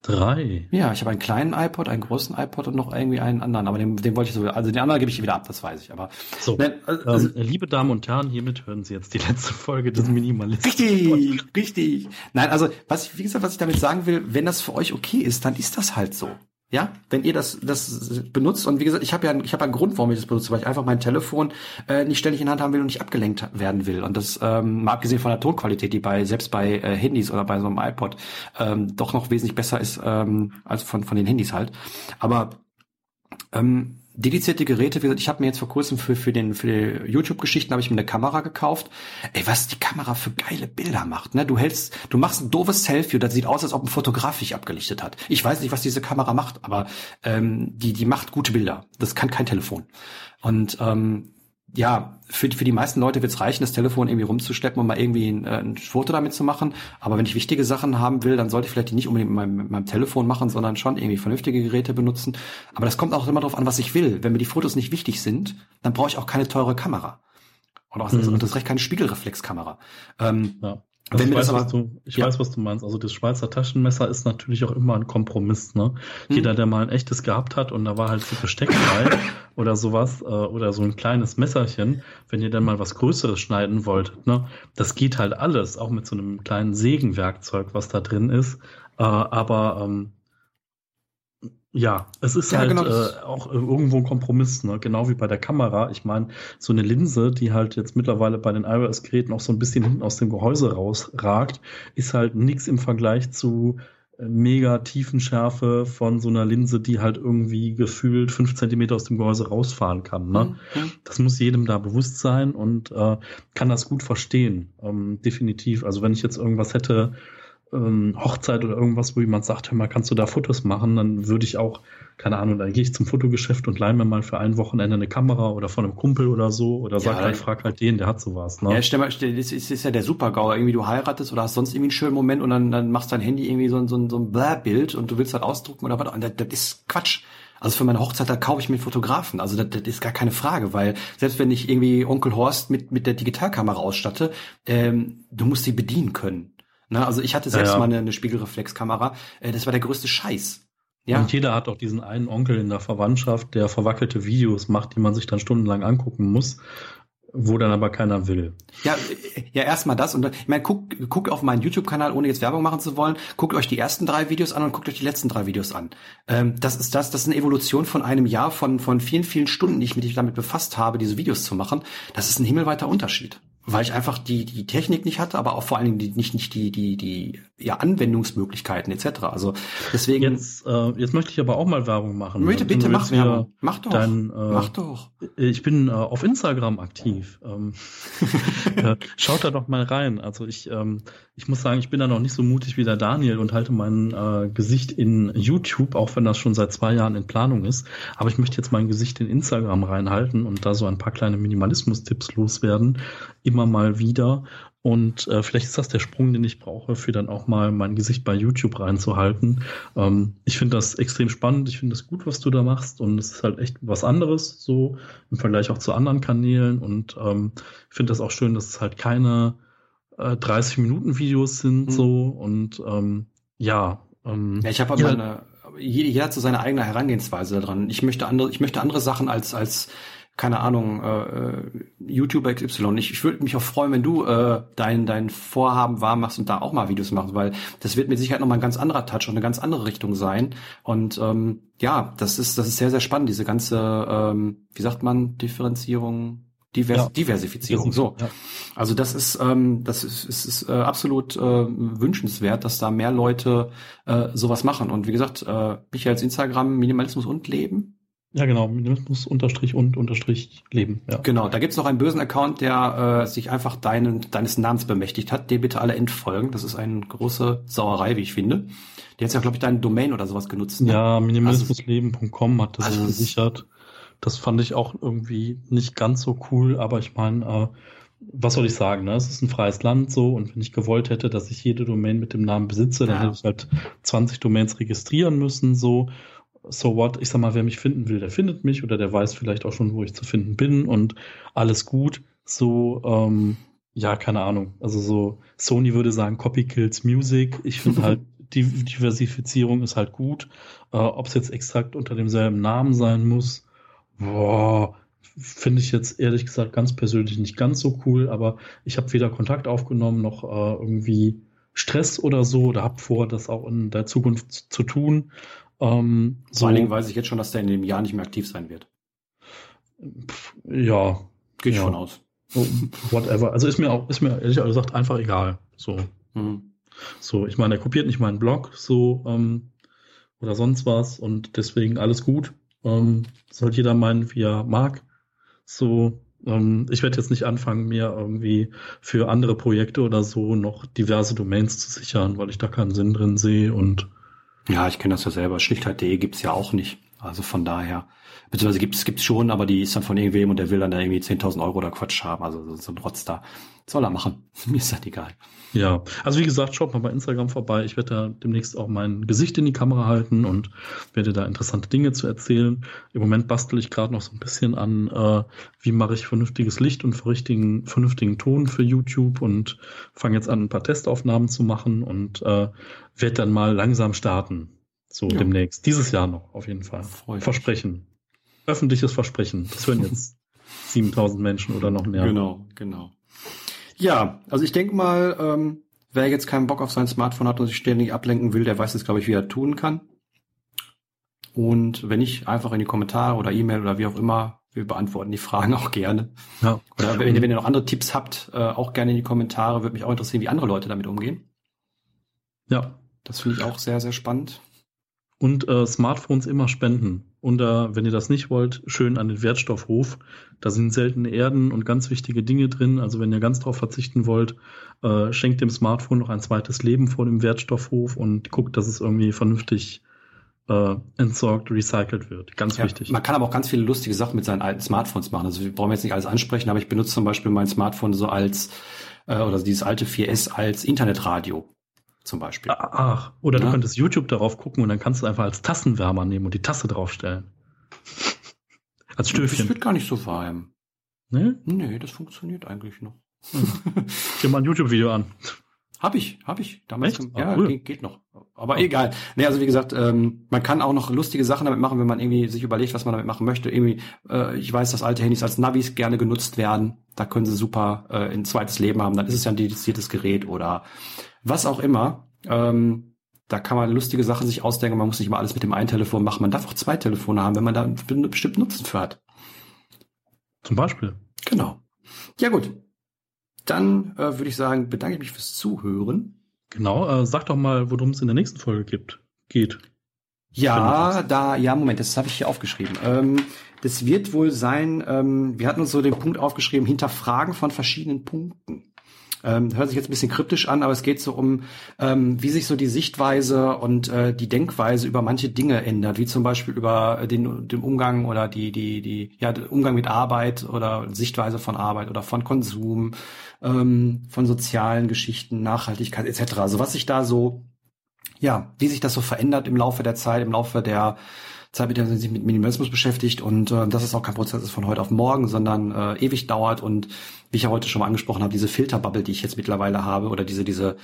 Drei?
Ja, ich habe einen kleinen iPod, einen großen iPod und noch irgendwie einen anderen. Aber den, den wollte ich so, also den anderen gebe ich wieder ab, das weiß ich. Aber
so, nein, also, ähm, liebe Damen und Herren, hiermit hören Sie jetzt die letzte Folge des Minimalismus.
Richtig, richtig. Nein, also was, ich, wie gesagt, was ich damit sagen will, wenn das für euch okay ist, dann ist das halt so. Ja, wenn ihr das, das benutzt und wie gesagt, ich habe ja, ich habe einen Grund, warum ich das benutze, weil ich einfach mein Telefon äh, nicht ständig in der Hand haben will und nicht abgelenkt werden will. Und das, ähm, mal abgesehen von der Tonqualität, die bei selbst bei äh, Handys oder bei so einem iPod ähm, doch noch wesentlich besser ist ähm, als von von den Handys halt. Aber ähm, dedizierte Geräte, wie gesagt, ich habe mir jetzt vor kurzem für, für den für die YouTube-Geschichten habe ich mir eine Kamera gekauft. Ey, was die Kamera für geile Bilder macht, ne? Du hältst, du machst ein doofes Selfie und das sieht aus, als ob ein Fotograf dich abgelichtet hat. Ich weiß nicht, was diese Kamera macht, aber ähm, die die macht gute Bilder. Das kann kein Telefon. Und ähm, ja, für, für die meisten Leute wird es reichen, das Telefon irgendwie rumzuschleppen und mal irgendwie ein, äh, ein, Foto damit zu machen. Aber wenn ich wichtige Sachen haben will, dann sollte ich vielleicht die nicht unbedingt mit meinem, mit meinem Telefon machen, sondern schon irgendwie vernünftige Geräte benutzen. Aber das kommt auch immer darauf an, was ich will. Wenn mir die Fotos nicht wichtig sind, dann brauche ich auch keine teure Kamera. Oder was mhm. das recht keine Spiegelreflexkamera. Ähm,
ja. Also ich, weiß, aber, du, ich ja. weiß, was du meinst. Also das Schweizer Taschenmesser ist natürlich auch immer ein Kompromiss. Ne? Hm. Jeder, der mal ein echtes gehabt hat und da war halt so Besteck bei oder sowas äh, oder so ein kleines Messerchen, wenn ihr dann mal was Größeres schneiden wolltet, ne? das geht halt alles, auch mit so einem kleinen Sägenwerkzeug, was da drin ist. Äh, aber ähm, ja, es ist ja, halt genau, äh, auch irgendwo ein Kompromiss, ne? genau wie bei der Kamera. Ich meine, so eine Linse, die halt jetzt mittlerweile bei den iOS-Geräten auch so ein bisschen hinten aus dem Gehäuse rausragt, ist halt nichts im Vergleich zu äh, mega Tiefenschärfe von so einer Linse, die halt irgendwie gefühlt fünf Zentimeter aus dem Gehäuse rausfahren kann. Ne? Mhm. Das muss jedem da bewusst sein und äh, kann das gut verstehen. Ähm, definitiv. Also wenn ich jetzt irgendwas hätte, ähm, Hochzeit oder irgendwas, wo jemand sagt, hör mal, kannst du da Fotos machen, dann würde ich auch, keine Ahnung, dann gehe ich zum Fotogeschäft und leih mir mal für ein Wochenende eine Kamera oder von einem Kumpel oder so oder sag ja, halt, frag halt den, der hat sowas.
Ne? Ja, stell mal, stell, das ist, ist ja der Supergau, irgendwie du heiratest oder hast sonst irgendwie einen schönen Moment und dann, dann machst dein Handy irgendwie so, so, so ein Blah-Bild und du willst halt ausdrucken oder was, und das, das ist Quatsch. Also für meine Hochzeit, da kaufe ich mir Fotografen. Also das, das ist gar keine Frage, weil selbst wenn ich irgendwie Onkel Horst mit, mit der Digitalkamera ausstatte, ähm, du musst sie bedienen können. Ne? Also ich hatte selbst ja, ja. mal eine, eine Spiegelreflexkamera. Äh, das war der größte Scheiß.
Ja. Und jeder hat auch diesen einen Onkel in der Verwandtschaft, der verwackelte Videos macht, die man sich dann stundenlang angucken muss, wo dann aber keiner will.
Ja, ja, erstmal das und ich meine, guckt guckt auf meinen YouTube-Kanal, ohne jetzt Werbung machen zu wollen, guckt euch die ersten drei Videos an und guckt euch die letzten drei Videos an. Ähm, das ist das, das ist eine Evolution von einem Jahr von von vielen vielen Stunden, die ich mich damit befasst habe, diese Videos zu machen. Das ist ein himmelweiter Unterschied weil ich einfach die die Technik nicht hatte, aber auch vor allen Dingen die, nicht nicht die die die ja Anwendungsmöglichkeiten etc. Also deswegen
jetzt äh, jetzt möchte ich aber auch mal Werbung machen.
Bitte bitte mach Werbung. Mach doch.
Dein, äh, mach doch. Ich bin äh, auf Instagram aktiv. Ähm, äh, schaut da doch mal rein. Also ich ähm, ich muss sagen, ich bin da noch nicht so mutig wie der Daniel und halte mein äh, Gesicht in YouTube, auch wenn das schon seit zwei Jahren in Planung ist. Aber ich möchte jetzt mein Gesicht in Instagram reinhalten und da so ein paar kleine Minimalismus-Tipps loswerden. Immer mal wieder. Und äh, vielleicht ist das der Sprung, den ich brauche, für dann auch mal mein Gesicht bei YouTube reinzuhalten. Ähm, ich finde das extrem spannend. Ich finde es gut, was du da machst. Und es ist halt echt was anderes, so im Vergleich auch zu anderen Kanälen. Und ähm, ich finde das auch schön, dass es halt keine äh, 30 Minuten Videos sind mhm. so und ähm, ja.
Ähm, ja, ich habe ja. meine jeder hat so seine eigene Herangehensweise daran. Ich möchte andere, ich möchte andere Sachen als als keine Ahnung, äh, äh YouTuber XY. Ich, ich würde mich auch freuen, wenn du äh, dein, dein Vorhaben wahr machst und da auch mal Videos machst, weil das wird mit Sicherheit nochmal ein ganz anderer Touch und eine ganz andere Richtung sein. Und ähm, ja, das ist, das ist sehr, sehr spannend, diese ganze, ähm, wie sagt man, Differenzierung, Divers ja. Diversifizierung. So. Ja. Also das ist, ähm, das ist, ist, ist äh, absolut äh, wünschenswert, dass da mehr Leute äh, sowas machen. Und wie gesagt, äh, Michaels Instagram, Minimalismus und Leben.
Ja, genau, Minimalismus unterstrich und unterstrich Leben. Ja.
Genau, da gibt's noch einen bösen Account, der äh, sich einfach deinen, deines Namens bemächtigt hat. Dem bitte alle entfolgen. Das ist eine große Sauerei, wie ich finde. Der hat ja, glaube ich, deine Domain oder sowas genutzt.
Ne? Ja, minimalismusleben.com hat das also gesichert. Das fand ich auch irgendwie nicht ganz so cool, aber ich meine, äh, was soll ich sagen? Ne? Es ist ein freies Land so und wenn ich gewollt hätte, dass ich jede Domain mit dem Namen besitze, dann ja. hätte ich halt 20 Domains registrieren müssen so. So what? Ich sag mal, wer mich finden will, der findet mich oder der weiß vielleicht auch schon, wo ich zu finden bin und alles gut. So, ähm, ja, keine Ahnung. Also so, Sony würde sagen, Copy kills Music. Ich finde halt, die Diversifizierung ist halt gut. Äh, Ob es jetzt exakt unter demselben Namen sein muss, Boah, finde ich jetzt ehrlich gesagt ganz persönlich nicht ganz so cool, aber ich habe weder Kontakt aufgenommen noch äh, irgendwie Stress oder so oder habe vor, das auch in der Zukunft zu tun.
Ähm, Vor so, allen Dingen weiß ich jetzt schon, dass der in dem Jahr nicht mehr aktiv sein wird.
Ja.
Gehe ich
ja.
von aus.
whatever. Also ist mir auch, ist mir ehrlich gesagt einfach egal. So. Mhm. So, ich meine, er kopiert nicht meinen Blog, so, ähm, oder sonst was und deswegen alles gut. Ähm, soll jeder meinen, wie er mag. So, ähm, ich werde jetzt nicht anfangen, mir irgendwie für andere Projekte oder so noch diverse Domains zu sichern, weil ich da keinen Sinn drin sehe und
ja, ich kenne das ja selber. Schlichtheit.de gibt's ja auch nicht. Also von daher, beziehungsweise gibt es gibt's schon, aber die ist dann von irgendwem und der will dann da irgendwie 10.000 Euro oder Quatsch haben. Also so ein Rotz da. Soll er machen. Mir ist das egal.
Ja, also wie gesagt, schaut mal bei Instagram vorbei. Ich werde da demnächst auch mein Gesicht in die Kamera halten und werde da interessante Dinge zu erzählen. Im Moment bastel ich gerade noch so ein bisschen an, äh, wie mache ich vernünftiges Licht und vernünftigen, vernünftigen Ton für YouTube und fange jetzt an, ein paar Testaufnahmen zu machen und äh, werde dann mal langsam starten. So ja. demnächst. Dieses Jahr noch, auf jeden Fall. Versprechen. Öffentliches Versprechen. Das hören jetzt 7000 Menschen oder noch mehr.
Genau, genau. Ja, also ich denke mal, ähm, wer jetzt keinen Bock auf sein Smartphone hat und sich ständig ablenken will, der weiß jetzt, glaube ich, wie er tun kann. Und wenn nicht, einfach in die Kommentare oder E-Mail oder wie auch immer, wir beantworten die Fragen auch gerne. Ja. Oder wenn, wenn ihr noch andere Tipps habt, äh, auch gerne in die Kommentare. Würde mich auch interessieren, wie andere Leute damit umgehen.
Ja.
Das finde ich auch sehr, sehr spannend.
Und äh, Smartphones immer spenden. Und äh, wenn ihr das nicht wollt, schön an den Wertstoffhof. Da sind seltene Erden und ganz wichtige Dinge drin. Also wenn ihr ganz drauf verzichten wollt, äh, schenkt dem Smartphone noch ein zweites Leben vor dem Wertstoffhof und guckt, dass es irgendwie vernünftig äh, entsorgt, recycelt wird. Ganz ja, wichtig.
Man kann aber auch ganz viele lustige Sachen mit seinen alten Smartphones machen. Also wir brauchen jetzt nicht alles ansprechen, aber ich benutze zum Beispiel mein Smartphone so als äh, oder dieses alte 4S als Internetradio zum Beispiel.
Ah, ach, oder ja? du könntest YouTube darauf gucken und dann kannst du einfach als Tassenwärmer nehmen und die Tasse draufstellen.
als Stöfchen. Das wird gar nicht so warm.
Ne?
Nee, das funktioniert eigentlich noch.
Hm. Dir mal ein YouTube-Video an.
Hab ich, hab ich. Damals Echt? ja, cool. geht, geht, noch. Aber okay. egal. Nee, also wie gesagt, ähm, man kann auch noch lustige Sachen damit machen, wenn man irgendwie sich überlegt, was man damit machen möchte. Irgendwie, äh, ich weiß, dass alte Handys als Navis gerne genutzt werden. Da können sie super äh, ein zweites Leben haben. Dann ist es ja ein dediziertes Gerät oder was auch immer. Ähm, da kann man lustige Sachen sich ausdenken. Man muss nicht immer alles mit dem einen Telefon machen. Man darf auch zwei Telefone haben, wenn man da einen bestimmten Nutzen für hat.
Zum Beispiel.
Genau. Ja gut. Dann äh, würde ich sagen, bedanke ich mich fürs Zuhören.
Genau. Äh, sag doch mal, worum es in der nächsten Folge gibt. Geht.
Ja, da, ja, Moment, das habe ich hier aufgeschrieben. Ähm, das wird wohl sein, ähm, wir hatten uns so den Punkt aufgeschrieben, Hinterfragen von verschiedenen Punkten. Ähm, hört sich jetzt ein bisschen kryptisch an, aber es geht so um, ähm, wie sich so die Sichtweise und äh, die Denkweise über manche Dinge ändert, wie zum Beispiel über den, den Umgang oder die, die, die, ja, den Umgang mit Arbeit oder Sichtweise von Arbeit oder von Konsum, ähm, von sozialen Geschichten, Nachhaltigkeit etc. Also was sich da so, ja, wie sich das so verändert im Laufe der Zeit, im Laufe der Zeit, mit der man sich mit Minimalismus beschäftigt und äh, dass es auch kein Prozess ist von heute auf morgen, sondern äh, ewig dauert und wie ich ja heute schon mal angesprochen habe, diese Filterbubble, die ich jetzt mittlerweile habe oder diese diese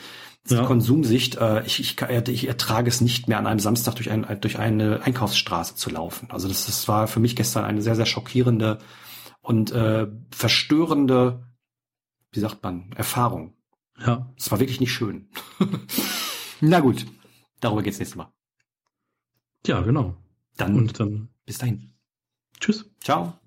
ja. Konsumsicht, äh, ich, ich, ich ertrage es nicht mehr an einem Samstag durch, ein, durch eine Einkaufsstraße zu laufen. Also das, das war für mich gestern eine sehr, sehr schockierende und äh, verstörende, wie sagt man, Erfahrung. Ja. Es war wirklich nicht schön. Na gut, darüber geht's nächstes Mal.
Ja, genau.
Dann, und dann bis dahin.
Tschüss.
Ciao.